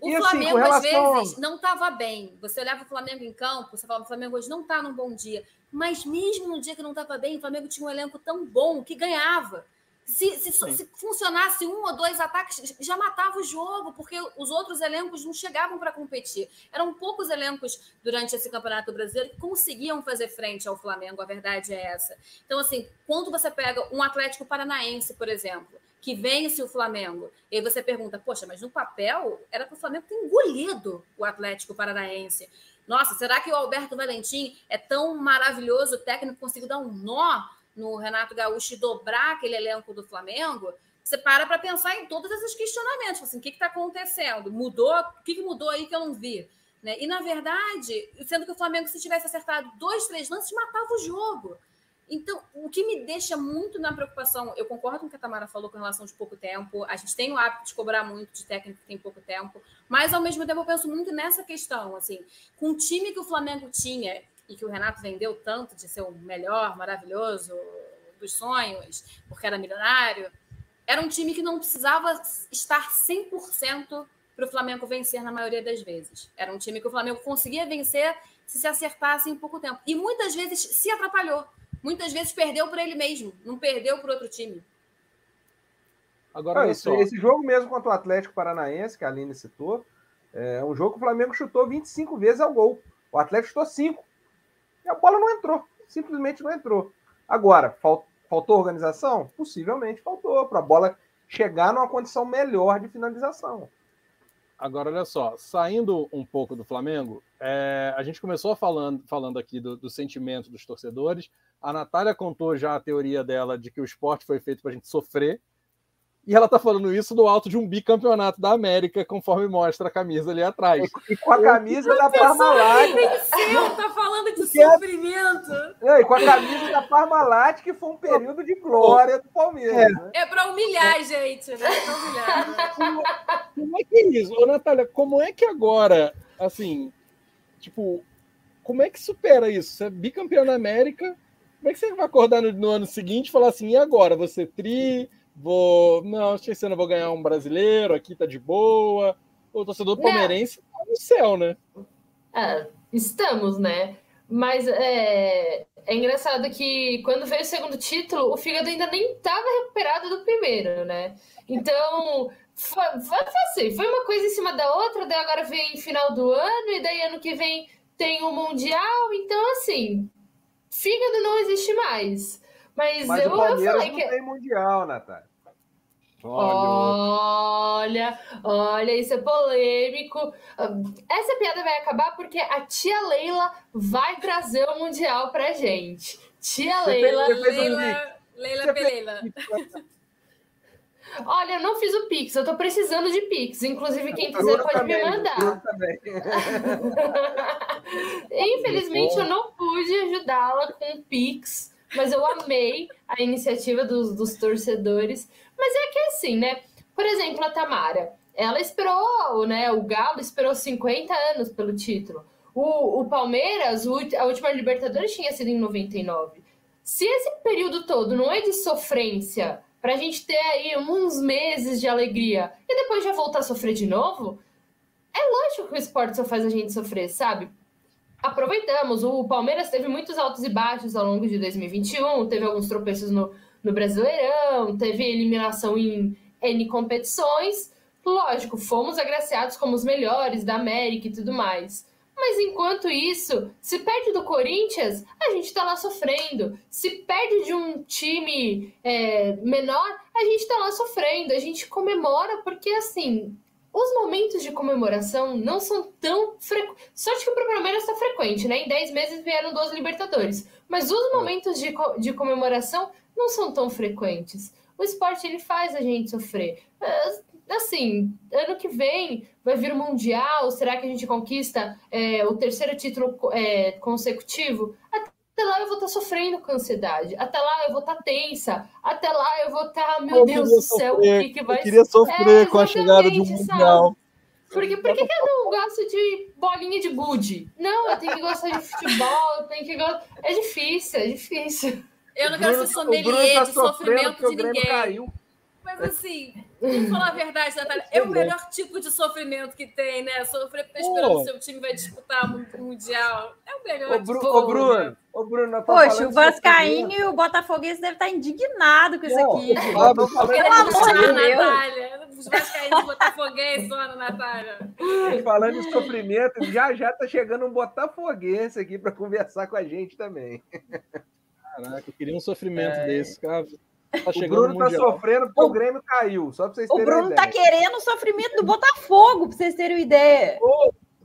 O assim, Flamengo, às vezes, não estava bem. Você olhava o Flamengo em campo, você falava, o Flamengo hoje não está num bom dia. Mas mesmo no dia que não estava bem, o Flamengo tinha um elenco tão bom que ganhava. Se, se, se, funcionasse um ou dois ataques, já matava o jogo, porque os outros elencos não chegavam para competir. Eram poucos elencos durante esse Campeonato Brasileiro que conseguiam fazer frente ao Flamengo, a verdade é essa. Então, assim, quando você pega um Atlético Paranaense, por exemplo, que vence o Flamengo, e aí você pergunta, poxa, mas no papel era para o Flamengo ter engolido o Atlético Paranaense. Nossa, será que o Alberto Valentim é tão maravilhoso, o técnico conseguiu dar um nó no Renato Gaúcho e dobrar aquele elenco do Flamengo, você para para pensar em todos esses questionamentos. Assim, o que está acontecendo? Mudou? O que, que mudou aí que eu não vi? Né? E, na verdade, sendo que o Flamengo, se tivesse acertado dois, três lances, matava o jogo. Então, o que me deixa muito na preocupação, eu concordo com o que a Tamara falou com relação de pouco tempo, a gente tem o hábito de cobrar muito de técnico que tem pouco tempo, mas ao mesmo tempo eu penso muito nessa questão, assim, com o time que o Flamengo tinha, e que o Renato vendeu tanto de ser o melhor, maravilhoso, dos sonhos, porque era milionário, era um time que não precisava estar 100% para o Flamengo vencer na maioria das vezes. Era um time que o Flamengo conseguia vencer se se acertasse em pouco tempo. E muitas vezes se atrapalhou. Muitas vezes perdeu por ele mesmo, não perdeu por outro time. Agora, ah, esse, esse, jogo mesmo contra o Atlético Paranaense, que a Aline citou, é um jogo que o Flamengo chutou 25 vezes ao gol. O Atlético chutou 5 a bola não entrou, simplesmente não entrou. Agora, faltou organização? Possivelmente faltou, para a bola chegar numa condição melhor de finalização. Agora, olha só, saindo um pouco do Flamengo, é, a gente começou falando, falando aqui do, do, sentimento dos torcedores. A Natália contou já a teoria dela de que o esporte foi feito para a gente sofrer. E ela tá falando isso do alto de um bicampeonato da América, conforme mostra a camisa ali atrás. E com a camisa da Parmalat. Venceu, tá falando de sofrimento. É, e com a camisa da Parmalat, que foi um período de glória do Palmeiras. É, é pra humilhar, gente, né? É pra humilhar. Como, como é que é isso? Ô, Natália, como é que agora, assim, tipo, como é que supera isso? Você é bicampeão da América, como é que você vai acordar no, no ano seguinte e falar assim, e agora? Você tri vou. Não, acho que esse ano eu vou ganhar um brasileiro, aqui tá de boa. O torcedor palmeirense tá no céu, né? É, estamos, né? Mas é, é engraçado que quando veio o segundo título, o fígado ainda nem estava recuperado do primeiro, né? Então, foi, foi, assim, foi uma coisa em cima da outra, daí agora vem final do ano, e daí ano que vem tem o Mundial, então assim, fígado não existe mais. Mas, Mas eu, o Palmeiras eu falei que... não tem Mundial, Natália. Olha, olha, isso é polêmico. Essa piada vai acabar porque a tia Leila vai trazer o Mundial pra gente. Tia Leila. Leila, Leila Peleila. Olha, eu não fiz o Pix, eu tô precisando de Pix. Inclusive, quem quiser pode também, me mandar. Infelizmente, eu não pude ajudá-la com o Pix, mas eu amei a iniciativa dos, dos torcedores. Mas é que é assim, né? Por exemplo, a Tamara, ela esperou, né? O Galo esperou 50 anos pelo título. O, o Palmeiras, a última Libertadores tinha sido em 99. Se esse período todo não é de sofrência, para a gente ter aí uns meses de alegria e depois já voltar a sofrer de novo, é lógico que o esporte só faz a gente sofrer, sabe? Aproveitamos, o Palmeiras teve muitos altos e baixos ao longo de 2021, teve alguns tropeços no, no Brasileirão, teve eliminação em N competições. Lógico, fomos agraciados como os melhores da América e tudo mais. Mas enquanto isso, se perde do Corinthians, a gente tá lá sofrendo. Se perde de um time é, menor, a gente tá lá sofrendo. A gente comemora porque, assim, os momentos de comemoração não são tão frequentes. Sorte que o Palmeiras está frequente, né? Em 10 meses vieram duas Libertadores. Mas os momentos de, co de comemoração não são tão frequentes. O esporte ele faz a gente sofrer. Assim, ano que vem vai vir o Mundial, será que a gente conquista é, o terceiro título é, consecutivo? Até lá eu vou estar tá sofrendo com ansiedade. Até lá eu vou estar tá tensa. Até lá eu vou estar, tá, meu eu Deus do céu, sofrer. o que, que vai Eu queria sofrer é, com a chegada de um Mundial. Porque por que, que eu não gosto de bolinha de gude? Não, eu tenho que gostar de futebol, eu tenho que gostar. É difícil, é difícil. Eu não quero ser sommelier tá de sofrimento de ninguém. Caiu. Mas assim, Vamos falar a verdade, Natália. É o melhor tipo de sofrimento que tem, né? Sofrer porque esperando que seu time vai disputar o Mundial. É o melhor ô, Bru, tipo. Ô, Bruno, ô, Bruno tá Poxa, o Vascaíno e o Botafoguense devem estar indignados com isso aqui. Falando Pelo amor de Deus. Natália. Os Vascaínos e Botafoguense, Ana Natália. Falando em sofrimento, já já tá chegando um Botafoguense aqui para conversar com a gente também. Caraca, eu queria um sofrimento é... desse, cara. Tá o Bruno tá sofrendo porque o Grêmio caiu, só para vocês terem O Bruno tá querendo o sofrimento do Botafogo, para vocês terem uma ideia.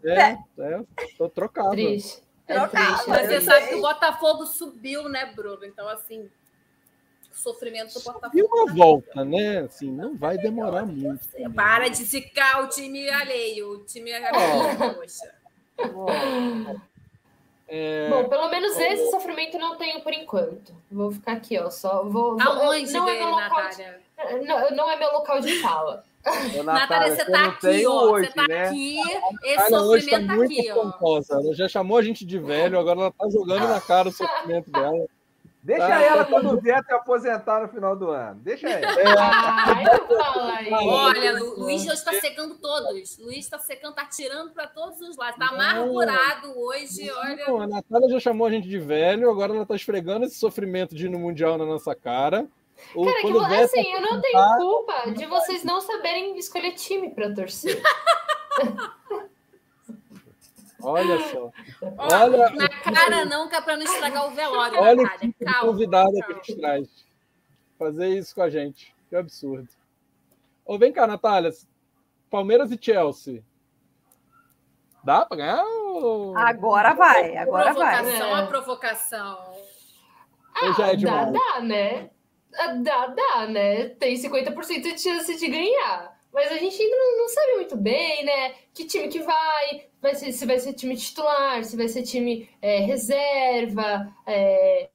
É, é, é tô trocado. Triste. É triste. Mas você sabe que o Botafogo subiu, né, Bruno? Então, assim, o sofrimento do Botafogo. E uma tá volta, né? Assim, não vai demorar muito. Também. Para de zicar o time alheio. O time alheio, oh. poxa. Oh. É... Bom, pelo menos esse sofrimento não tenho por enquanto. Vou ficar aqui, ó. Só vou. Aonde não dele, é meu local de... não, não, é meu local de fala. Ô, Natália, você tá aqui, ó. Hoje, você tá né? aqui, esse Natália sofrimento tá aqui, ó. Ela já chamou a gente de velho, agora ela tá jogando na cara o sofrimento dela. Deixa tá, ela quando vier te aposentar no final do ano. Deixa ela. É. Ai, Olha, o Luiz já está secando todos. Luiz está secando, está tirando para todos os lados. Está amargurado hoje. Olha. Não, a Natália já chamou a gente de velho, agora ela está esfregando esse sofrimento de ir no Mundial na nossa cara. O, Cara, que, assim, eu não tenho culpa de vocês não saberem escolher time para torcer. Olha só. Olha, na cara não, que é para não estragar o velório. Olha o tipo convidado que a gente traz. Fazer isso com a gente. Que absurdo. Ou vem cá, Natália. Palmeiras e Chelsea. Dá para ganhar? Ou... Agora vai, agora provocação, vai. A provocação. Ah, já é dá, dá, né? Dá, dá, né? Tem 50% de chance de ganhar. Mas a gente ainda não, não, sabe muito bem, né? Que time que vai, vai ser, se vai ser time titular, se vai ser time é, reserva, é,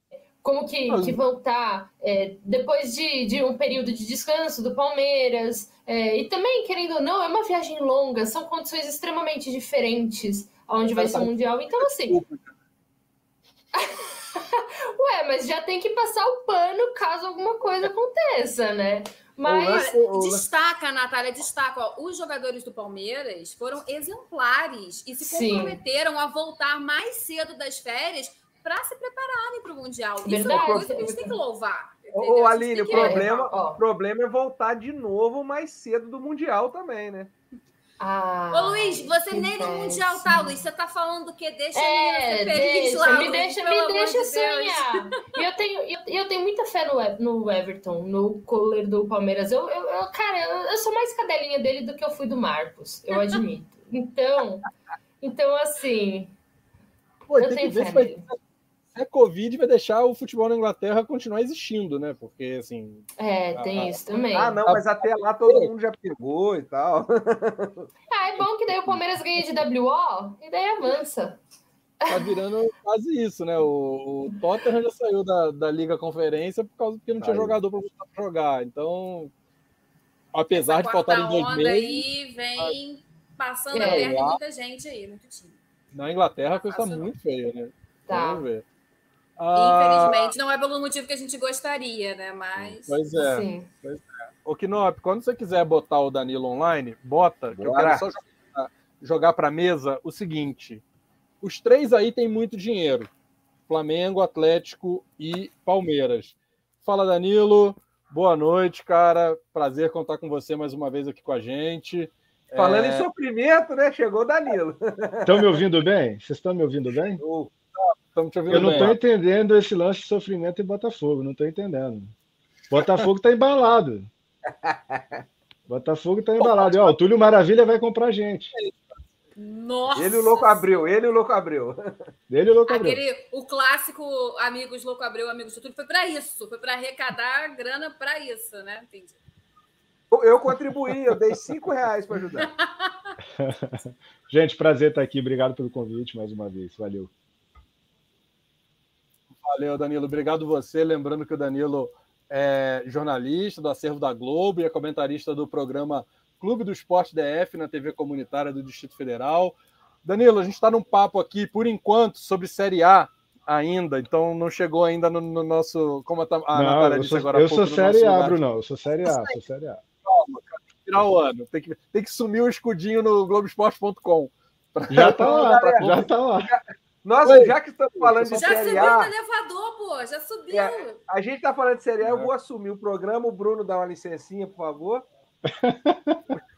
como que, que vão estar é, depois de, de um período de descanso do Palmeiras. É, e também, querendo ou não, é uma viagem longa, são condições extremamente diferentes onde vai ser o Mundial. Então, assim. Ué, mas já tem que passar o pano caso alguma coisa aconteça, né? Mas destaca, Natália, destaca, ó, os jogadores do Palmeiras foram exemplares e se comprometeram a voltar mais cedo das férias para se prepararem para o Mundial. Verdade. Isso é uma coisa que a gente tem que louvar. Ô, Aline, o problema, o problema é voltar de novo mais cedo do Mundial também, né? Ah, Ô Luiz, você nem no Mundial tá, Luiz. Você tá falando o quê? Deixa é, a feliz deixa, lá. Me deixa, me deixa sonhar. E eu tenho, eu, eu, tenho muita fé no, no Everton, no coler do Palmeiras. Eu, eu, eu cara, eu, eu, sou mais cadelinha dele do que eu fui do Marcos, eu admito. Então, então assim. Pô, eu tenho fé nele a Covid vai deixar o futebol na Inglaterra continuar existindo, né? Porque, assim. É, tem a, isso também. Ah, não, mas até lá todo mundo já pegou e tal. Ah, é bom que daí o Palmeiras ganha de WO e daí avança. Tá virando quase isso, né? O, o Tottenham já saiu da, da Liga Conferência por causa que não tinha jogador para jogar. Então, apesar Essa de faltarem dois meses. aí vem passando é, a perna muita gente aí, muito time. Na Inglaterra a coisa tá muito feia, né? Tá. Vamos ver. Infelizmente, não é pelo motivo que a gente gostaria, né? Mas. Pois é. Sim. Pois é. Ô, Kinop, quando você quiser botar o Danilo online, bota, que eu quero só jogar para a mesa o seguinte: os três aí têm muito dinheiro: Flamengo, Atlético e Palmeiras. Fala, Danilo. Boa noite, cara. Prazer contar com você mais uma vez aqui com a gente. Falando é... em sofrimento, né? Chegou o Danilo. Estão me ouvindo bem? Vocês estão me ouvindo bem? Oh. Estamos te ouvindo Eu não estou entendendo esse lance de sofrimento em Botafogo, não estou entendendo. Botafogo está embalado. Botafogo está embalado. E, ó, o Túlio Maravilha vai comprar a gente. Nossa! Ele o louco abriu, ele o louco abriu. Ele o louco abriu. Aquele, o clássico Amigos Louco Abreu, Amigos do Túlio, foi para isso, foi para arrecadar grana para isso, né? Entendi. Eu, eu contribuí, eu dei cinco reais para ajudar. gente, prazer estar aqui. Obrigado pelo convite mais uma vez. Valeu. Valeu, Danilo. Obrigado você. Lembrando que o Danilo é jornalista do Acervo da Globo e é comentarista do programa Clube do Esporte DF na TV comunitária do Distrito Federal. Danilo, a gente está num papo aqui, por enquanto, sobre Série A ainda, então não chegou ainda no, no nosso. Como a, a não, Natália disse sou, agora. Eu pouco, sou Série A, Bruno. Eu sou Série A, sou Série A. Calma, virar o ano. Tem que, tem que sumir o escudinho no Globoesporte.com. Já tá lá, já tá lá. Nossa, Oi. já que estamos falando de já Série A... Já subiu no elevador, pô, já subiu. É, a gente está falando de Série A, eu vou assumir o programa. O Bruno dá uma licencinha, por favor.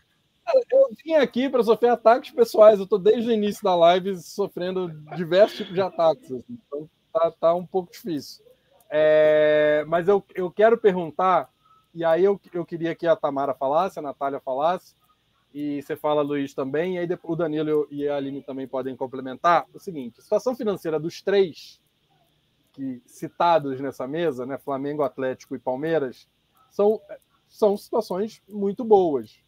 Eu vim aqui para sofrer ataques pessoais. Eu estou desde o início da live sofrendo diversos tipos de ataques. Assim. Então tá, tá, um pouco difícil. É, mas eu, eu quero perguntar, e aí eu, eu queria que a Tamara falasse, a Natália falasse, e você fala, Luiz, também, e aí o Danilo e a Aline também podem complementar. O seguinte: a situação financeira dos três que citados nessa mesa, né, Flamengo, Atlético e Palmeiras, são, são situações muito boas.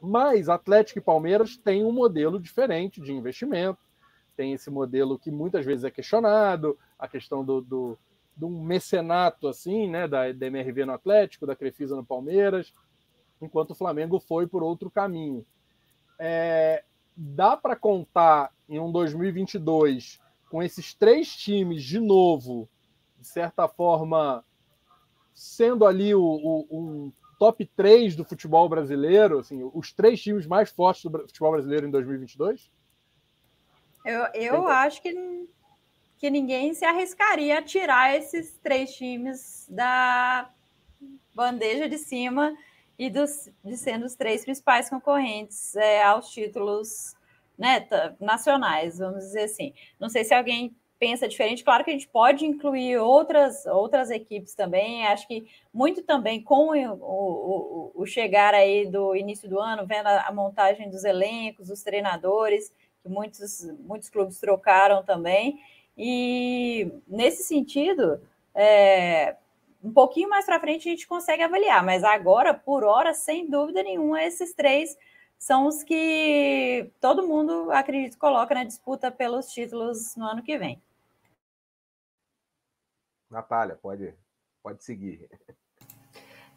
Mas Atlético e Palmeiras têm um modelo diferente de investimento, tem esse modelo que muitas vezes é questionado, a questão do, do, do mecenato assim, né, da, da MRV no Atlético, da Crefisa no Palmeiras, enquanto o Flamengo foi por outro caminho. É, dá para contar em um 2022 com esses três times de novo, de certa forma, sendo ali o, o um top 3 do futebol brasileiro, assim, os três times mais fortes do futebol brasileiro em 2022? Eu, eu acho que, que ninguém se arriscaria a tirar esses três times da bandeja de cima e dos, de sendo os três principais concorrentes é, aos títulos né, nacionais, vamos dizer assim. Não sei se alguém pensa diferente. Claro que a gente pode incluir outras, outras equipes também. Acho que muito também com o, o, o chegar aí do início do ano, vendo a, a, montagem dos elencos, dos treinadores, que muitos, muitos clubes trocaram também. E nesse sentido, é, um pouquinho mais para frente a gente consegue avaliar, mas agora, por hora, sem dúvida nenhuma, esses três são os que todo mundo, acredito, coloca na disputa pelos títulos no ano que vem. Natália, pode, pode seguir.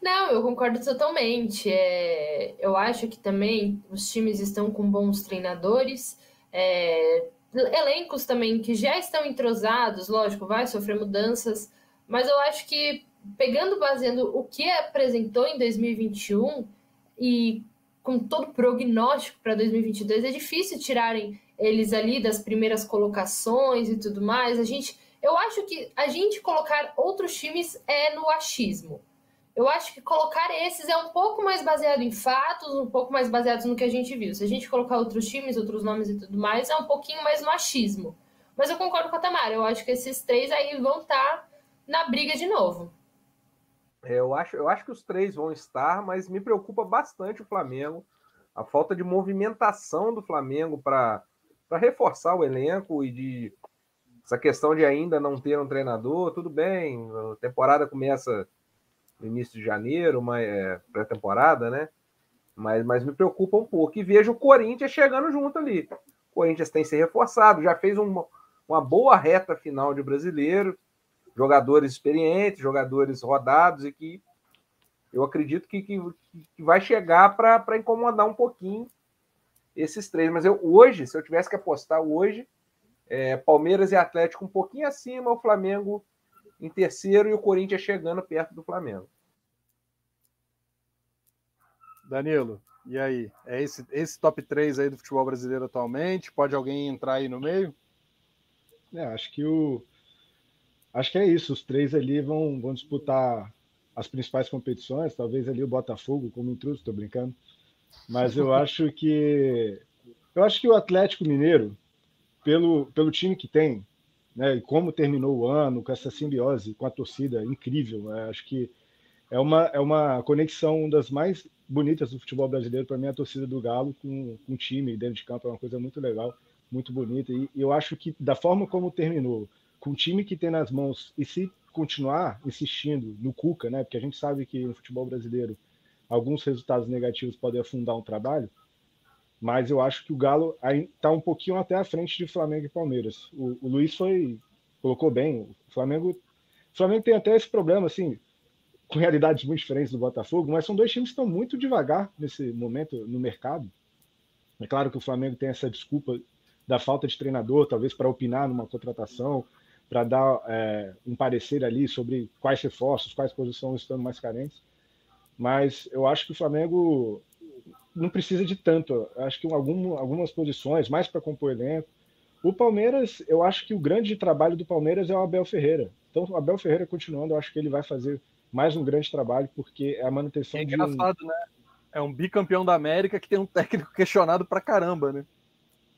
Não, eu concordo totalmente. É, eu acho que também os times estão com bons treinadores, é, elencos também que já estão entrosados, lógico, vai sofrer mudanças, mas eu acho que pegando, baseando o que apresentou em 2021 e com todo o prognóstico para 2022, é difícil tirarem eles ali das primeiras colocações e tudo mais. A gente eu acho que a gente colocar outros times é no achismo. Eu acho que colocar esses é um pouco mais baseado em fatos, um pouco mais baseado no que a gente viu. Se a gente colocar outros times, outros nomes e tudo mais, é um pouquinho mais no achismo. Mas eu concordo com a Tamara, eu acho que esses três aí vão estar tá na briga de novo. É, eu acho, eu acho que os três vão estar, mas me preocupa bastante o Flamengo, a falta de movimentação do Flamengo para reforçar o elenco e de essa questão de ainda não ter um treinador, tudo bem, a temporada começa no início de janeiro, uma é, pré-temporada, né? Mas, mas me preocupa um pouco. E vejo o Corinthians chegando junto ali. O Corinthians tem se reforçado, já fez uma, uma boa reta final de brasileiro, jogadores experientes, jogadores rodados e que eu acredito que, que, que vai chegar para incomodar um pouquinho esses três. Mas eu hoje, se eu tivesse que apostar hoje, é, Palmeiras e Atlético um pouquinho acima, o Flamengo em terceiro e o Corinthians chegando perto do Flamengo. Danilo, e aí? É esse, esse top 3 aí do futebol brasileiro atualmente? Pode alguém entrar aí no meio? É, acho que o. Acho que é isso. Os três ali vão, vão disputar as principais competições. Talvez ali o Botafogo como intruso, estou brincando. Mas eu acho que. Eu acho que o Atlético Mineiro pelo, pelo time que tem, né, e como terminou o ano, com essa simbiose com a torcida incrível. Né, acho que é uma, é uma conexão das mais bonitas do futebol brasileiro, para mim, a torcida do Galo com, com o time dentro de campo é uma coisa muito legal, muito bonita. E, e eu acho que, da forma como terminou, com o time que tem nas mãos, e se continuar insistindo no Cuca, né, porque a gente sabe que no futebol brasileiro alguns resultados negativos podem afundar um trabalho, mas eu acho que o Galo está um pouquinho até à frente de Flamengo e Palmeiras. O, o Luiz foi colocou bem. O Flamengo, o Flamengo tem até esse problema assim, com realidades muito diferentes do Botafogo, mas são dois times que estão muito devagar nesse momento no mercado. É claro que o Flamengo tem essa desculpa da falta de treinador, talvez para opinar numa contratação, para dar é, um parecer ali sobre quais reforços, quais posições estão mais carentes. Mas eu acho que o Flamengo não precisa de tanto. Acho que algum, algumas posições, mais para compor elenco. O Palmeiras, eu acho que o grande trabalho do Palmeiras é o Abel Ferreira. Então, o Abel Ferreira continuando, eu acho que ele vai fazer mais um grande trabalho, porque é a manutenção é de. engraçado, um... né? É um bicampeão da América que tem um técnico questionado pra caramba, né?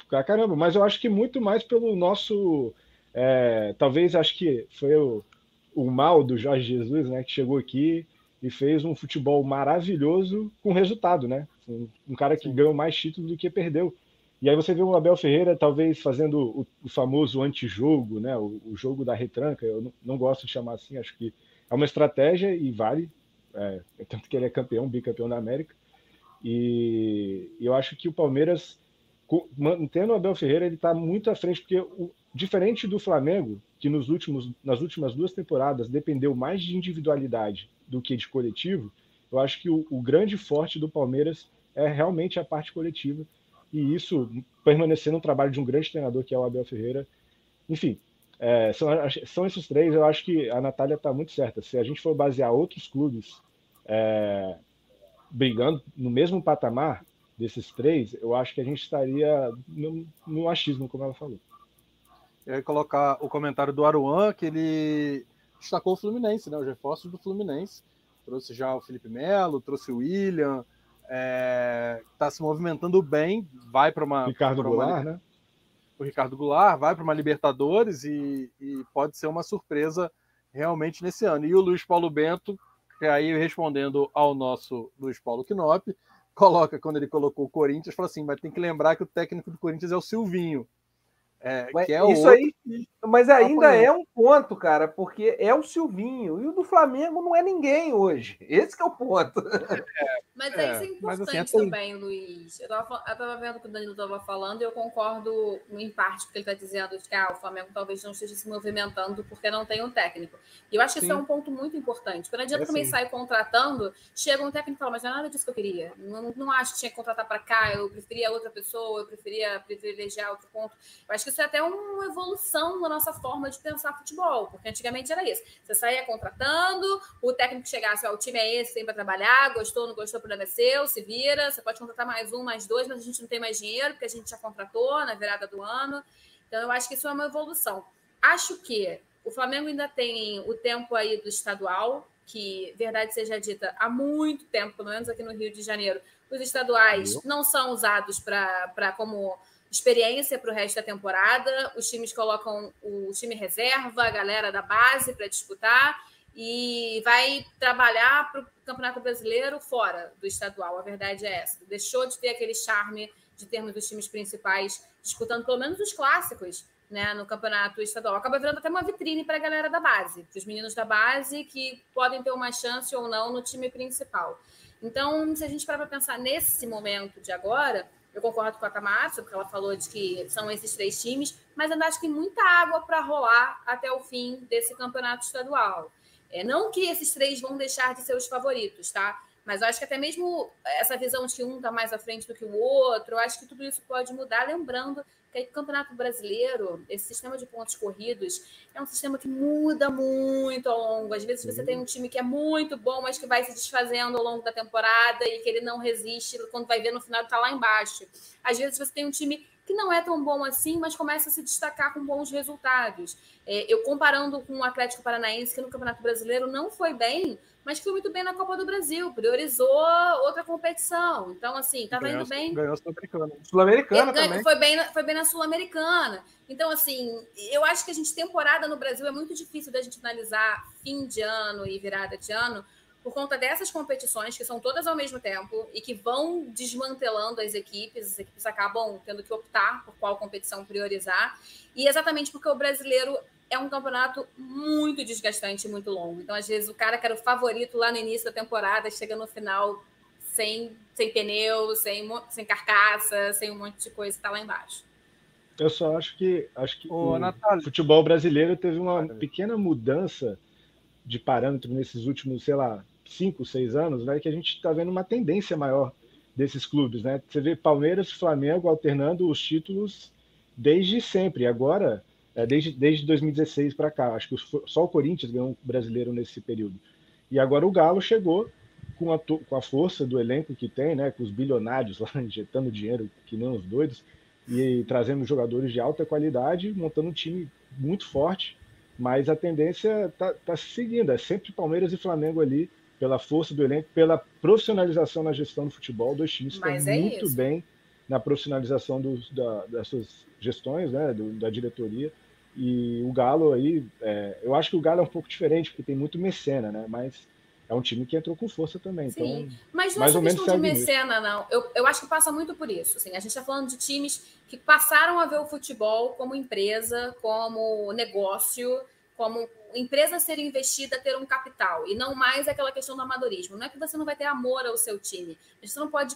Pra caramba, mas eu acho que muito mais pelo nosso. É, talvez acho que foi o, o mal do Jorge Jesus, né? Que chegou aqui e fez um futebol maravilhoso com resultado, né? Um, um cara que Sim. ganhou mais títulos do que perdeu. E aí você vê o Abel Ferreira talvez fazendo o, o famoso antijogo, né? O, o, jogo da retranca. Eu não, não, gosto de chamar assim, acho que é uma estratégia e vale. É, tanto que ele é campeão, bicampeão da América. E, e eu acho que o Palmeiras, mantendo o Abel Ferreira, ele está muito à frente, porque o, diferente do Flamengo, que nos últimos, nas últimas duas temporadas dependeu mais de individualidade do que de coletivo, eu acho que o, o grande forte do Palmeiras é realmente a parte coletiva. E isso permanecendo no trabalho de um grande treinador que é o Abel Ferreira. Enfim, é, são, são esses três. Eu acho que a Natália está muito certa. Se a gente for basear outros clubes é, brigando no mesmo patamar desses três, eu acho que a gente estaria no, no achismo, como ela falou. Eu ia colocar o comentário do Aruan, que ele destacou o Fluminense, né? Os reforços do Fluminense. Trouxe já o Felipe Melo, trouxe o William, está é, tá se movimentando bem, vai para uma. Ricardo pra Goulart, né? O Ricardo Goulart vai para uma Libertadores e, e, pode ser uma surpresa realmente nesse ano. E o Luiz Paulo Bento, que aí respondendo ao nosso Luiz Paulo Knop, coloca, quando ele colocou o Corinthians, fala assim: mas tem que lembrar que o técnico do Corinthians é o Silvinho. É, que é isso aí, mas ainda é um ponto, cara, porque é o Silvinho e o do Flamengo não é ninguém hoje. Esse é o ponto. É, mas é, isso é importante assim, também, Luiz. Eu estava eu tava vendo o que o Danilo estava falando e eu concordo em parte com o que ele está dizendo que ah, o Flamengo talvez não esteja se movimentando porque não tem um técnico. E eu acho que sim. isso é um ponto muito importante. Porque não adianta é também sair contratando, chega um técnico e fala, mas não é nada disso que eu queria. Não, não acho que tinha que contratar para cá, eu preferia outra pessoa, eu preferia privilegiar outro ponto. Eu acho que isso é até uma evolução na nossa forma de pensar futebol, porque antigamente era isso. Você saía contratando, o técnico chegasse, ó, o time é esse, tem para trabalhar, gostou, não gostou, o problema é seu, se vira, você pode contratar mais um, mais dois, mas a gente não tem mais dinheiro, porque a gente já contratou na virada do ano. Então, eu acho que isso é uma evolução. Acho que o Flamengo ainda tem o tempo aí do estadual, que, verdade seja dita, há muito tempo, pelo menos aqui no Rio de Janeiro, os estaduais não são usados para como experiência para o resto da temporada. Os times colocam o time reserva, a galera da base para disputar e vai trabalhar para o Campeonato Brasileiro fora do estadual. A verdade é essa. Deixou de ter aquele charme de termos os times principais disputando pelo menos os clássicos né, no campeonato estadual. Acaba virando até uma vitrine para a galera da base, para os meninos da base que podem ter uma chance ou não no time principal. Então, se a gente parar para pensar nesse momento de agora, eu concordo com a Camacho, porque ela falou de que são esses três times, mas ainda acho que muita água para rolar até o fim desse campeonato estadual. É, não que esses três vão deixar de ser os favoritos, tá? Mas eu acho que até mesmo essa visão de que um está mais à frente do que o outro, eu acho que tudo isso pode mudar, lembrando que o Campeonato Brasileiro, esse sistema de pontos corridos, é um sistema que muda muito ao longo. Às vezes você tem um time que é muito bom, mas que vai se desfazendo ao longo da temporada e que ele não resiste, quando vai ver no final está lá embaixo. Às vezes você tem um time que não é tão bom assim, mas começa a se destacar com bons resultados. É, eu comparando com o Atlético Paranaense, que no Campeonato Brasileiro não foi bem, mas foi muito bem na Copa do Brasil, priorizou outra competição. Então, assim, estava indo bem. Ganhou a Sul-Americana. Sul-Americana também. Foi bem, foi bem na Sul-Americana. Então, assim, eu acho que a gente, temporada no Brasil, é muito difícil da gente analisar fim de ano e virada de ano, por conta dessas competições, que são todas ao mesmo tempo e que vão desmantelando as equipes, as equipes acabam tendo que optar por qual competição priorizar, e exatamente porque o brasileiro é um campeonato muito desgastante muito longo. Então, às vezes, o cara que era o favorito lá no início da temporada chega no final sem, sem pneu, sem, sem carcaça, sem um monte de coisa que está lá embaixo. Eu só acho que acho que Ô, o Natália. futebol brasileiro teve uma pequena mudança de parâmetro nesses últimos, sei lá, cinco, seis anos, né, que a gente está vendo uma tendência maior desses clubes, né? Você vê Palmeiras e Flamengo alternando os títulos desde sempre. Agora, é, desde, desde 2016 para cá, acho que só o Corinthians ganhou um brasileiro nesse período. E agora o Galo chegou com a, com a força do elenco que tem, né, com os bilionários lá injetando dinheiro que nem os doidos, e trazendo jogadores de alta qualidade, montando um time muito forte, mas a tendência está tá seguindo, é sempre Palmeiras e Flamengo ali, pela força do elenco, pela profissionalização na gestão do futebol, dois times estão é muito isso. bem na profissionalização dos, da, das suas gestões, né, do, da diretoria, e o Galo aí, é, eu acho que o Galo é um pouco diferente, porque tem muito mecena, né, mas é um time que entrou com força também. Sim, então, mas não é questão de mecena, não. Eu, eu acho que passa muito por isso. Assim, a gente está falando de times que passaram a ver o futebol como empresa, como negócio, como empresa ser investida, ter um capital, e não mais aquela questão do amadorismo. Não é que você não vai ter amor ao seu time. Você não pode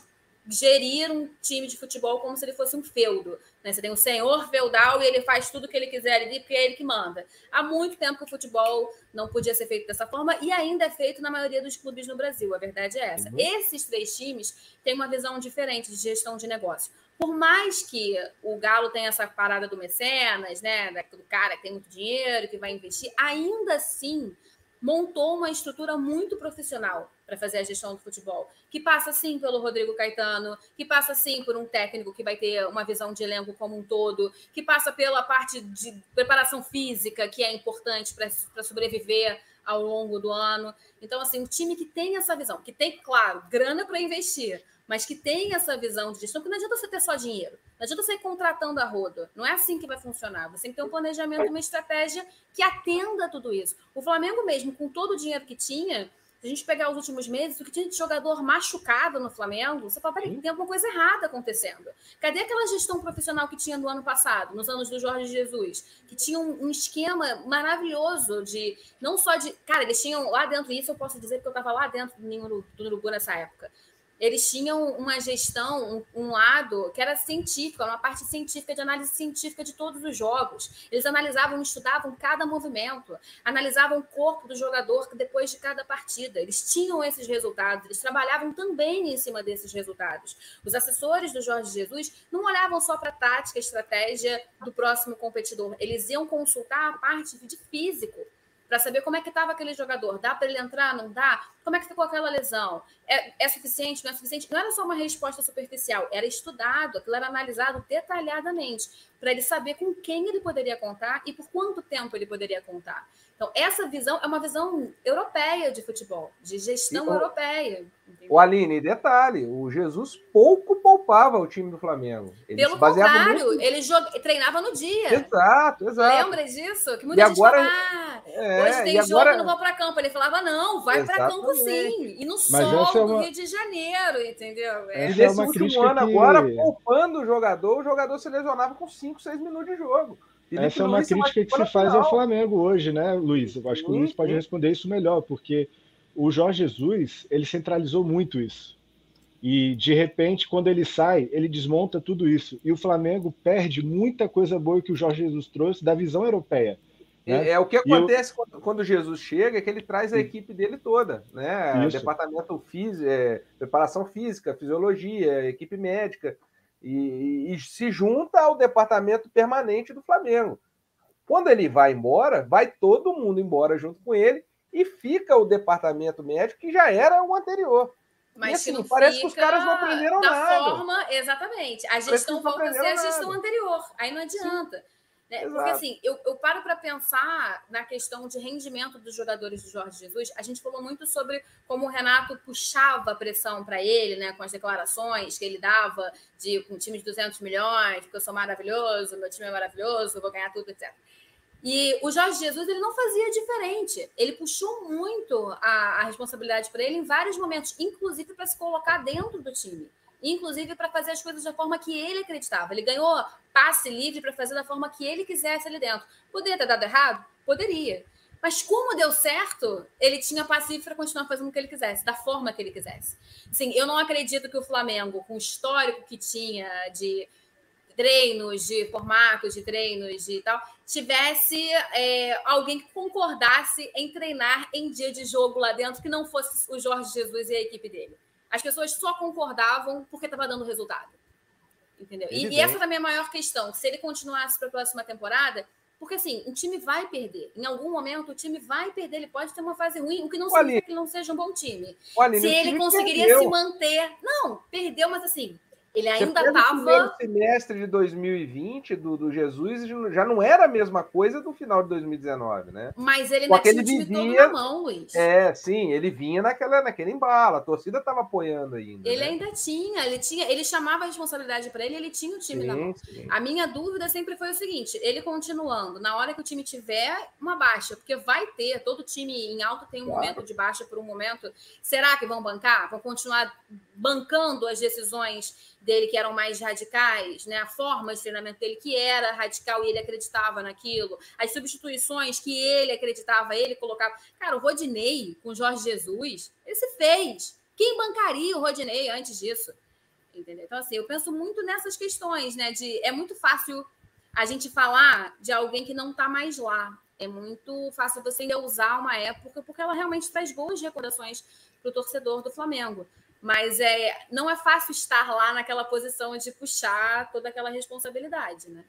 gerir um time de futebol como se ele fosse um feudo. Né? Você tem um senhor feudal e ele faz tudo o que ele quiser ali, porque é ele que manda. Há muito tempo que o futebol não podia ser feito dessa forma e ainda é feito na maioria dos clubes no Brasil. A verdade é essa. Uhum. Esses três times têm uma visão diferente de gestão de negócio. Por mais que o Galo tenha essa parada do mecenas, né, do cara que tem muito dinheiro, que vai investir, ainda assim montou uma estrutura muito profissional para fazer a gestão do futebol, que passa sim pelo Rodrigo Caetano, que passa sim por um técnico que vai ter uma visão de elenco como um todo, que passa pela parte de preparação física, que é importante para sobreviver ao longo do ano. Então, assim, um time que tem essa visão, que tem, claro, grana para investir, mas que tem essa visão de gestão, que não adianta você ter só dinheiro, não adianta você ir contratando a roda, não é assim que vai funcionar. Você tem que ter um planejamento, uma estratégia que atenda tudo isso. O Flamengo mesmo, com todo o dinheiro que tinha, se a gente pegar os últimos meses, o que tinha de jogador machucado no Flamengo, você fala, peraí, tem alguma coisa errada acontecendo. Cadê aquela gestão profissional que tinha no ano passado, nos anos do Jorge Jesus? Que tinha um, um esquema maravilhoso de, não só de, cara, eles tinham lá dentro, isso eu posso dizer porque eu estava lá dentro do, do Urugu nessa época eles tinham uma gestão, um, um, lado que era científico, uma parte científica de análise científica de todos os jogos. Eles analisavam, estudavam cada movimento, analisavam o corpo do jogador depois de cada partida. Eles tinham esses resultados, eles trabalhavam também em cima desses resultados. Os assessores do Jorge Jesus não olhavam só para a tática, estratégia do próximo competidor, eles iam consultar a parte de físico para saber como é que estava aquele jogador. Dá para ele entrar? Não dá? Como é que ficou aquela lesão? É, é, suficiente? Não é suficiente? Não era só uma resposta superficial, era estudado, aquilo era analisado detalhadamente, para ele saber com quem ele poderia contar e por quanto tempo ele poderia contar. Então, essa visão é uma visão europeia de futebol, de gestão e, europeia. Entendeu? O Aline, detalhe, o Jesus pouco poupava o time do Flamengo. Ele Pelo contrário, muito... ele jog... treinava no dia. Exato, exato. Lembra disso? Que muita e gente agora... fala, ah, é, hoje tem jogo, agora... não vou para campo. Ele falava, não, vai para campo sim. E no Mas sol é uma... do Rio de Janeiro, entendeu? É. E nesse é último ano que... agora, poupando o jogador, o jogador se lesionava com 5, 6 minutos de jogo. Felipe Essa é uma Luiz crítica que se faz ao Flamengo hoje, né, Luiz? Eu acho que o Luiz pode responder isso melhor, porque o Jorge Jesus ele centralizou muito isso. E de repente, quando ele sai, ele desmonta tudo isso. E o Flamengo perde muita coisa boa que o Jorge Jesus trouxe da visão europeia. Né? É, é, o que acontece eu... quando, quando, Jesus chega, é que ele traz a equipe dele toda, né? Isso. Departamento físico, é, preparação física, fisiologia, equipe médica e, e, se junta ao departamento permanente do Flamengo. Quando ele vai embora, vai todo mundo embora junto com ele e fica o departamento médico que já era o anterior. Mas e, assim, parece que os caras não aprenderam da nada. Forma, exatamente. A gestão volta a ser a gestão anterior. Aí não adianta. Sim. Né? Porque assim, eu, eu paro para pensar na questão de rendimento dos jogadores do Jorge Jesus. A gente falou muito sobre como o Renato puxava a pressão para ele, né, com as declarações que ele dava de um time de 200 milhões, porque eu sou maravilhoso, meu time é maravilhoso, vou ganhar tudo, etc. E o Jorge Jesus ele não fazia diferente. Ele puxou muito a, a responsabilidade para ele em vários momentos, inclusive para se colocar dentro do time inclusive para fazer as coisas da forma que ele acreditava. Ele ganhou passe livre para fazer da forma que ele quisesse ali dentro. Poderia ter dado errado? Poderia. Mas como deu certo, ele tinha passe livre para continuar fazendo o que ele quisesse, da forma que ele quisesse. Sim, eu não acredito que o Flamengo, com o histórico que tinha de treinos, de formatos de treinos e tal, tivesse é, alguém que concordasse em treinar em dia de jogo lá dentro que não fosse o Jorge Jesus e a equipe dele. As pessoas só concordavam porque estava dando resultado. Entendeu? E, e, essa também é a maior questão. Se ele continuasse para a próxima temporada, Porque assim, o time vai perder. Em algum momento o time vai perder. Ele pode ter uma fase ruim, o que não O significa Aline- que ele não seja um bom time. Aline, Se ele conseguiria perdeu. se manter. Não, perdeu, mas assim, ele ainda pega o estava. semestre de 2020 do, do Jesus já não era a mesma coisa do final de 2019, né? Mas ele ainda tinha aquele o time todo vivia- na mão, Luiz. É, sim, ele vinha naquela, naquele embalo, a torcida estava apoiando ainda. Ele né? ainda tinha, ele tinha, ele chamava a responsabilidade para ele, ele tinha o time na mão. sim, sim. A minha dúvida sempre foi o seguinte: ele continuando, na hora que o time tiver uma baixa, porque vai ter, todo time em alta tem um Claro. momento de baixa por um momento. Será que vão bancar? Vão continuar bancando as decisões dele que eram mais radicais, né? A forma de treinamento dele que era radical e ele acreditava naquilo, as substituições que ele acreditava, ele colocava. Cara, o Rodinei com Jorge Jesus, ele se fez. Quem bancaria o Rodinei antes disso? Entendeu? Então, assim, eu penso muito nessas questões, né? De é muito fácil a gente falar de alguém que não está mais lá. É muito fácil você usar uma época, porque ela realmente traz boas recordações para o torcedor do Flamengo. Mas é, não é fácil estar lá naquela posição de puxar toda aquela responsabilidade, né?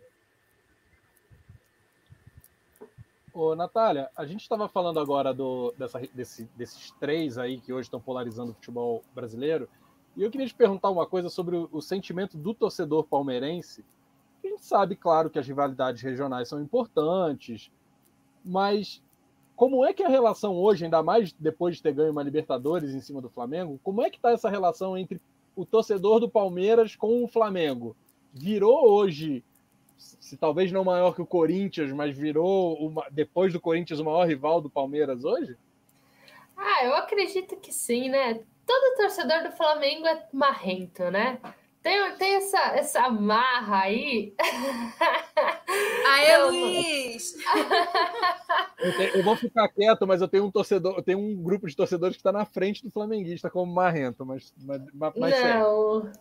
Ô, Natália, a gente estava falando agora do, dessa, desse- desses três aí que hoje estão polarizando o futebol brasileiro, e eu queria te perguntar uma coisa sobre o, o sentimento do torcedor palmeirense. A gente sabe, claro, que as rivalidades regionais são importantes, mas como é que a relação hoje, ainda mais depois de ter ganho uma Libertadores em cima do Flamengo, como é que está essa relação entre o torcedor do Palmeiras com o Flamengo? Virou hoje se talvez não maior que o Corinthians, mas virou uma- depois do Corinthians o maior rival do Palmeiras hoje? Ah, eu acredito que sim, né? Todo torcedor do Flamengo é marrento, né? Tem, tem essa, essa marra aí. Aê, Não, Luiz! Eu, eu vou ficar quieto, mas eu tenho um torcedor, eu tenho um grupo de torcedores que está na frente do flamenguista como marrento, mas, mas, mas mas sério. não,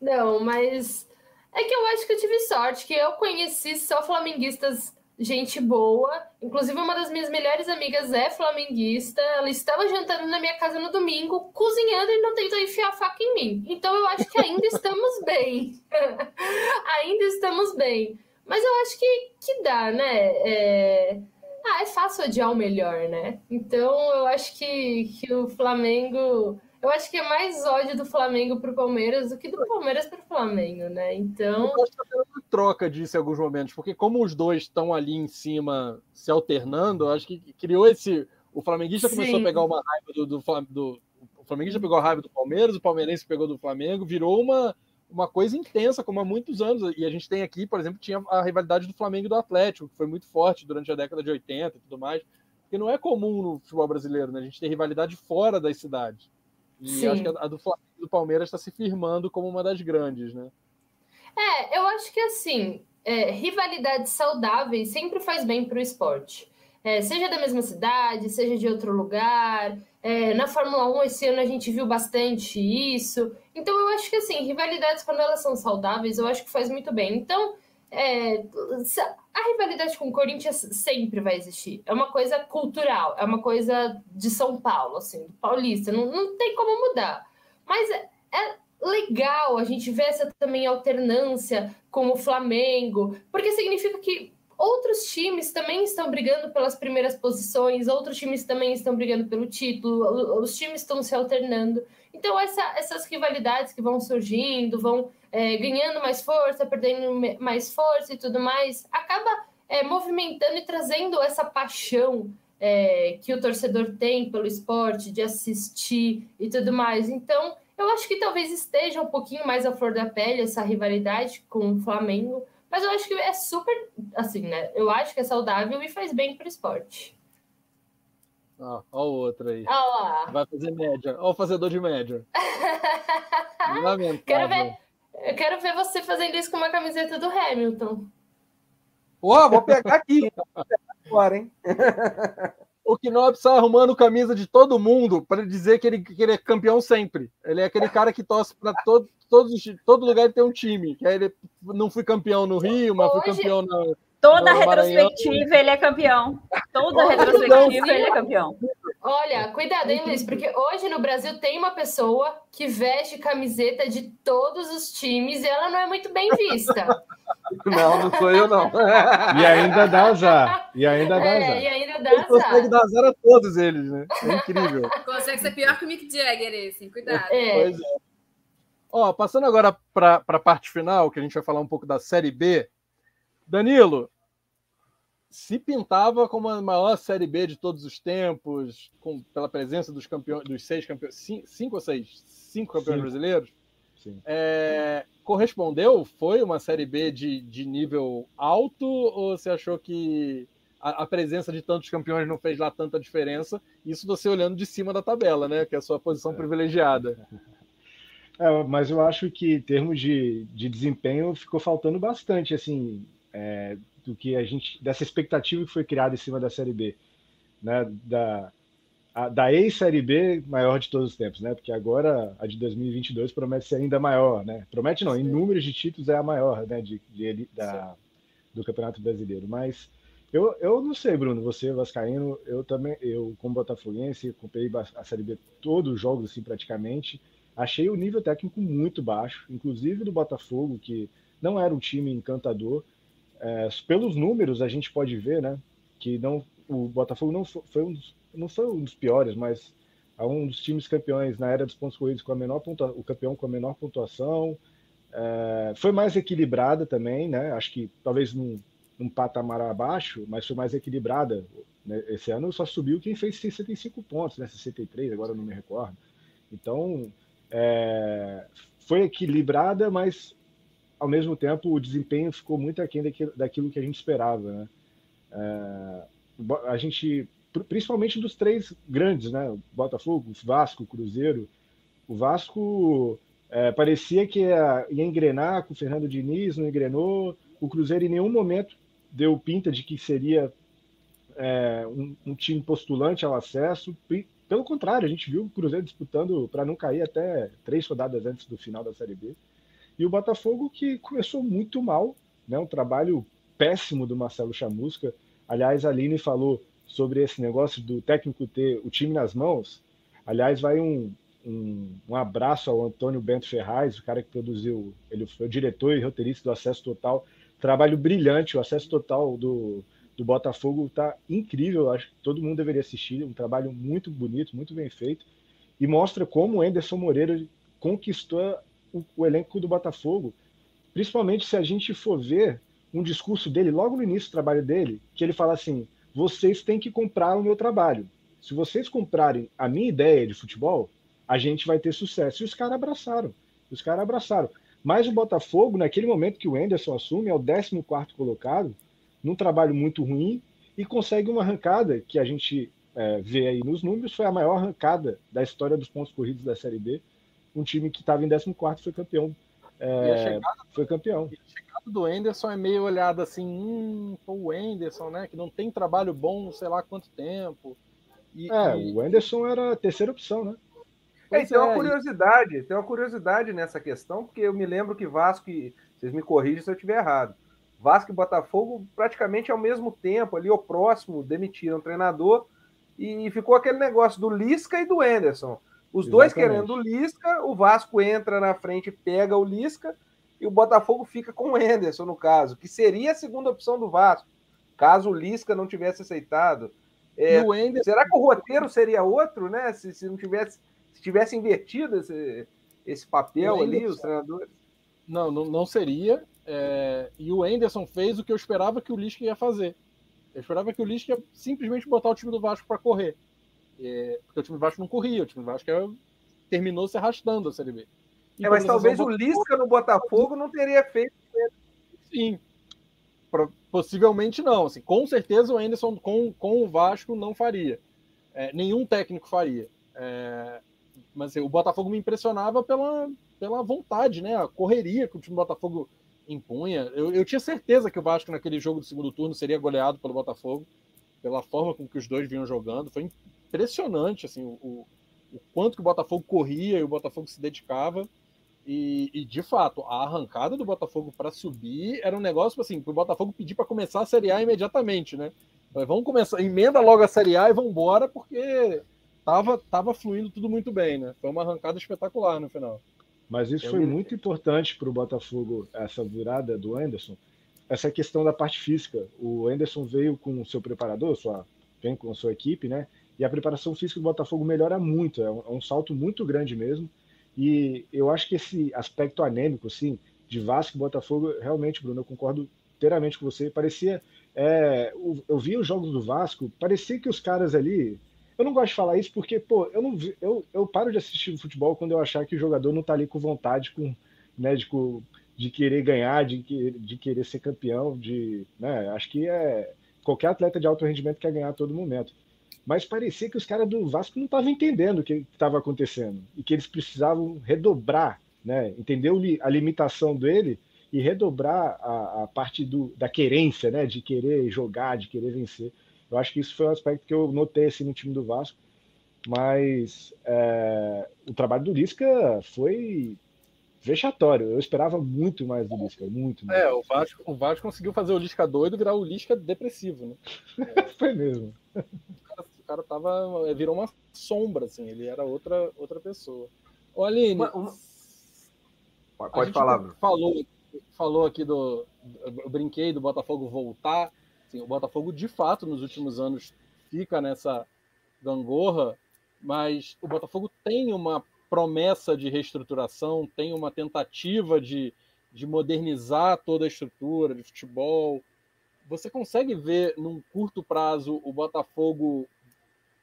não, mas é que eu acho que eu tive sorte, que eu conheci só flamenguistas, gente boa. Inclusive, uma das minhas melhores amigas é flamenguista. Ela estava jantando na minha casa no domingo, cozinhando e não tentou enfiar faca em mim. Então, eu acho que ainda estamos bem. ainda estamos bem. Mas eu acho que, que dá, né? É... Ah, é fácil odiar o melhor, né? Então, eu acho que, que o Flamengo. Eu acho que é mais ódio do Flamengo pro Palmeiras do que do Palmeiras pro Flamengo, né? Então. Eu acho que tendo uma troca disso em alguns momentos, porque como os dois estão ali em cima se alternando, eu acho que criou esse. O flamenguista começou Sim. a pegar uma raiva do, do, O flamenguista pegou a raiva do Palmeiras, o palmeirense pegou do Flamengo, virou uma, uma coisa intensa, como há muitos anos. E a gente tem aqui, por exemplo, tinha a rivalidade do Flamengo e do Atlético, que foi muito forte durante a década de 80 e tudo mais. Porque não é comum no futebol brasileiro, né? A gente tem rivalidade fora das cidades. E Sim. acho que a, do Flamengo e do Palmeiras está se firmando como uma das grandes, né? É, eu acho que assim, é, rivalidades saudáveis sempre faz bem para o esporte. É, seja da mesma cidade, seja de outro lugar. É, na Fórmula 1 esse ano a gente viu bastante isso. Então eu acho que assim, rivalidades quando elas são saudáveis, eu acho que faz muito bem. Então, é, a rivalidade com o Corinthians sempre vai existir. É uma coisa cultural, é uma coisa de São Paulo, assim, paulista. Não, não tem como mudar. Mas é, é legal a gente ver essa também alternância com o Flamengo, porque significa que outros times também estão brigando pelas primeiras posições, outros times também estão brigando pelo título, os times estão se alternando. Então, essa- essas rivalidades que vão surgindo, vão é, ganhando mais força, perdendo mais força e tudo mais, acaba é, movimentando e trazendo essa paixão é, que o torcedor tem pelo esporte, de assistir e tudo mais. Então, eu acho que talvez esteja um pouquinho mais à flor da pele essa rivalidade com o Flamengo, mas eu acho que é super, assim, né? Eu acho que é saudável e faz bem para o esporte. Ó, ó o outro aí. Lá. Vai fazer média. Ó o fazedor de média. Lamentável. Quero ver, eu quero ver você fazendo isso com uma camiseta do Hamilton. Ó, vou pegar aqui. Vou pegar agora, hein? O Knopp sai arrumando camisa de todo mundo para dizer que ele, que ele é campeão sempre. Ele é aquele cara que torce para todo, todos os- todo lugar ele tem um time. Que aí ele não fui campeão no Rio, mas fui Hoje- campeão na. Toda No Maranhão. retrospectiva ele é campeão. Toda retrospectiva ele é campeão. Olha, cuidado, hein, Luiz? Porque hoje no Brasil tem uma pessoa que veste camiseta de todos os times e ela não é muito bem vista. Não, não sou eu, não. E ainda dá azar. E ainda dá É, azar. e ainda dá Ele consegue azar. dar azar a todos eles, né? É incrível. Consegue ser pior que o Mick Jagger, esse. Cuidado. É, Pois é. Ó, passando agora para a parte final, que a gente vai falar um pouco da Série B. Danilo, se pintava como a maior Série B de todos os tempos, com, pela presença dos campeões, dos seis campeões, cinco, cinco ou seis? Cinco campeões Cinco. brasileiros. Sim. É, correspondeu? Foi uma Série B de, de nível alto ou você achou que a, a presença de tantos campeões não fez lá tanta diferença? Isso você olhando de cima da tabela, né? Que é a sua posição privilegiada. É, mas eu acho que em termos de, de desempenho ficou faltando bastante, assim, é, do que a gente, dessa expectativa que foi criada em cima da Série B, né, da, a, da ex-Série B maior de todos os tempos, né, porque agora a de 2022 promete ser ainda maior, né, promete não, em Sim. números de títulos é a maior, né, de, de da, do Campeonato Brasileiro, mas eu, eu não sei, Bruno, você vascaíno, eu também, eu como botafoguense, acompanhei ba- a Série B todos os jogos, assim, praticamente, Achei o nível técnico muito baixo, inclusive do Botafogo, que não era um time encantador. É, pelos números, a gente pode ver né, que não, o Botafogo não fo- foi, um dos, não foi um dos piores, mas é um dos times campeões na era dos pontos corridos com a menor pontua, o campeão com a menor pontuação. É, foi mais equilibrada também, né? Acho que talvez num, num patamar abaixo, mas foi mais equilibrada. né? Esse ano só subiu quem fez 65 pontos, né? 63, agora não me recordo. Então, é, foi equilibrada, mas ao mesmo tempo o desempenho ficou muito aquém daquilo, que a gente esperava, né? É, a gente, pr- principalmente dos três grandes, né? Botafogo, Vasco, Cruzeiro. O Vasco é, parecia que ia, ia engrenar com o Fernando Diniz, não engrenou. O Cruzeiro em nenhum momento deu pinta de que seria é, um, um time postulante ao acesso. Pelo contrário, a gente viu o Cruzeiro disputando para não cair até três rodadas antes do final da Série B. E o Botafogo que começou muito mal, né? um trabalho péssimo do Marcelo Chamusca. Aliás, a Aline falou sobre esse negócio do técnico ter o time nas mãos. Aliás, vai um, um, um abraço ao Antônio Bento Ferraz, o cara que produziu, ele foi o diretor e roteirista do Acesso Total. Trabalho brilhante, o Acesso Total do, do Botafogo está incrível, acho que todo mundo deveria assistir, um trabalho muito bonito, muito bem feito, e mostra como o Anderson Moreira conquistou o, o elenco do Botafogo, principalmente se a gente for ver um discurso dele logo no início do trabalho dele, que ele fala assim: vocês têm que comprar o meu trabalho. Se vocês comprarem a minha ideia de futebol, a gente vai ter sucesso. E os caras abraçaram. Os caras abraçaram. Mas o Botafogo, naquele momento que o Anderson assume, é o 14 colocado, num trabalho muito ruim, e consegue uma arrancada que a gente é, vê aí nos números, foi a maior arrancada da história dos pontos corridos da Série B. Um time que estava em 14 foi campeão. E a É, chegada, foi campeão. e a chegada do Enderson é meio olhada assim, hum, o Enderson, né? Que não tem trabalho bom, sei lá quanto tempo. E, É, e- o Anderson era a terceira opção, né? É, e tem uma é, e- curiosidade, tem uma curiosidade nessa questão, porque eu me lembro que Vasco, e vocês me corrigem se eu estiver errado, Vasco e Botafogo praticamente ao mesmo tempo, ali ao próximo, demitiram o treinador e ficou aquele negócio do Lisca e do Enderson. Os dois Exatamente. querendo o Lisca, o Vasco entra na frente, pega o Lisca e o Botafogo fica com o Enderson, no caso, que seria a segunda opção do Vasco, caso o Lisca não tivesse aceitado. É, o Enderson Será que o roteiro seria outro, né? Se, se não tivesse, se tivesse invertido esse, esse papel ali, Anderson- os treinadores. Não, não, não seria. É, e o Enderson fez o que eu esperava que o Lisca ia fazer. Eu esperava que o Lisca ia simplesmente botar o time do Vasco para correr. É, porque o time do Vasco não corria, o time do Vasco era- terminou se arrastando a Série B. É, mas compensação, talvez o Lisca no Botafogo não teria feito. Sim. Possivelmente não. Assim, com certeza o Enderson com, com o Vasco não faria. É, nenhum técnico faria. É, mas assim, o Botafogo me impressionava pela, pela vontade, né? A correria que o time do Botafogo impunha. Eu, eu tinha certeza que o Vasco naquele jogo do segundo turno seria goleado pelo Botafogo, pela forma com que os dois vinham jogando. Foi impressionante assim, o, o, o quanto que o Botafogo corria e o Botafogo se dedicava. E, e, de fato, a arrancada do Botafogo para subir era um negócio assim, para o Botafogo pedir para começar a Série A imediatamente, né? Vamos começar, emenda logo a Série A e vamos embora, porque tava, tava fluindo tudo muito bem, né? Foi uma arrancada espetacular no final. Mas isso foi muito importante para o Botafogo, essa virada do Anderson, essa questão da parte física. O Anderson veio com o seu preparador, sua, vem com a sua equipe, né? E a preparação física do Botafogo melhora muito, é um, é um salto muito grande mesmo. E eu acho que esse aspecto anêmico, assim, de Vasco e Botafogo, realmente, Bruno, eu concordo inteiramente com você. Parecia. É, eu vi os jogos do Vasco, parecia que os caras ali. Eu não gosto de falar isso porque, pô, eu não eu, eu paro de assistir futebol quando eu achar que o jogador não tá ali com vontade, com, né, de, de querer ganhar, de, de querer ser campeão, de. Né, acho que é. Qualquer atleta de alto rendimento quer ganhar a todo momento. Mas parecia que os caras do Vasco não estavam entendendo o que estava acontecendo e que eles precisavam redobrar, né? Entender a limitação dele e redobrar a, a parte do, da querência, né? De querer jogar, de querer vencer. Eu acho que isso foi um aspecto que eu notei assim, no time do Vasco. Mas é, o trabalho do Lisca foi vexatório. Eu esperava muito mais do Lisca, muito mais. É, o Vasco, o Vasco conseguiu fazer o Lisca doido virar o Lisca depressivo, né? foi mesmo. O cara, tava, virou uma sombra, assim, ele era outra, outra pessoa. Ô, Aline, uma, uma... pode falar, Falou, falou aqui do. Eu brinquei do Botafogo voltar. Assim, o Botafogo, de fato, nos últimos anos fica nessa gangorra, mas o Botafogo tem uma promessa de reestruturação, tem uma tentativa de, de modernizar toda a estrutura de futebol. Você consegue ver, num curto prazo, o Botafogo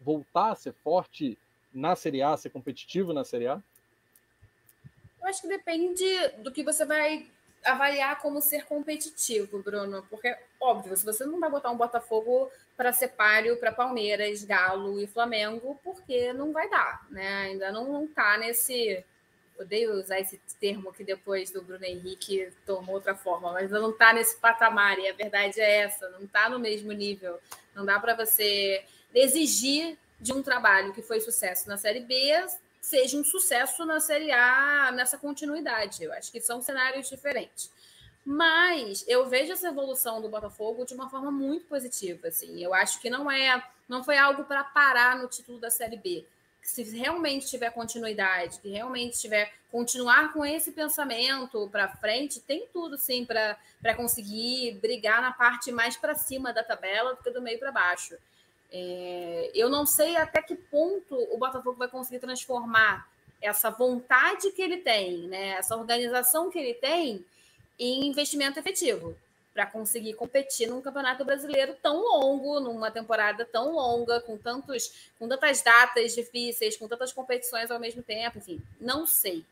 voltar a ser forte na Série A, ser competitivo na Série A? Eu acho que depende do que você vai avaliar como ser competitivo, Bruno, porque, óbvio, se você não vai botar um Botafogo para ser páreo para Palmeiras, Galo e Flamengo, porque não vai dar, né? Ainda não está nesse. Odeio usar esse termo que depois do Bruno Henrique tomou outra forma, mas não está nesse patamar, e a verdade é essa, não está no mesmo nível. Não dá para você exigir de um trabalho que foi sucesso na Série B seja um sucesso na Série A nessa continuidade. Eu acho que são cenários diferentes. Mas eu vejo essa evolução do Botafogo de uma forma muito positiva. Assim. Eu acho que não é, não foi algo para parar no título da Série B. Se realmente tiver continuidade, que realmente tiver continuar com esse pensamento para frente, tem tudo sim para conseguir brigar na parte mais para cima da tabela do que do meio para baixo. É, eu não sei até que ponto o Botafogo vai conseguir transformar essa vontade que ele tem, né, essa organização que ele tem, em investimento efetivo para conseguir competir num campeonato brasileiro tão longo, numa temporada tão longa, com tantos, com tantas datas difíceis, com tantas competições ao mesmo tempo, enfim, não sei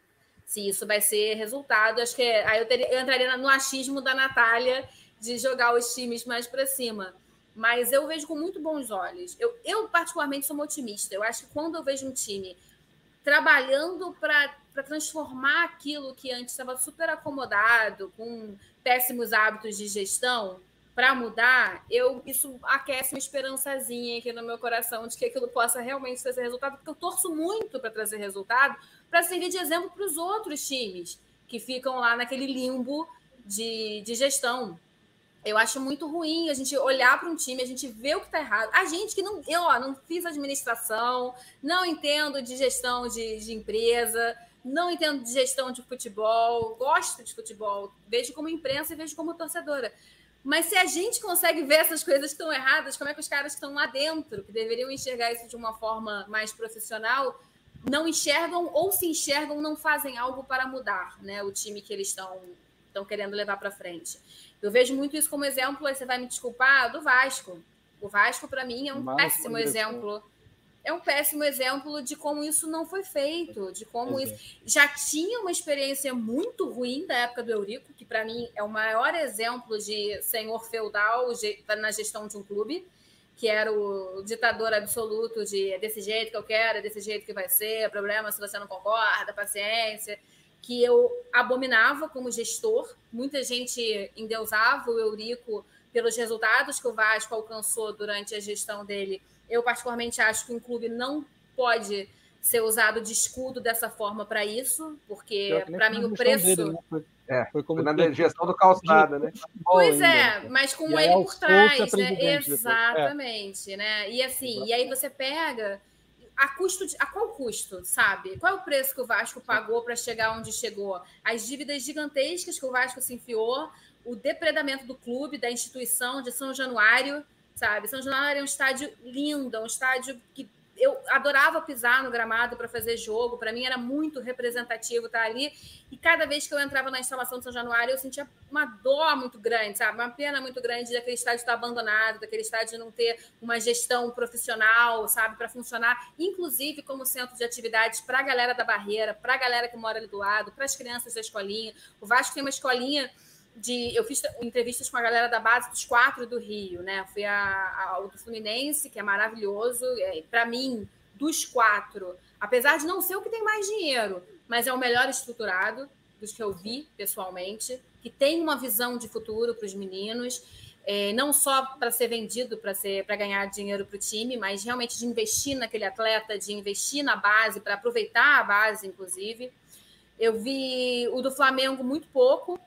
se isso vai ser resultado. Acho que aí eu, teria, eu entraria no achismo da Natália de jogar os times mais para cima mas eu vejo com muito bons olhos. Eu, eu, particularmente, sou uma otimista. Eu acho que quando eu vejo um time trabalhando para transformar aquilo que antes estava super acomodado, com péssimos hábitos de gestão, para mudar, eu isso aquece uma esperançazinha aqui no meu coração de que aquilo possa realmente trazer resultado, porque eu torço muito para trazer resultado, para servir de exemplo para os outros times que ficam lá naquele limbo de, de gestão. Eu acho muito ruim a gente olhar para um time, a gente ver o que está errado. A gente que não, eu ó, não fiz administração, não entendo de gestão de, de empresa, não entendo de gestão de futebol, gosto de futebol, vejo como imprensa e vejo como torcedora. Mas se a gente consegue ver essas coisas que estão erradas, como é que os caras que estão lá dentro, que deveriam enxergar isso de uma forma mais profissional, não enxergam ou se enxergam, não fazem algo para mudar né, o time que eles estão, estão querendo levar para frente. Eu vejo muito isso como exemplo, você vai me desculpar, do Vasco. O Vasco, para mim, é um Mas, péssimo exemplo. É um péssimo exemplo de como isso não foi feito, de como isso. Já tinha uma experiência muito ruim da época do Eurico, que para mim é o maior exemplo de senhor feudal na gestão de um clube, que era o ditador absoluto de é desse jeito que eu quero, é desse jeito que vai ser, problema se você não concorda, paciência que eu abominava como gestor. Muita gente endeusava o Eurico pelos resultados que o Vasco alcançou durante a gestão dele. Eu, particularmente, acho que um clube não pode ser usado de escudo dessa forma para isso, porque, para mim, o preço. Dele, né? É, foi como na gestão do calçada, né? Pois é, mas com ele por trás, né? Exatamente, é. né? E assim, e aí você pega a custo de, a qual custo, sabe? Qual é o preço que o Vasco pagou para chegar onde chegou? As dívidas gigantescas que o Vasco se enfiou, o depredamento do clube, da instituição de São Januário, sabe? São Januário é um estádio lindo, é um estádio que eu adorava pisar no gramado para fazer jogo, para mim era muito representativo estar ali. E cada vez que eu entrava na instalação de São Januário, eu sentia uma dor muito grande, sabe? Uma pena muito grande daquele estádio estar abandonado, daquele estádio não ter uma gestão profissional, sabe, para funcionar, inclusive como centro de atividades para a galera da barreira, para a galera que mora ali do lado, para as crianças da escolinha. O Vasco tem uma escolinha de. Eu fiz entrevistas com a galera da base dos quatro do Rio, né? Fui ao do Fluminense, que é maravilhoso. É, Para mim, dos quatro, apesar de não ser o que tem mais dinheiro, mas é o melhor estruturado dos que eu vi pessoalmente, que tem uma visão de futuro para os meninos. É, não só para ser vendido, para ser para ganhar dinheiro para o time, mas realmente de investir naquele atleta, de investir na base, para aproveitar a base, inclusive. Eu vi o do Flamengo muito pouco,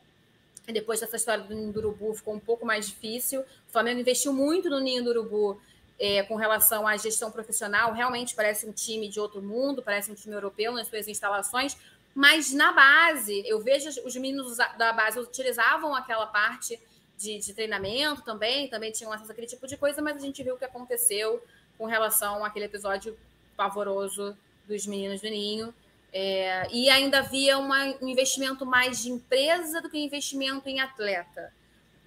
depois dessa história do Ninho do Urubu ficou um pouco mais difícil. O Flamengo investiu muito no Ninho do Urubu é, com relação à gestão profissional. Realmente parece um time de outro mundo, parece um time europeu nas suas instalações. Mas na base, eu vejo os meninos da base utilizavam aquela parte de, de treinamento também, também tinham acesso àquele tipo de coisa, mas a gente viu o que aconteceu com relação àquele episódio pavoroso dos meninos do Ninho. É, e ainda havia uma, um investimento mais de empresa do que investimento em atleta.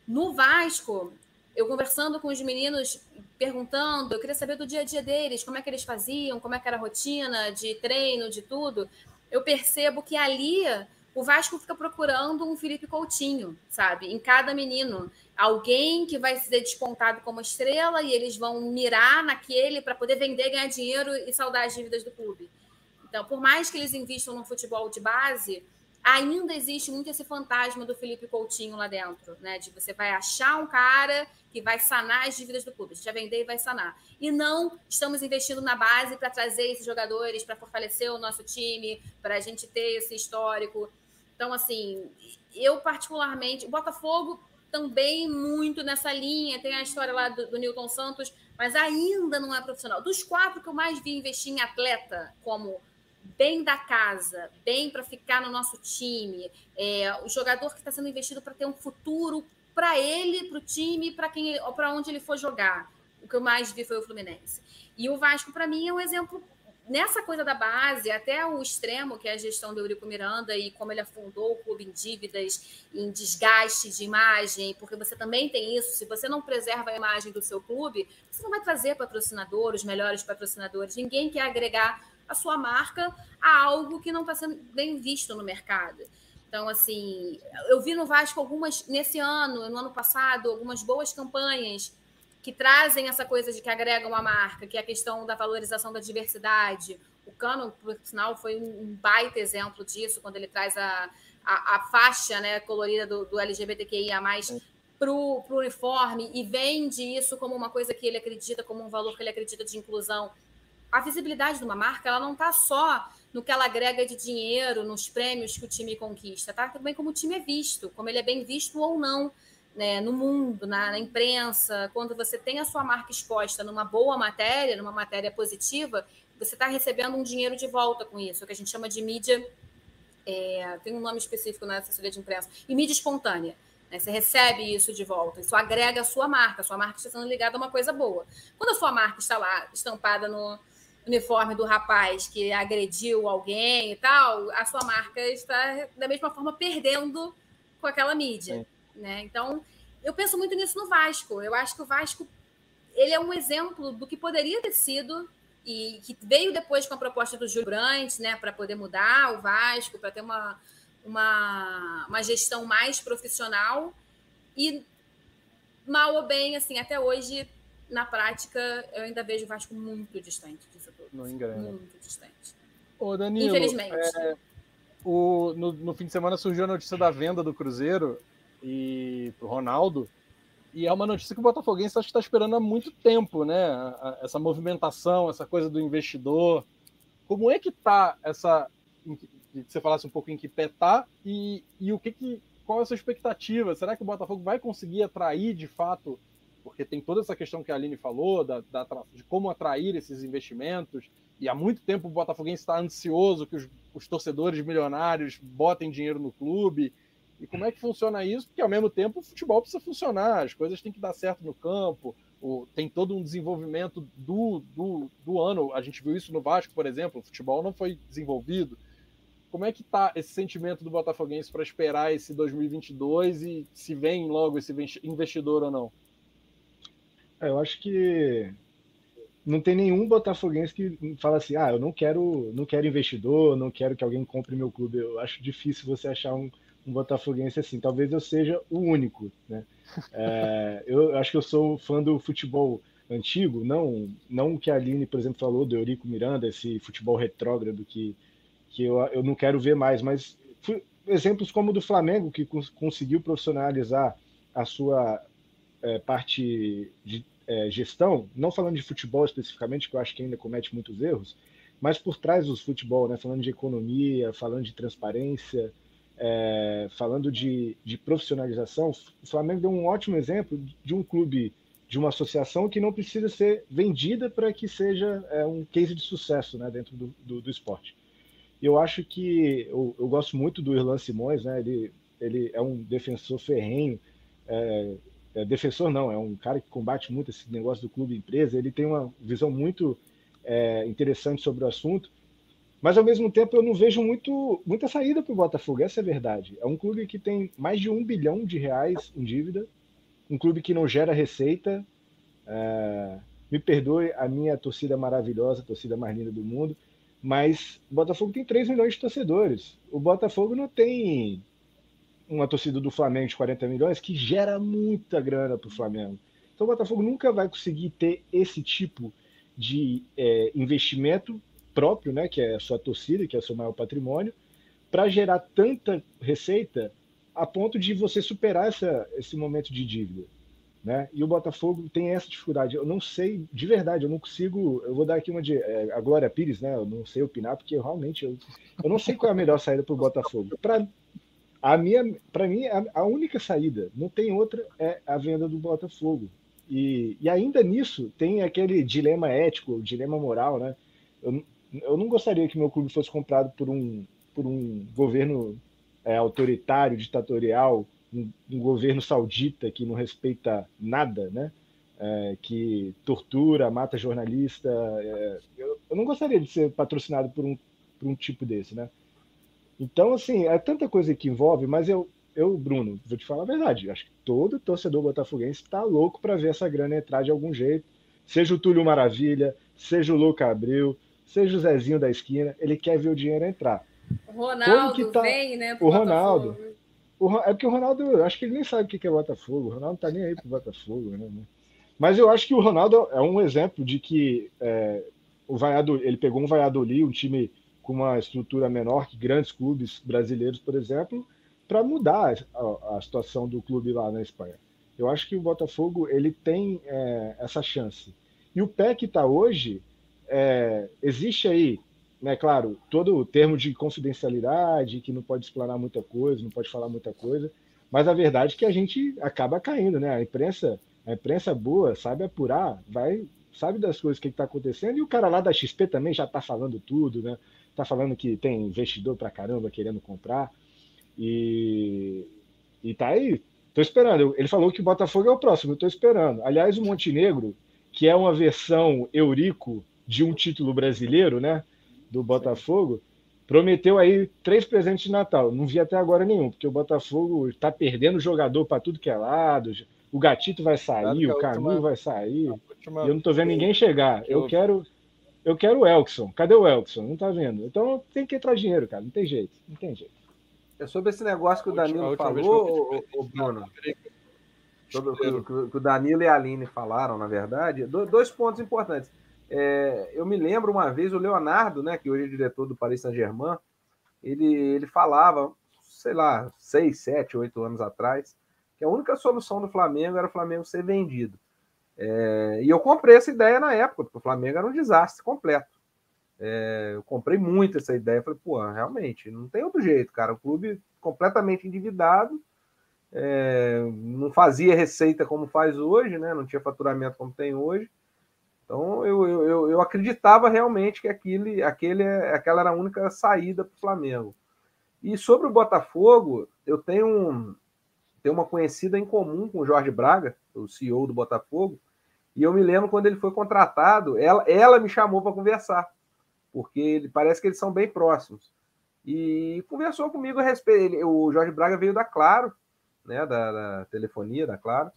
No Vasco, eu conversando com os meninos, perguntando, eu queria saber do dia a dia deles, como é que eles faziam, como é que era a rotina de treino, de tudo. Eu percebo que ali o Vasco fica procurando um Felipe Coutinho, sabe? Em cada menino. Alguém que vai ser despontado como estrela e eles vão mirar naquele para poder vender, ganhar dinheiro e saldar as dívidas do clube. Então, por mais que eles investam no futebol de base, ainda existe muito esse fantasma do Felipe Coutinho lá dentro, né? De você vai achar um cara que vai sanar as dívidas do clube, gente vai vender e vai sanar. E não estamos investindo na base para trazer esses jogadores, para fortalecer o nosso time, para a gente ter esse histórico. Então, assim, eu particularmente, o Botafogo também muito nessa linha, tem a história lá do, do Newton Santos, mas ainda não é profissional. Dos quatro que eu mais vi investir em atleta, como bem da casa, bem para ficar no nosso time, é, o jogador que está sendo investido para ter um futuro para ele, para o time, para quem, para onde ele for jogar. O que eu mais vi foi o Fluminense. E o Vasco para mim é um exemplo nessa coisa da base, até o extremo, que é a gestão do Eurico Miranda e como ele afundou o clube em dívidas, em desgaste de imagem, porque você também tem isso. Se você não preserva a imagem do seu clube, você não vai trazer patrocinador, os melhores patrocinadores. Ninguém quer agregar a sua marca a algo que não está sendo bem visto no mercado. Então, assim, eu vi no Vasco algumas, nesse ano, no ano passado, algumas boas campanhas que trazem essa coisa de que agregam a marca, que é a questão da valorização da diversidade. O Cano, por sinal, foi um baita exemplo disso, quando ele traz a, a, a faixa né, colorida do, do LGBTQIA para o uniforme e vende isso como uma coisa que ele acredita, como um valor que ele acredita de inclusão a visibilidade de uma marca ela não está só no que ela agrega de dinheiro, nos prêmios que o time conquista, tá? Também como o time é visto, como ele é bem visto ou não né, no mundo, na, na, imprensa. Quando você tem a sua marca exposta numa boa matéria, numa matéria positiva, você está recebendo um dinheiro de volta com isso, o que a gente chama de mídia. É, tem um nome específico na assessoria de imprensa, e mídia espontânea. Né? Você recebe isso de volta, isso agrega a sua marca, a sua marca está sendo ligada a uma coisa boa. Quando a sua marca está lá estampada no, uniforme do rapaz que agrediu alguém e tal, a sua marca está da mesma forma perdendo com aquela mídia, né? Então, eu penso muito nisso no Vasco. Eu acho que o Vasco ele é um exemplo do que poderia ter sido e que veio depois com a proposta do Júlio Brandt, né, para poder mudar o Vasco, para ter uma, uma, uma gestão mais profissional e mal ou bem, assim, até hoje na prática, eu ainda vejo o Vasco muito distante disso. Não engana. Muito distante. Ô, Danilo, Infelizmente. É, o, no, no, fim de semana surgiu a notícia da venda do Cruzeiro e pro Ronaldo. E é uma notícia que o Botafoguense acho que está esperando há muito tempo, né? Essa movimentação, essa coisa do investidor. Como é que tá essa. Que você falasse um pouco em que pé tá e, e o que, que qual é a sua expectativa? Será que o Botafogo vai conseguir atrair de fato porque tem toda essa questão que a Aline falou, da, da, de como atrair esses investimentos, e há muito tempo o Botafoguense está ansioso que os, os, torcedores milionários botem dinheiro no clube. E como é que funciona isso? Porque ao mesmo tempo o futebol precisa funcionar, as coisas têm que dar certo no campo, o, tem todo um desenvolvimento do, do, do ano. A gente viu isso no Vasco, por exemplo, o futebol não foi desenvolvido. Como é que está esse sentimento do Botafoguense para esperar esse 2022 e se vem logo esse investidor ou não? É, eu acho que não tem nenhum botafoguense que fala assim: "Ah, eu não quero, não quero investidor, não quero que alguém compre meu clube". Eu acho difícil você achar um, um botafoguense assim. Talvez eu seja o único, né? É, eu acho que eu sou fã do futebol antigo, não não o que a Aline, por exemplo, falou do Eurico Miranda, esse futebol retrógrado que que eu, eu não quero ver mais, mas exemplos como o do Flamengo que cons conseguiu profissionalizar a sua é, parte de é, gestão, não falando de futebol especificamente, que eu acho que ainda comete muitos erros, mas por trás do futebol, né, falando de economia, falando de transparência, é, falando de, de, profissionalização, o Flamengo deu um ótimo exemplo de um clube, de uma associação que não precisa ser vendida para que seja é, um case de sucesso né, dentro do, do, do esporte. Eu acho que eu, eu, gosto muito do Irlan Simões, né, ele, ele é um defensor ferrenho, é, defensor não, é um cara que combate muito esse negócio do clube empresa, ele tem uma visão muito é, interessante sobre o assunto, mas ao mesmo tempo eu não vejo muito, muita saída para o Botafogo, essa é a verdade. É um clube que tem mais de um bilhão de reais em dívida, um clube que não gera receita. É, me perdoe a minha torcida maravilhosa, torcida mais linda do mundo, mas o Botafogo tem 3 milhões de torcedores. O Botafogo não tem uma torcida do Flamengo de 40 milhões que gera muita grana para o Flamengo. Então o Botafogo nunca vai conseguir ter esse tipo de é, investimento próprio, né, que é a sua torcida, que é o seu maior patrimônio, para gerar tanta receita a ponto de você superar essa, esse momento de dívida. Né? E o Botafogo tem essa dificuldade. Eu não sei, de verdade, eu não consigo. Eu vou dar aqui uma de. É, a Glória Pires, né? Eu não sei opinar, porque realmente eu, eu não sei qual é a melhor saída para o Botafogo. Para a minha, para mim, a, a, única saída, não tem outra, é a venda do Botafogo. E, e ainda nisso tem aquele dilema ético, dilema moral, né? Eu, eu não gostaria que meu clube fosse comprado por um, por um governo é, autoritário, ditatorial, um, um, governo saudita que não respeita nada, né? É, que tortura, mata jornalista. É, eu, eu, não gostaria de ser patrocinado por um, por um tipo desse, né? Então, assim, é tanta coisa que envolve, mas eu, eu, Bruno, vou te falar a verdade. Acho que todo torcedor botafoguense está louco para ver essa grana entrar de algum jeito. Seja o Túlio Maravilha, seja o Luca Abril, seja o Zezinho da esquina, ele quer ver o dinheiro entrar. O Ronaldo tá... vem, né? O Ronaldo. O, é porque o Ronaldo, acho que ele nem sabe o que é Botafogo. O Ronaldo não tá nem aí pro Botafogo, né? Mas eu acho que o Ronaldo é um exemplo de que é, o Valladolid, ele pegou um Valladolid, um time com uma estrutura menor que grandes clubes brasileiros, por exemplo, para mudar a, a, situação do clube lá na Espanha. Eu acho que o Botafogo ele tem é, essa chance. E o pé que está hoje, é, existe aí, né, claro, todo o termo de confidencialidade, que não pode explanar muita coisa, não pode falar muita coisa, mas a verdade é que a gente acaba caindo, né? A imprensa, a imprensa boa sabe apurar, vai, sabe das coisas que está acontecendo, e o cara lá da XP também já está falando tudo, né? Tá falando que tem investidor pra caramba querendo comprar. E, e tá aí. Tô esperando. Ele falou que o Botafogo é o próximo, eu tô esperando. Aliás, o Montenegro, que é uma versão Eurico de um título brasileiro, né? Do Botafogo, prometeu aí três presentes de Natal. Não vi até agora nenhum, porque o Botafogo está perdendo jogador para tudo que é lado. O Gatito vai sair, o Canu vai sair. Última... Eu não tô vendo ninguém chegar. Eu quero eu quero o Elkson. Cadê o Elkson? Não tá vendo. Então tem que entrar dinheiro, cara. Não tem jeito. Não tem jeito. É sobre esse negócio que o Danilo falou, o Bruno. Sobre o que o Danilo e a Aline falaram, na verdade, dois pontos importantes. É, eu me lembro uma vez o Leonardo, né, que hoje é diretor do Paris Saint-Germain, ele, ele falava, sei lá, seis, sete, oito anos atrás, que a única solução do Flamengo era o Flamengo ser vendido. É, e eu comprei essa ideia na época, porque o Flamengo era um desastre completo. É, eu comprei muito essa ideia. Falei, pô, realmente, não tem outro jeito, cara. O clube completamente endividado é, não fazia receita como faz hoje, né? Não tinha faturamento como tem hoje. Então eu, eu, eu acreditava realmente que aquele, aquele, aquela era a única saída para o Flamengo. E sobre o Botafogo, eu tenho, um, tenho uma conhecida em comum com o Jorge Braga, o CEO do Botafogo, e eu me lembro quando ele foi contratado, ela, ela me chamou para conversar, porque ele, parece que eles são bem próximos. E conversou comigo a respeito. Ele, o Jorge Braga veio da Claro, né, da, da telefonia, da Claro,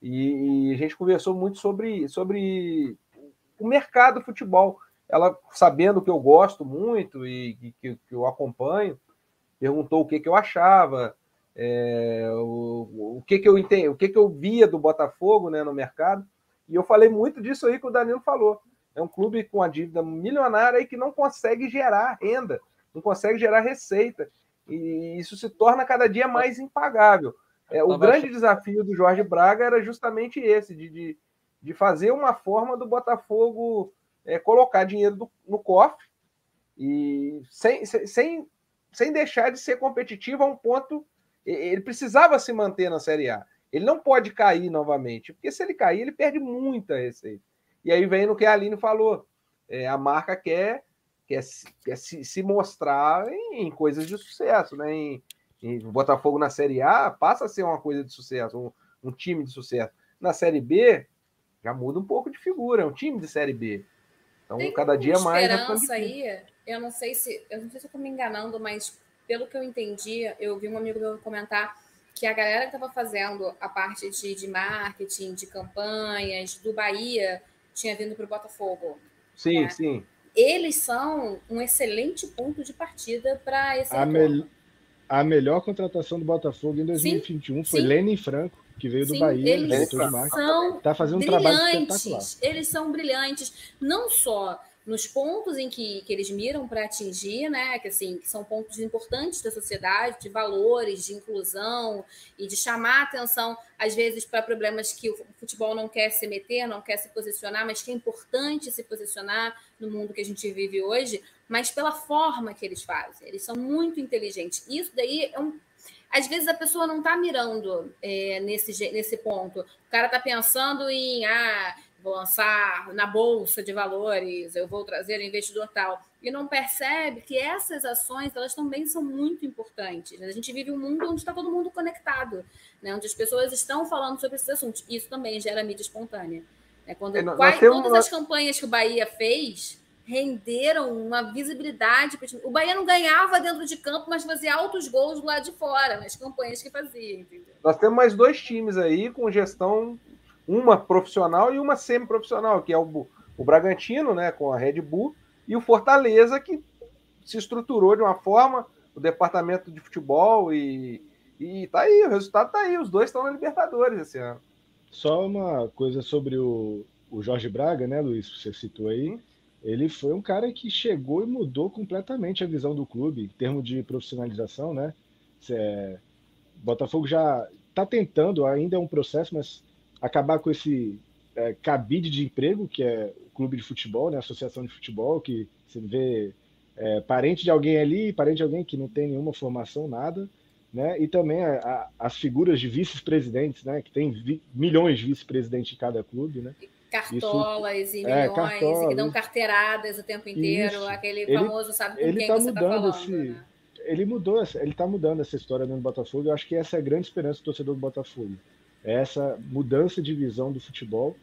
e, e, a gente conversou muito sobre, sobre o mercado do futebol. Ela, sabendo que eu gosto muito e que, que, eu acompanho, perguntou o que, que eu achava, é, o, o, que, que eu entendi, o que, que eu via do Botafogo né, no mercado. E eu falei muito disso aí que o Danilo falou. É um clube com a dívida milionária e que não consegue gerar renda, não consegue gerar receita. E isso se torna cada dia mais impagável. É, o grande desafio do Jorge Braga era justamente esse, de, de, de fazer uma forma do Botafogo é, colocar dinheiro do, no cofre e sem, sem, sem deixar de ser competitivo a um ponto. Ele precisava se manter na Série A. Ele não pode cair novamente, porque se ele cair, ele perde muita receita. E aí vem no que a Aline falou. É, a marca quer, quer, quer se, se mostrar em, em, coisas de sucesso, né? Em, em, Botafogo na Série A passa a ser uma coisa de sucesso, um, um time de sucesso. Na Série B, já muda um pouco de figura, é um time de Série B. Então, Tem cada dia mais. esperança aí, eu não sei se eu não sei se eu estou me enganando, mas pelo que eu entendi, eu vi um amigo meu comentar que a galera que estava fazendo a parte de, de marketing, de campanhas do Bahia, tinha vindo para o Botafogo. Sim, né? sim. Eles são um excelente ponto de partida para esse a, me a melhor contratação do Botafogo em 2021 sim, foi sim. Lenin Franco, que veio sim, do Bahia, eles são Está fazendo um trabalho espetacular. Eles são brilhantes, não só nos pontos em que, que eles miram para atingir, né? Que assim, que são pontos importantes da sociedade, de valores, de inclusão e de chamar atenção, às vezes, para problemas que o futebol não quer se meter, não quer se posicionar, mas que é importante se posicionar no mundo que a gente vive hoje, mas pela forma que eles fazem. Eles são muito inteligentes. Isso daí é um às vezes a pessoa não está mirando é, nesse, nesse ponto. O cara está pensando em ah, vou lançar na bolsa de valores, eu vou trazer investidor tal, e não percebe que essas ações elas também são muito importantes. A gente vive um mundo onde está todo mundo conectado, né? onde as pessoas estão falando sobre esses assuntos. Isso também gera mídia espontânea. É quando é, quais, temos... todas as campanhas que o Bahia fez renderam uma visibilidade. O Bahia não ganhava dentro de campo, mas fazia altos gols do lado de fora, nas campanhas que fazia. Entendeu? Nós temos mais dois times aí com gestão uma profissional e uma semi-profissional, que é o, o Bragantino, né, com a Red Bull, e o Fortaleza, que se estruturou de uma forma, o departamento de futebol, e, e tá aí, o resultado tá aí, os dois estão na Libertadores esse ano. Só uma coisa sobre o, o Jorge Braga, né, Luiz, você citou aí, ele foi um cara que chegou e mudou completamente a visão do clube, em termos de profissionalização, né, é, Botafogo já está tentando, ainda é um processo, mas acabar com esse é, cabide de emprego, que é o clube de futebol, né, a associação de futebol, que você vê é, parente de alguém ali, parente de alguém que não tem nenhuma formação, nada, né, e também a, a, as figuras de vice-presidentes, né, que tem vi, milhões de vice-presidentes em cada clube, né. Cartolas Isso, e milhões, é, cartolas, que dão carteiradas o tempo inteiro, Isso. aquele ele, famoso sabe com quem tá você está falando, esse, né? Ele mudou, ele está mudando essa história no Botafogo. Eu acho que essa é a grande esperança do torcedor do Botafogo essa mudança de visão do futebol.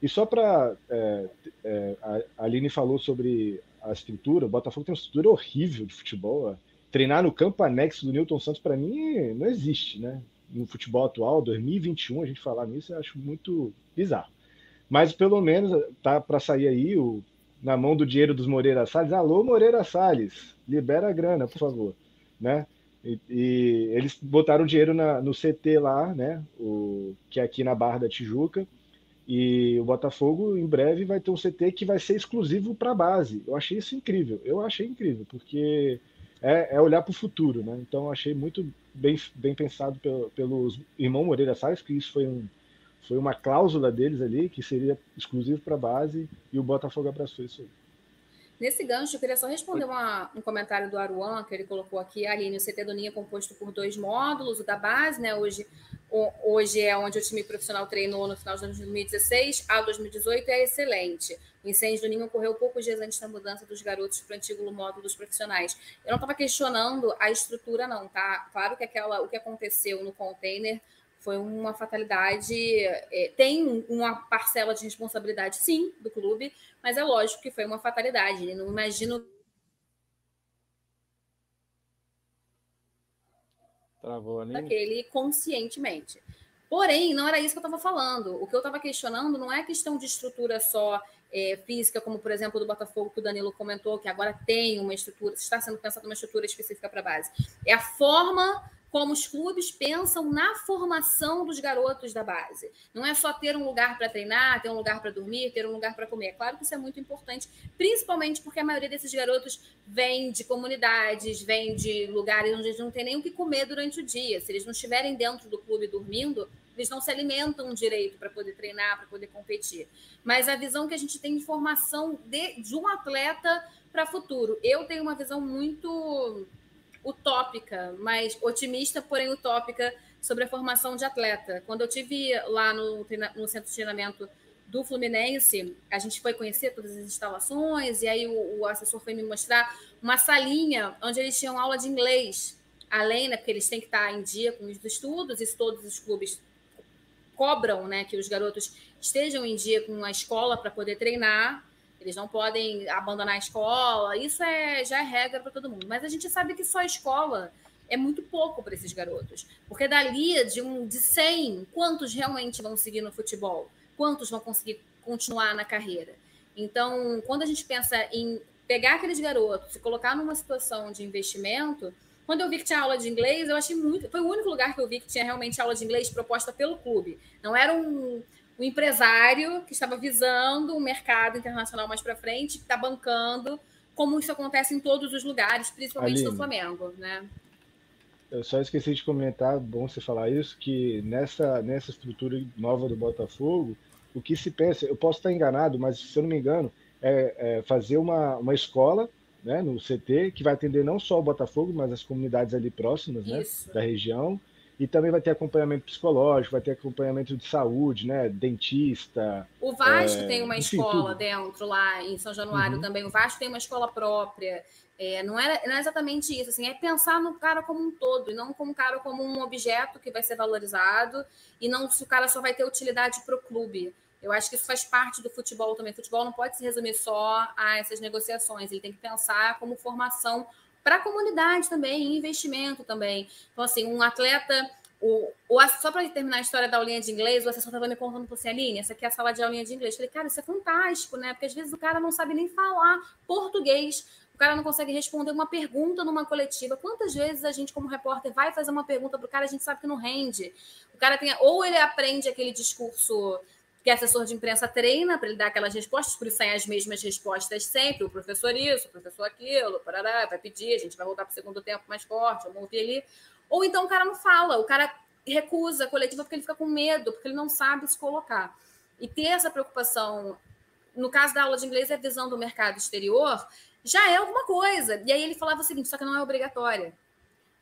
E só para. É, é, a Aline falou sobre a estrutura, o Botafogo tem uma estrutura horrível de futebol. Treinar no campo anexo do Newton Santos, para mim, não existe, né? No futebol atual, 2021, a gente falar nisso, eu acho muito bizarro. Mas pelo menos tá para sair aí o, na mão do dinheiro dos Moreira Salles. Alô, Moreira Salles, libera a grana, por favor. Né? E, e eles botaram dinheiro na, no CT lá, né? O, que é aqui na Barra da Tijuca. E o Botafogo em breve vai ter um CT que vai ser exclusivo para a base. Eu achei isso incrível. Eu achei incrível, porque é, é olhar para o futuro, né? Então achei muito bem, bem pensado pelo, pelos irmãos Moreira Salles, que isso foi, um, foi uma cláusula deles ali, que seria exclusivo para a base, e o Botafogo abraçou isso aí. Nesse gancho, eu queria só responder uma, um comentário do Aruan, que ele colocou aqui. Aline, o CT do Ninho é composto por dois módulos, o da base, né? Hoje, o, hoje é onde o time profissional treinou no final de 2016, a 2018 é excelente. O incêndio do Ninho ocorreu poucos dias antes da mudança dos garotos para o antigo módulo dos profissionais. Eu não estava questionando a estrutura, não, tá? Claro que aquela, o que aconteceu no container foi uma fatalidade. É, tem uma parcela de responsabilidade, sim, do clube, mas é lógico que foi uma fatalidade. Não imagino. Travou ali. Daquele conscientemente. Porém, não era isso que eu estava falando. O que eu estava questionando não é questão de estrutura só é, física, como por exemplo do Botafogo, que o Danilo comentou, que agora tem uma estrutura, está sendo pensada uma estrutura específica para a base. É a forma como os clubes pensam na formação dos garotos da base. Não é só ter um lugar para treinar, ter um lugar para dormir, ter um lugar para comer. Claro que isso é muito importante, principalmente porque a maioria desses garotos vem de comunidades, vem de lugares onde eles não têm nem o que comer durante o dia. Se eles não estiverem dentro do clube dormindo, eles não se alimentam direito para poder treinar, para poder competir. Mas a visão que a gente tem de formação de, de um atleta para futuro. Eu tenho uma visão muito utópica, mas otimista, porém utópica, sobre a formação de atleta. Quando eu tive lá no, no centro de treinamento do Fluminense, a gente foi conhecer todas as instalações, e aí o, o, assessor foi me mostrar uma salinha onde eles tinham aula de inglês, além, né, porque eles têm que estar em dia com os estudos, e todos os clubes cobram né, que os garotos estejam em dia com a escola para poder treinar, eles não podem abandonar a escola. Isso é já é regra para todo mundo. Mas a gente sabe que só a escola é muito pouco para esses garotos. Porque dali de um de 100, quantos realmente vão seguir no futebol? Quantos vão conseguir continuar na carreira? Então, quando a gente pensa em pegar aqueles garotos e colocar numa situação de investimento, quando eu vi que tinha aula de inglês, eu achei muito. Foi o único lugar que eu vi que tinha realmente aula de inglês proposta pelo clube. Não era um, o empresário que estava visando um mercado internacional mais para frente, que está bancando, como isso acontece em todos os lugares, principalmente Aline, no Flamengo, né? Eu só esqueci de comentar, bom você falar isso, que nessa, nessa estrutura nova do Botafogo, o que se pensa, eu posso estar enganado, mas se eu não me engano, é, é fazer uma, uma escola né, no CT que vai atender não só o Botafogo, mas as comunidades ali próximas né, da região e também vai ter acompanhamento psicológico, vai ter acompanhamento de saúde, né? Dentista. O Vasco é, tem uma enfim, escola tudo. dentro lá em São Januário uhum. também. O Vasco tem uma escola própria. É, não, é, não é exatamente isso, assim, é pensar no cara como um todo, e não como um cara como um objeto que vai ser valorizado, e não se o cara só vai ter utilidade para o clube. Eu acho que isso faz parte do futebol também. O futebol não pode se resumir só a essas negociações, ele tem que pensar como formação para a comunidade também, investimento também. Então, assim, um atleta. O, o, só para terminar a história da aulinha de inglês, o assessor estava me contando para você, Aline, essa aqui é a sala de aulinha de inglês. Eu falei, cara, isso é fantástico, né? Porque às vezes o cara não sabe nem falar português, o cara não consegue responder uma pergunta numa coletiva. Quantas vezes a gente, como repórter, vai fazer uma pergunta para o cara, a gente sabe que não rende. O cara tem. Ou ele aprende aquele discurso que assessor de imprensa treina para ele dar aquelas respostas, por isso saem as mesmas respostas sempre, o professor isso, o professor aquilo, parará, vai pedir, a gente vai voltar para o segundo tempo mais forte, vamos ouvir ali. Ou então o cara não fala, o cara recusa a coletiva porque ele fica com medo, porque ele não sabe se colocar. E ter essa preocupação, no caso da aula de inglês, é a visão do mercado exterior, já é alguma coisa. E aí ele falava o seguinte, só que não é obrigatória.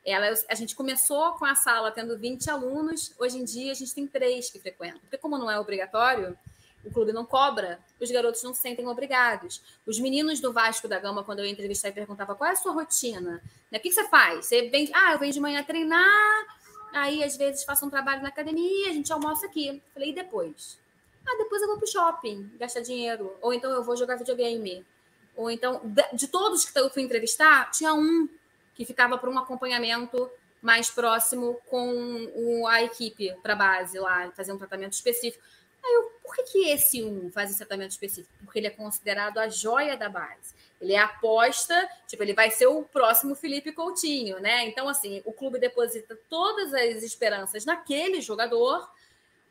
Ela, a gente começou com a sala tendo 20 alunos, hoje em dia a gente tem três que frequentam. Porque, como não é obrigatório, o clube não cobra, os garotos não se sentem obrigados. Os meninos do Vasco da Gama, quando eu entrevistava e perguntava qual é a sua rotina, né? o que, que você faz? Você vem, ah, eu venho de manhã treinar, aí às vezes faço um trabalho na academia, a gente almoça aqui. Falei, e depois? Ah, depois eu vou pro shopping, gastar dinheiro. Ou então eu vou jogar videogame. Ou então, de todos que eu fui entrevistar, tinha um que ficava para um acompanhamento mais próximo com a equipe para base lá, fazer um tratamento específico. Aí eu, por que, que esse um faz esse tratamento específico? Porque ele é considerado a joia da base. Ele é aposta, tipo, ele vai ser o próximo Felipe Coutinho, né? Então, assim, o clube deposita todas as esperanças naquele jogador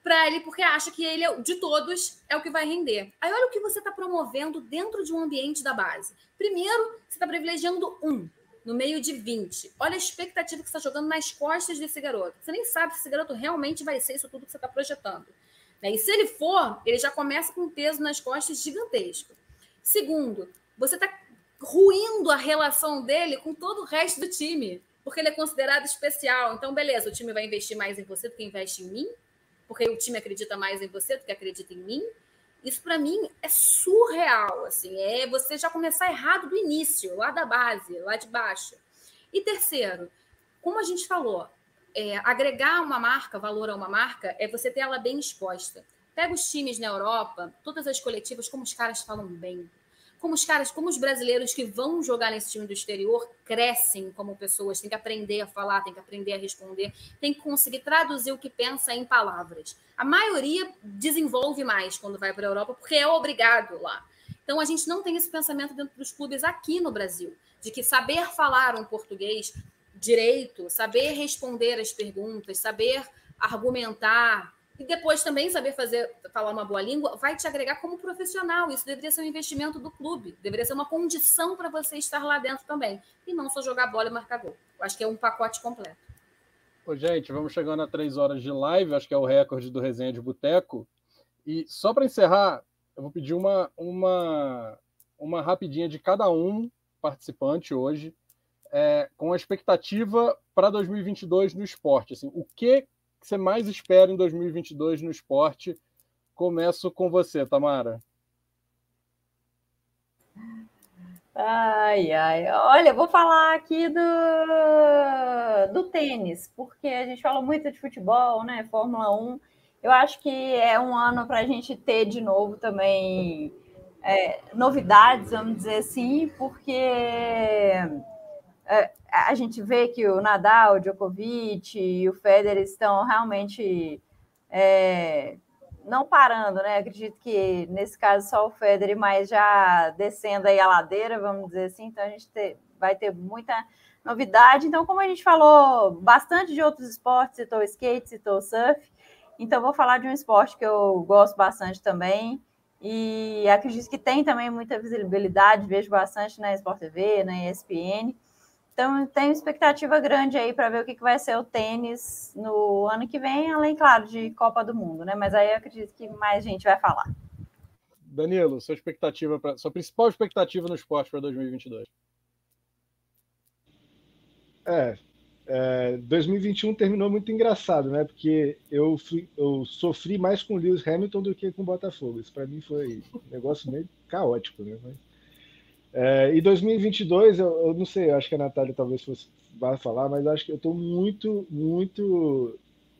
para ele, porque acha que ele, é, de todos, é o que vai render. Aí olha o que você está promovendo dentro de um ambiente da base. Primeiro, você está privilegiando um no meio de 20. Olha a expectativa que você está jogando nas costas desse garoto. Você nem sabe se esse garoto realmente vai ser isso tudo que você está projetando. Né? E se ele for, ele já começa com um peso nas costas gigantesco. Segundo, você está ruindo a relação dele com todo o resto do time, porque ele é considerado especial. Então, beleza, o time vai investir mais em você do que investe em mim, porque o time acredita mais em você do que acredita em mim. Isso para mim é surreal, assim, é você já começar errado do início, lá da base, lá de baixo. E terceiro, como a gente falou, é, agregar uma marca, valor a uma marca, é você ter ela bem exposta. Pega os times na Europa, todas as coletivas, como os caras falam bem. Como os caras, como os brasileiros que vão jogar nesse time do exterior crescem como pessoas, tem que aprender a falar, tem que aprender a responder, tem que conseguir traduzir o que pensa em palavras. A maioria desenvolve mais quando vai para a Europa, porque é obrigado lá. Então a gente não tem esse pensamento dentro dos clubes aqui no Brasil, de que saber falar um português direito, saber responder as perguntas, saber argumentar e depois também saber fazer falar uma boa língua vai te agregar como profissional. Isso deveria ser um investimento do clube, deveria ser uma condição para você estar lá dentro também e não só jogar bola e marcar gol. Eu acho que é um pacote completo. Ô, gente, vamos chegando a três horas de live, acho que é o recorde do Resenha de Boteco. E só para encerrar, eu vou pedir uma, uma, uma rapidinha de cada um participante hoje é, com a expectativa para 2022 no esporte. Assim, o que você mais espera em 2022 no esporte? Começo com você, Tamara. Ai, ai. Olha, vou falar aqui do, do tênis, porque a gente fala muito de futebol, né? Fórmula 1. Eu acho que é um ano para a gente ter de novo também é, novidades, vamos dizer assim, porque a gente vê que o Nadal, o Djokovic e o Federer estão realmente é, não parando, né? Acredito que nesse caso só o Federer, mas já descendo aí a ladeira, vamos dizer assim. Então a gente ter, vai ter muita novidade. Então, como a gente falou bastante de outros esportes, citou skate, citou surf, então vou falar de um esporte que eu gosto bastante também. E acredito que tem também muita visibilidade, vejo bastante na Sport TV, na ESPN, então, tenho expectativa grande aí para ver o que, que vai ser o tênis no ano que vem, além, claro, de Copa do Mundo, né? Mas aí eu acredito que mais gente vai falar. Danilo, sua expectativa, pra, sua principal expectativa no esporte para 2022? É, é, 2021 terminou muito engraçado, né? Porque eu, fui, eu sofri mais com o Lewis Hamilton do que com o Botafogo. Isso para mim foi um negócio meio caótico, né? Mas é, e 2022, eu, eu, não sei, eu acho que a Natália talvez fosse, vá falar, mas acho que eu estou muito, muito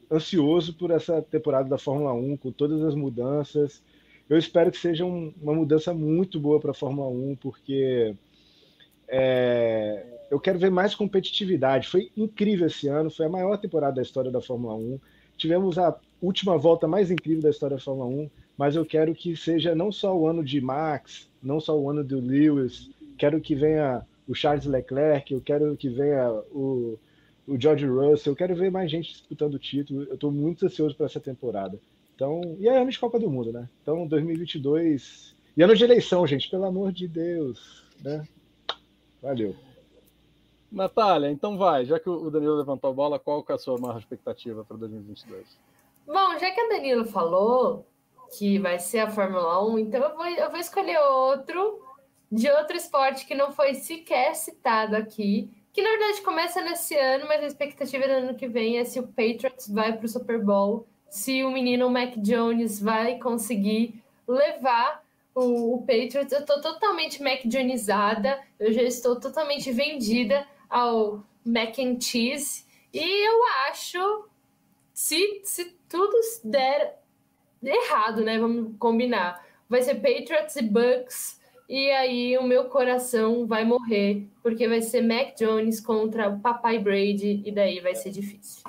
ansioso por essa temporada da Fórmula 1, com todas as mudanças. Eu espero que seja um, uma mudança muito boa para a Fórmula 1, porque é, eu quero ver mais competitividade. Foi incrível esse ano, foi a maior temporada da história da Fórmula 1. Tivemos a última volta mais incrível da história da Fórmula 1, mas eu quero que seja não só o ano de Max, não só o ano do Lewis, quero que venha o Charles Leclerc, eu quero que venha o, o George Russell, eu quero ver mais gente disputando o título, eu estou muito ansioso para essa temporada. Então, e é ano de Copa do Mundo, né? Então, 2022 e ano de eleição, gente, pelo amor de Deus, né? Valeu. Natália, então vai, já que o Danilo levantou a bola, qual é a sua maior expectativa para 2022? Bom, já que o Danilo falou, que vai ser a Fórmula 1, então eu vou, eu vou escolher outro de outro esporte que não foi sequer citado aqui, que na verdade começa nesse ano, mas a expectativa do ano que vem é se o Patriots vai para o Super Bowl, se o menino Mac Jones vai conseguir levar o, o Patriots. Eu estou totalmente Mac Jonesada, eu já estou totalmente vendida ao Mac and Cheese, e eu acho, se, se tudo der errado, né? Vamos combinar. Vai ser Patriots e Bucks. E aí o meu coração vai morrer, porque vai ser Mac Jones contra o Papai Brady, e daí vai ser difícil.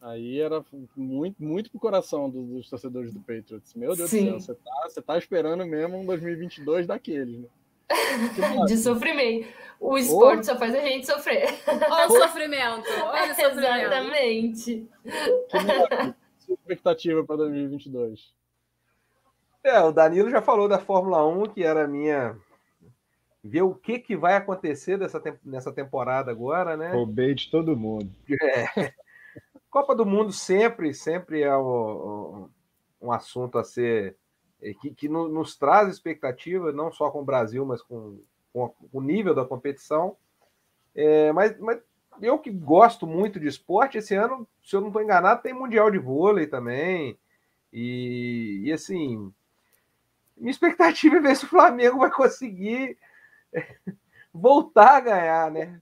Aí era muito, muito pro coração dos, dos torcedores do Patriots. Meu Deus Sim. do céu, você tá, você tá esperando mesmo um 2022 daqueles, né? De sofrimento. O esporte oh. só faz a gente sofrer. Olha o sofrimento. Olha o sofrimento. Exatamente. Que expectativa para 2022? É, o Danilo já falou da Fórmula 1, que era a minha. Ver o que, que vai acontecer dessa, nessa temporada agora, né? Roubei de todo mundo. É. Copa do Mundo sempre, sempre é o, o, um assunto a ser. É, que, que nos traz expectativa, não só com o Brasil, mas com, com o nível da competição. É, mas, mas eu que gosto muito de esporte, esse ano, se eu não estou enganado, tem Mundial de Vôlei também. E, e assim, minha expectativa é ver se o Flamengo vai conseguir voltar a ganhar, né?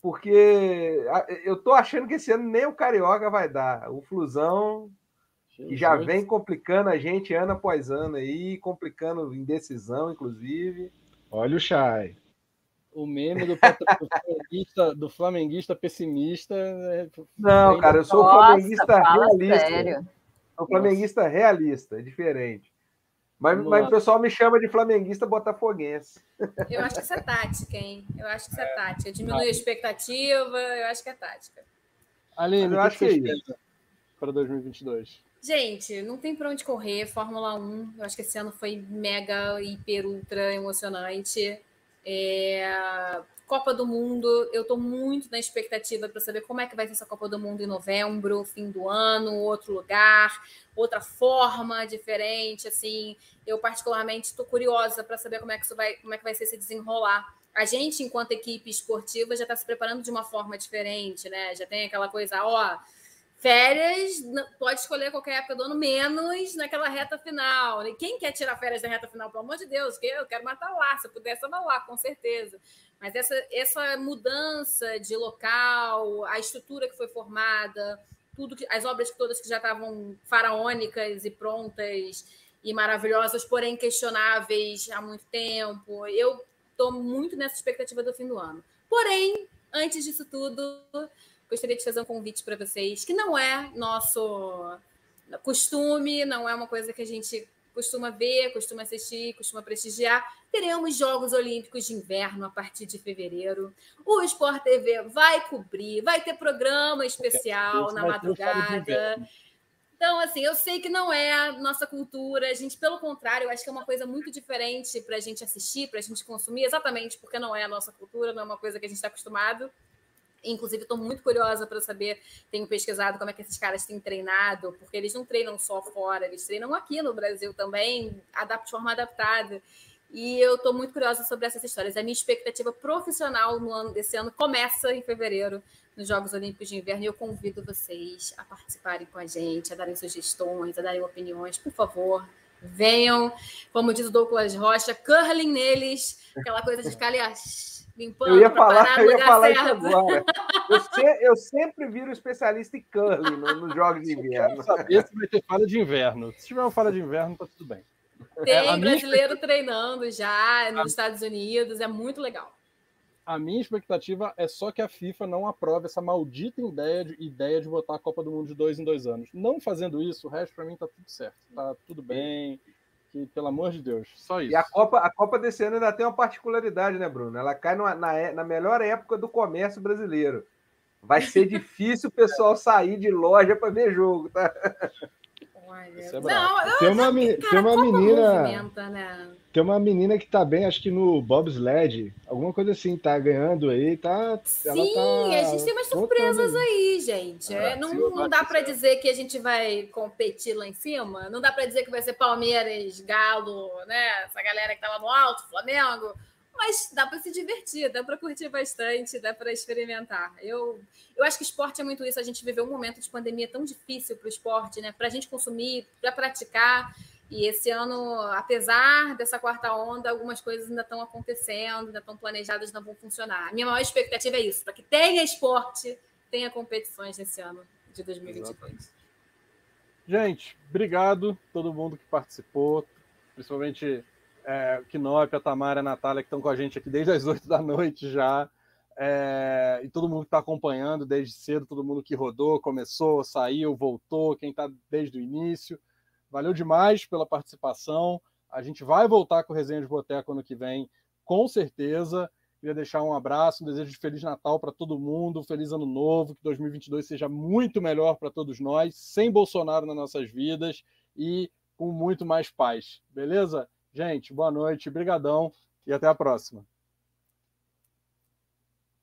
Porque eu tô achando que esse ano nem o Carioca vai dar. O Flusão que já vem complicando a gente ano após ano aí, complicando indecisão, inclusive. Olha o Chay. O meme do, do, flamenguista, do flamenguista pessimista. É... Não, cara, eu sou Nossa, flamenguista realista. Sério? Sou flamenguista realista, é diferente. Mas, mas o pessoal me chama de flamenguista botafoguense. Eu acho que isso é tática, hein? Eu acho que isso é, é tática. Diminui a expectativa, eu acho que é tática. Aline, eu acho que é isso. Para 2022. Gente, não tem para onde correr. Fórmula 1, eu acho que esse ano foi mega, hiper, ultra emocionante. É... Copa do Mundo, eu estou muito na expectativa para saber como é que vai ser essa Copa do Mundo em novembro, fim do ano, outro lugar, outra forma diferente. Assim, eu particularmente estou curiosa para saber como é que isso vai, como é que vai ser se desenrolar. A gente, enquanto equipe esportiva, já está se preparando de uma forma diferente, né? Já tem aquela coisa, ó, Férias, pode escolher qualquer época do ano, menos naquela reta final. Quem quer tirar férias da reta final, pelo amor de Deus? Eu quero matar lá, se eu pudesse, eu lá, com certeza. Mas essa, essa mudança de local, a estrutura que foi formada, tudo que, as obras todas que já estavam faraônicas e prontas e maravilhosas, porém questionáveis há muito tempo. Eu estou muito nessa expectativa do fim do ano. Porém, antes disso tudo, gostaria de fazer um convite para vocês, que não é nosso costume, não é uma coisa que a gente costuma ver, costuma assistir, costuma prestigiar. Teremos Jogos Olímpicos de Inverno a partir de fevereiro. O Sport TV vai cobrir, vai ter programa especial na madrugada. Então, assim, eu sei que não é a nossa cultura, a gente, pelo contrário, eu acho que é uma coisa muito diferente para a gente assistir, para a gente consumir, exatamente porque não é a nossa cultura, não é uma coisa que a gente está acostumado. Inclusive, estou muito curiosa para saber, tenho pesquisado como é que esses caras têm treinado, porque eles não treinam só fora, eles treinam aqui no Brasil também, de forma adaptada. E eu estou muito curiosa sobre essas histórias. A minha expectativa profissional no ano desse ano começa em fevereiro, nos Jogos Olímpicos de Inverno, e eu convido vocês a participarem com a gente, a darem sugestões, a darem opiniões, por favor. Venham, como diz o Douglas Rocha, curling neles, aquela coisa de ficar ali, limpando, eu ia falar, eu ia falar isso agora. Eu, se, eu, sempre viro especialista em curling nos no jogos de inverno. Saber se vai ter falha de inverno. Se tiver uma falha de inverno, tá tudo bem. Tem é, brasileiro minha... treinando já nos a... Estados Unidos, é muito legal. A minha expectativa é só que a FIFA não aprove essa maldita ideia de, ideia de botar a Copa do Mundo de dois em dois anos. Não fazendo isso, o resto para mim tá tudo certo. Tá tudo bem que, pelo amor de Deus, só isso. E a Copa, a Copa desse ano ainda tem uma particularidade, né, Bruno? Ela cai numa, na, na melhor época do comércio brasileiro. Vai ser difícil o pessoal sair de loja para ver jogo, tá? É não, tem uma, cara, tem uma menina. Né? Tem uma menina que tá bem, acho que no bobsled, alguma coisa assim, tá ganhando aí, tá. Sim, tá... a gente tem umas surpresas aí, gente. É, não, não dá para dizer que a gente vai competir lá em cima, não dá para dizer que vai ser Palmeiras, Galo, né? Essa galera que tá lá no alto, Flamengo. Mas dá para se divertir, dá para curtir bastante, dá para experimentar. Eu, eu acho que esporte é muito isso. A gente viveu um momento de pandemia tão difícil para o esporte, né? Para a gente consumir, para praticar. E esse ano, apesar dessa quarta onda, algumas coisas ainda estão acontecendo, ainda estão planejadas, não vão funcionar. A minha maior expectativa é isso, para que tenha esporte, tenha competições nesse ano de 2022. Exatamente. Gente, obrigado todo mundo que participou, principalmente é, Knop, a Tamara, a Natália, que estão com a gente aqui desde as 8 da noite já. É, e todo mundo que está acompanhando desde cedo, todo mundo que rodou, começou, saiu, voltou, quem está desde o início. Valeu demais pela participação. A gente vai voltar com o Resenha de Boteco ano que vem, com certeza. Queria deixar um abraço, um desejo de Feliz Natal para todo mundo, Feliz Ano Novo, que 2022 seja muito melhor para todos nós, sem Bolsonaro nas nossas vidas e com muito mais paz. Beleza? Gente, boa noite, brigadão e até a próxima.